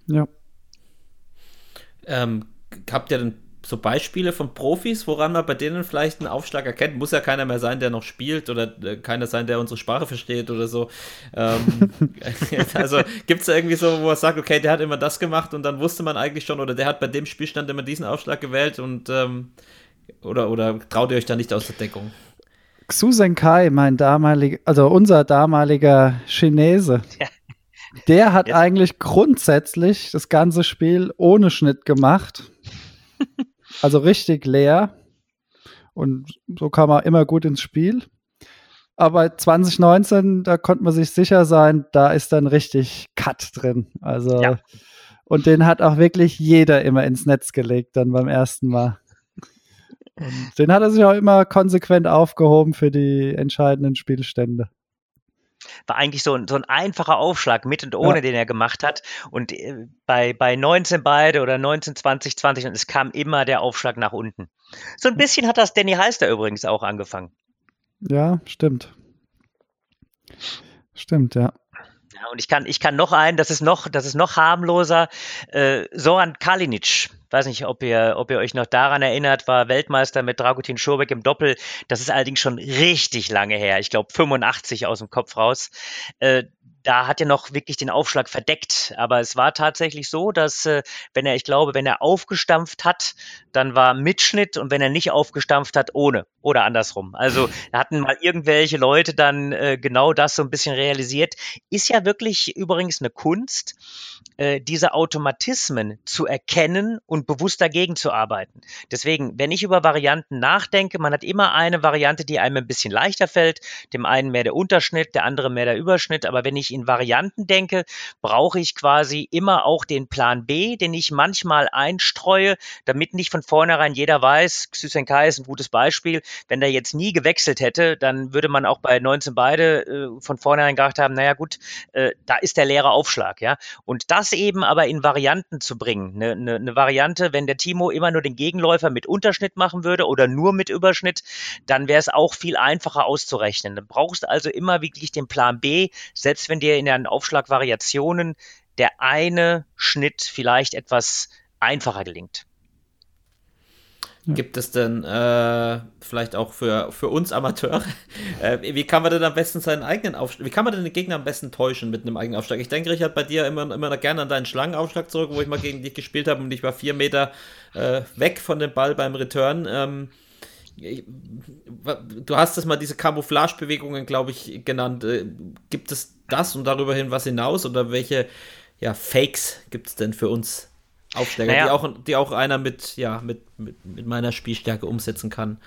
Ja. Ähm, habt ihr denn so Beispiele von Profis, woran man bei denen vielleicht einen Aufschlag erkennt. Muss ja keiner mehr sein, der noch spielt oder äh, keiner sein, der unsere Sprache versteht oder so. Ähm, also gibt es da irgendwie so, wo er sagt, okay, der hat immer das gemacht und dann wusste man eigentlich schon oder der hat bei dem Spielstand immer diesen Aufschlag gewählt und ähm, oder, oder traut ihr euch da nicht aus der Deckung? Xu Senkai, mein damaliger, also unser damaliger Chinese. Ja. Der hat ja. eigentlich grundsätzlich das ganze Spiel ohne Schnitt gemacht. Also richtig leer. Und so kam er immer gut ins Spiel. Aber 2019, da konnte man sich sicher sein, da ist dann richtig Cut drin. Also, ja. und den hat auch wirklich jeder immer ins Netz gelegt, dann beim ersten Mal. Und den hat er sich auch immer konsequent aufgehoben für die entscheidenden Spielstände war eigentlich so ein, so ein einfacher Aufschlag mit und ohne, ja. den er gemacht hat. Und äh, bei, bei 19 beide oder 19, 20, 20 und es kam immer der Aufschlag nach unten. So ein bisschen hat das Danny Heister übrigens auch angefangen. Ja, stimmt. Stimmt, ja. Ja, und ich kann, ich kann noch einen, das ist noch, das ist noch harmloser. Äh, Soran Kalinic weiß nicht, ob ihr, ob ihr euch noch daran erinnert, war Weltmeister mit Dragutin Schurbeck im Doppel. Das ist allerdings schon richtig lange her. Ich glaube 85 aus dem Kopf raus. Äh, da hat er noch wirklich den Aufschlag verdeckt. Aber es war tatsächlich so, dass äh, wenn er, ich glaube, wenn er aufgestampft hat, dann war Mitschnitt und wenn er nicht aufgestampft hat, ohne oder andersrum. Also da hatten mal irgendwelche Leute dann äh, genau das so ein bisschen realisiert. Ist ja wirklich übrigens eine Kunst, äh, diese Automatismen zu erkennen und bewusst dagegen zu arbeiten. Deswegen, wenn ich über Varianten nachdenke, man hat immer eine Variante, die einem ein bisschen leichter fällt, dem einen mehr der Unterschnitt, der andere mehr der Überschnitt. Aber wenn ich in Varianten denke, brauche ich quasi immer auch den Plan B, den ich manchmal einstreue, damit nicht von vornherein jeder weiß, Xysenkai ist ein gutes Beispiel, wenn der jetzt nie gewechselt hätte, dann würde man auch bei 19 beide äh, von vornherein gedacht haben, naja gut, äh, da ist der leere Aufschlag, ja. Und das eben aber in Varianten zu bringen, eine ne, ne Variante, wenn der Timo immer nur den Gegenläufer mit Unterschnitt machen würde oder nur mit Überschnitt, dann wäre es auch viel einfacher auszurechnen. Du brauchst also immer wirklich den Plan B, selbst wenn dir in den Aufschlagvariationen der eine Schnitt vielleicht etwas einfacher gelingt. Gibt es denn äh, vielleicht auch für, für uns Amateure, äh, wie kann man denn am besten seinen eigenen Aufschlag, wie kann man denn den Gegner am besten täuschen mit einem eigenen Aufschlag? Ich denke, Richard, bei dir immer, immer noch gerne an deinen Schlangenaufschlag zurück, wo ich mal gegen dich gespielt habe und ich war vier Meter äh, weg von dem Ball beim Return. Ähm, du hast das mal diese Camouflage-Bewegungen, glaube ich, genannt. Äh, gibt es das und darüber hin was hinaus oder welche ja, Fakes gibt es denn für uns Aufschläger, naja. die, auch, die auch einer mit, ja, mit, mit, mit, meiner Spielstärke umsetzen kann.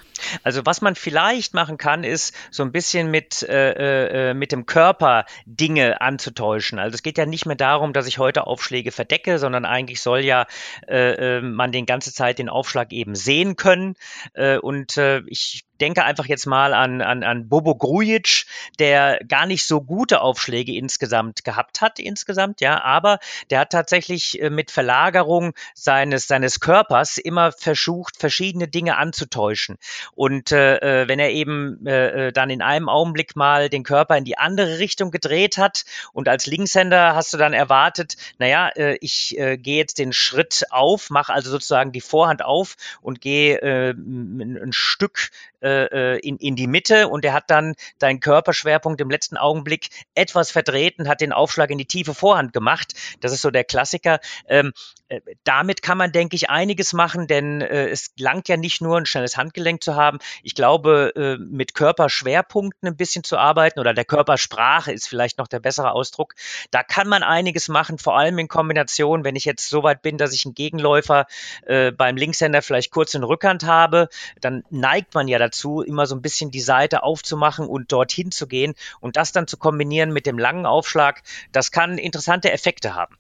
Also was man vielleicht machen kann, ist so ein bisschen mit, äh, äh, mit dem Körper Dinge anzutäuschen. Also es geht ja nicht mehr darum, dass ich heute Aufschläge verdecke, sondern eigentlich soll ja äh, äh man den ganze Zeit den Aufschlag eben sehen können. Äh, und äh, ich denke einfach jetzt mal an, an, an Bobo Grujic, der gar nicht so gute Aufschläge insgesamt gehabt hat, insgesamt, ja, aber der hat tatsächlich äh, mit Verlagerung seines, seines Körpers immer versucht, verschiedene Dinge anzutäuschen. Und äh, äh wenn er eben äh, äh, dann in einem Augenblick mal den Körper in die andere Richtung gedreht hat und als Linkshänder hast du dann erwartet, naja, äh, ich äh, gehe jetzt den Schritt auf, mache also sozusagen die Vorhand auf und gehe äh, ein Stück äh, äh, in, in die Mitte und er hat dann deinen Körperschwerpunkt im letzten Augenblick etwas verdreht und hat den Aufschlag in die tiefe Vorhand gemacht. Das ist so der Klassiker. Ähm, äh, damit kann man, denke ich, einiges machen, denn äh, es langt ja nicht nur ein schnelles Handgelenk zu haben. Ich glaube, äh, mit Körperschwerpunkten ein bisschen zu arbeiten oder der Körpersprache ist vielleicht noch der bessere Ausdruck. Da kann man einiges machen, vor allem in Kombination, wenn ich jetzt so weit bin, dass ich einen Gegenläufer äh, beim Linkshänder vielleicht kurz in Rückhand habe, dann neigt man ja dazu, dazu, immer so ein bisschen die Seite aufzumachen und dorthin zu gehen und das dann zu kombinieren mit dem langen Aufschlag, das kann interessante Effekte haben.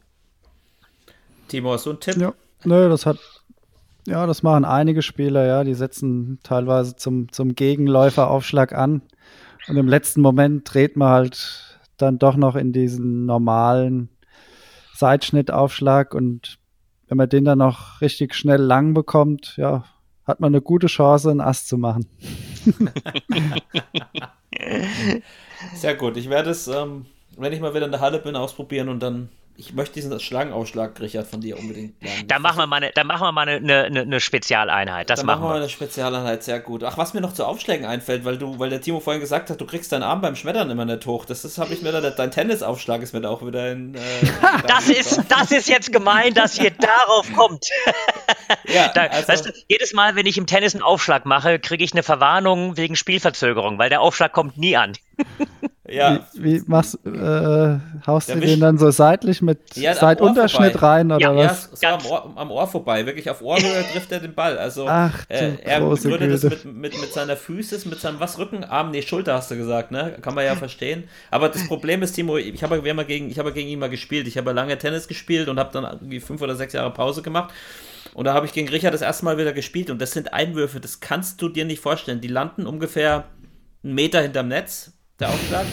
Timo, hast du einen Tipp? Ja, nö, das hat, ja, das machen einige Spieler, ja, die setzen teilweise zum, zum Gegenläuferaufschlag an und im letzten Moment dreht man halt dann doch noch in diesen normalen Seitschnittaufschlag und wenn man den dann noch richtig schnell lang bekommt, ja, hat man eine gute Chance, einen Ast zu machen. Sehr gut. Ich werde es, ähm, wenn ich mal wieder in der Halle bin, ausprobieren und dann ich möchte diesen Schlangenausschlag, Richard, von dir unbedingt lernen. Da machen wir mal eine, da machen wir mal eine, eine, eine Spezialeinheit. Das da machen wir. eine Spezialeinheit, sehr gut. Ach, was mir noch zu Aufschlägen einfällt, weil du, weil der Timo vorhin gesagt hat, du kriegst deinen Arm beim Schmettern immer nicht hoch. Das, das habe ich mir da, dein Tennisaufschlag ist mir da auch wieder in. Äh, das ist, das ist jetzt gemein, dass ihr darauf kommt. ja, da, also, weißt du, jedes Mal, wenn ich im Tennis einen Aufschlag mache, kriege ich eine Verwarnung wegen Spielverzögerung, weil der Aufschlag kommt nie an. Ja. Wie, wie machst äh, haust du den dann so seitlich mit ja, Seitunterschnitt rein oder ja, was? Ja, es war am Ohr, am Ohr, vorbei. Wirklich auf Ohrhöhe trifft er den Ball. Also Ach, äh, er begründet es mit, mit, mit seiner Füße, mit seinem was Rücken, Arm, nee, Schulter hast du gesagt, ne? Kann man ja verstehen. Aber das Problem ist, Timo, ich habe ja gegen, ich habe gegen ihn mal gespielt. Ich habe lange Tennis gespielt und habe dann irgendwie fünf oder sechs Jahre Pause gemacht. Und da habe ich gegen Richard das erste Mal wieder gespielt und das sind Einwürfe, das kannst du dir nicht vorstellen. Die landen ungefähr einen Meter hinterm Netz der Aufschlag.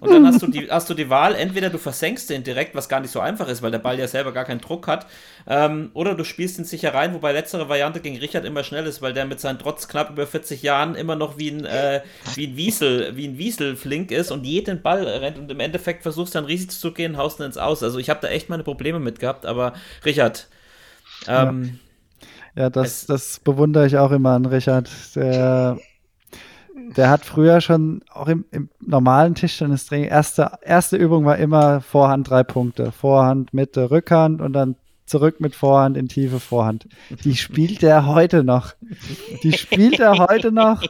Und dann hast du, die, hast du die Wahl, entweder du versenkst den direkt, was gar nicht so einfach ist, weil der Ball ja selber gar keinen Druck hat, ähm, oder du spielst ihn sicher rein, wobei letztere Variante gegen Richard immer schnell ist, weil der mit seinen trotz knapp über 40 Jahren immer noch wie ein, äh, wie ein Wiesel, wie ein Wiesel flink ist und jeden Ball rennt und im Endeffekt versuchst dann riesig zu gehen, haust ihn ins Aus. Also ich habe da echt meine Probleme mit gehabt, aber Richard, ähm, ja Ja, das, das bewundere ich auch immer an Richard. Der, der hat früher schon auch im, im normalen Tischtennistraining, erste, erste Übung war immer Vorhand drei Punkte. Vorhand, Mitte, Rückhand und dann zurück mit Vorhand in tiefe Vorhand. Die spielt er heute noch. Die spielt er heute noch.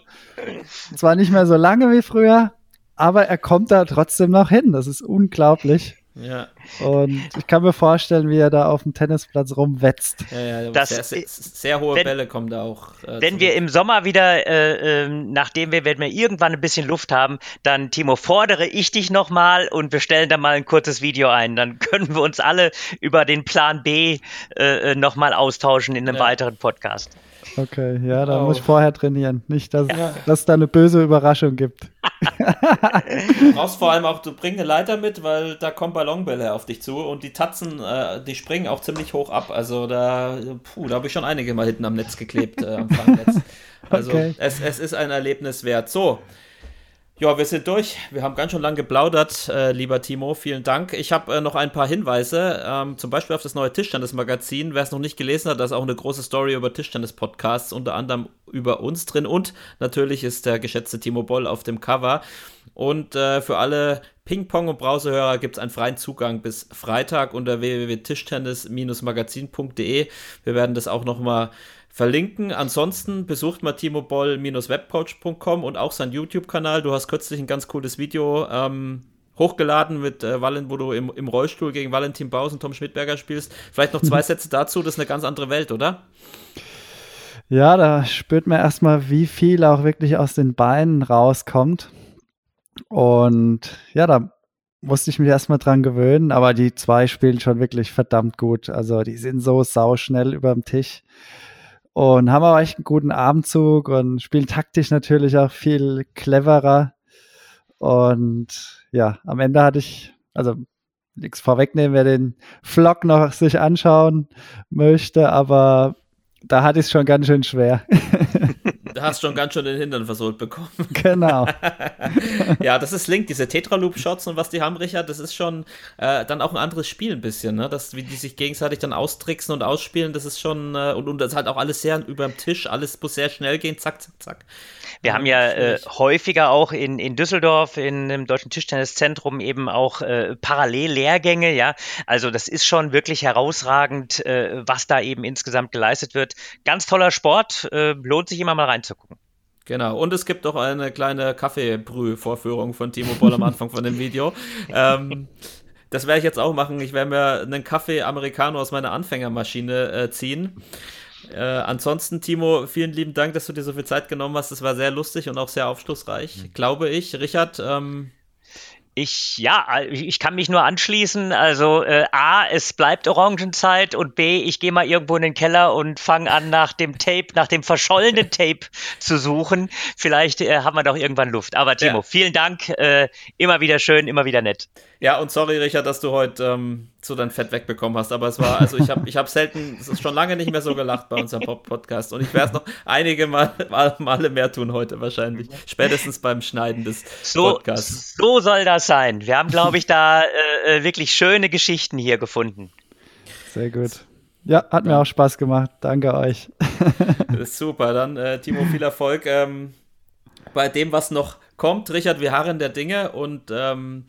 Zwar nicht mehr so lange wie früher, aber er kommt da trotzdem noch hin. Das ist unglaublich. Ja. Und ich kann mir vorstellen, wie er da auf dem Tennisplatz rumwetzt. Ja, ja, Das sehr, sehr, sehr hohe wenn- Bälle kommen da auch. Äh, Wenn zurück. wir im Sommer wieder, äh, ähm, nachdem wir, wenn wir irgendwann ein bisschen Luft haben, dann, Timo, fordere ich dich nochmal und wir stellen da mal ein kurzes Video ein. Dann können wir uns alle über den Plan B äh, nochmal austauschen in einem Ja. weiteren Podcast. Okay, ja, da Oh. muss ich vorher trainieren. Nicht, dass, dass es da eine böse Überraschung gibt. Du brauchst vor allem auch, du bringst eine Leiter mit, weil da kommen Ballonbälle auf dich zu und die Tatzen, äh, die springen auch ziemlich hoch ab. Also da, puh, da habe ich schon einige mal hinten am Netz geklebt, äh, am Fangnetz. Also Okay. es, es ist ein Erlebnis wert. So. Ja, wir sind durch. Wir haben ganz schön lang geplaudert, äh, lieber Timo. Vielen Dank. Ich habe äh, noch ein paar Hinweise, ähm, zum Beispiel auf das neue Tischtennis-Magazin. Wer es noch nicht gelesen hat, da ist auch eine große Story über Tischtennis-Podcasts, unter anderem über uns drin. Und natürlich ist der geschätzte Timo Boll auf dem Cover. Und äh, für alle Ping-Pong- und Brausehörer gibt es einen freien Zugang bis Freitag unter www.tischtennis-magazin.de. Wir werden das auch nochmal verlinken. Ansonsten besucht mal timoboll-webcoach.com und auch seinen YouTube-Kanal. Du hast kürzlich ein ganz cooles Video ähm, hochgeladen mit äh, Valen, wo du im, im Rollstuhl gegen Valentin Baus und Tom Schmidberger spielst. Vielleicht noch zwei Sätze dazu. Das ist eine ganz andere Welt, oder? Ja, da spürt man erstmal, wie viel auch wirklich aus den Beinen rauskommt. Und ja, da musste ich mich erstmal dran gewöhnen, aber die zwei spielen schon wirklich verdammt gut. Also die sind so sauschnell über dem Tisch und haben aber echt einen guten Abendzug und spielen taktisch natürlich auch viel cleverer. Und ja, am Ende hatte ich, also nichts vorwegnehmen, wer den Vlog noch sich anschauen möchte, aber da hatte ich es schon ganz schön schwer. Du hast schon ganz schön den Hintern versohlt bekommen. genau. ja, das ist Link, diese Tetraloop-Shots und was die haben, Richard, das ist schon äh, dann auch ein anderes Spiel ein bisschen, ne? Das, wie die sich gegenseitig dann austricksen und ausspielen, das ist schon, äh, und, und das ist halt auch alles sehr über dem Tisch, alles muss sehr schnell gehen, zack, zack, zack. Wir haben ja äh, häufiger auch in, in Düsseldorf, in dem Deutschen Tischtenniszentrum eben auch äh, Parallellehrgänge, ja. Also das ist schon wirklich herausragend, äh, was da eben insgesamt geleistet wird. Ganz toller Sport, äh, lohnt sich immer mal reinzugucken. Genau, und es gibt auch eine kleine Kaffeebrüh-Vorführung von Timo Boll am Anfang von dem Video. Ähm, das werde ich jetzt auch machen. Ich werde mir einen Kaffee Americano aus meiner Anfängermaschine äh, ziehen. Äh, ansonsten, Timo, vielen lieben Dank, dass du dir so viel Zeit genommen hast. Es war sehr lustig und auch sehr aufschlussreich, glaube ich. Richard, ähm, Ich, ja, ich kann mich nur anschließen. Also äh, A, es bleibt Orangenzeit und B, ich gehe mal irgendwo in den Keller und fange an, nach dem Tape, nach dem verschollenen Tape zu suchen. Vielleicht äh, haben wir doch irgendwann Luft. Aber Timo, Ja. vielen Dank. Äh, immer wieder schön, immer wieder nett. Ja, und sorry, Richard, dass du heute ähm, so dein Fett wegbekommen hast, aber es war, also ich habe ich hab selten, es ist schon lange nicht mehr so gelacht bei unserem Pop-Podcast und ich werde es noch einige Mal, mal, Male mehr tun heute wahrscheinlich. Spätestens beim Schneiden des So, Podcasts. so soll das sein. Wir haben, glaube ich, da äh, äh, wirklich schöne Geschichten hier gefunden. Sehr gut. Ja, hat mir auch Spaß gemacht. Danke euch. Super. Dann, äh, Timo, viel Erfolg ähm, bei dem, was noch kommt. Richard, wir harren der Dinge und ähm,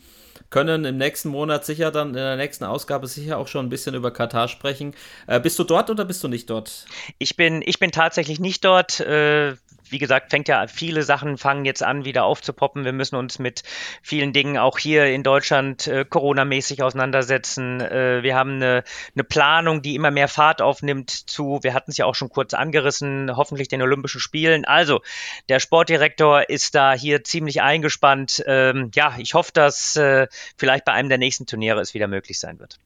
können im nächsten Monat sicher dann in der nächsten Ausgabe sicher auch schon ein bisschen über Katar sprechen. Äh, bist du dort oder bist du nicht dort? Ich bin, ich bin tatsächlich nicht dort. Äh, wie gesagt, fängt ja viele Sachen fangen jetzt an, wieder aufzupoppen. Wir müssen uns mit vielen Dingen auch hier in Deutschland äh, Corona-mäßig auseinandersetzen. Äh, wir haben eine, eine Planung, die immer mehr Fahrt aufnimmt zu, wir hatten es ja auch schon kurz angerissen, hoffentlich den Olympischen Spielen. Also, der Sportdirektor ist da hier ziemlich eingespannt. Ähm, ja, ich hoffe, dass äh, vielleicht bei einem der nächsten Turniere es wieder möglich sein wird.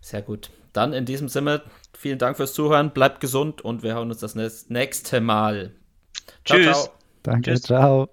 Sehr gut. Dann in diesem Sinne, vielen Dank fürs Zuhören. Bleibt gesund und wir hören uns das nächste Mal. Ciao, Tschüss. ciao. Danke, Tschüss. ciao.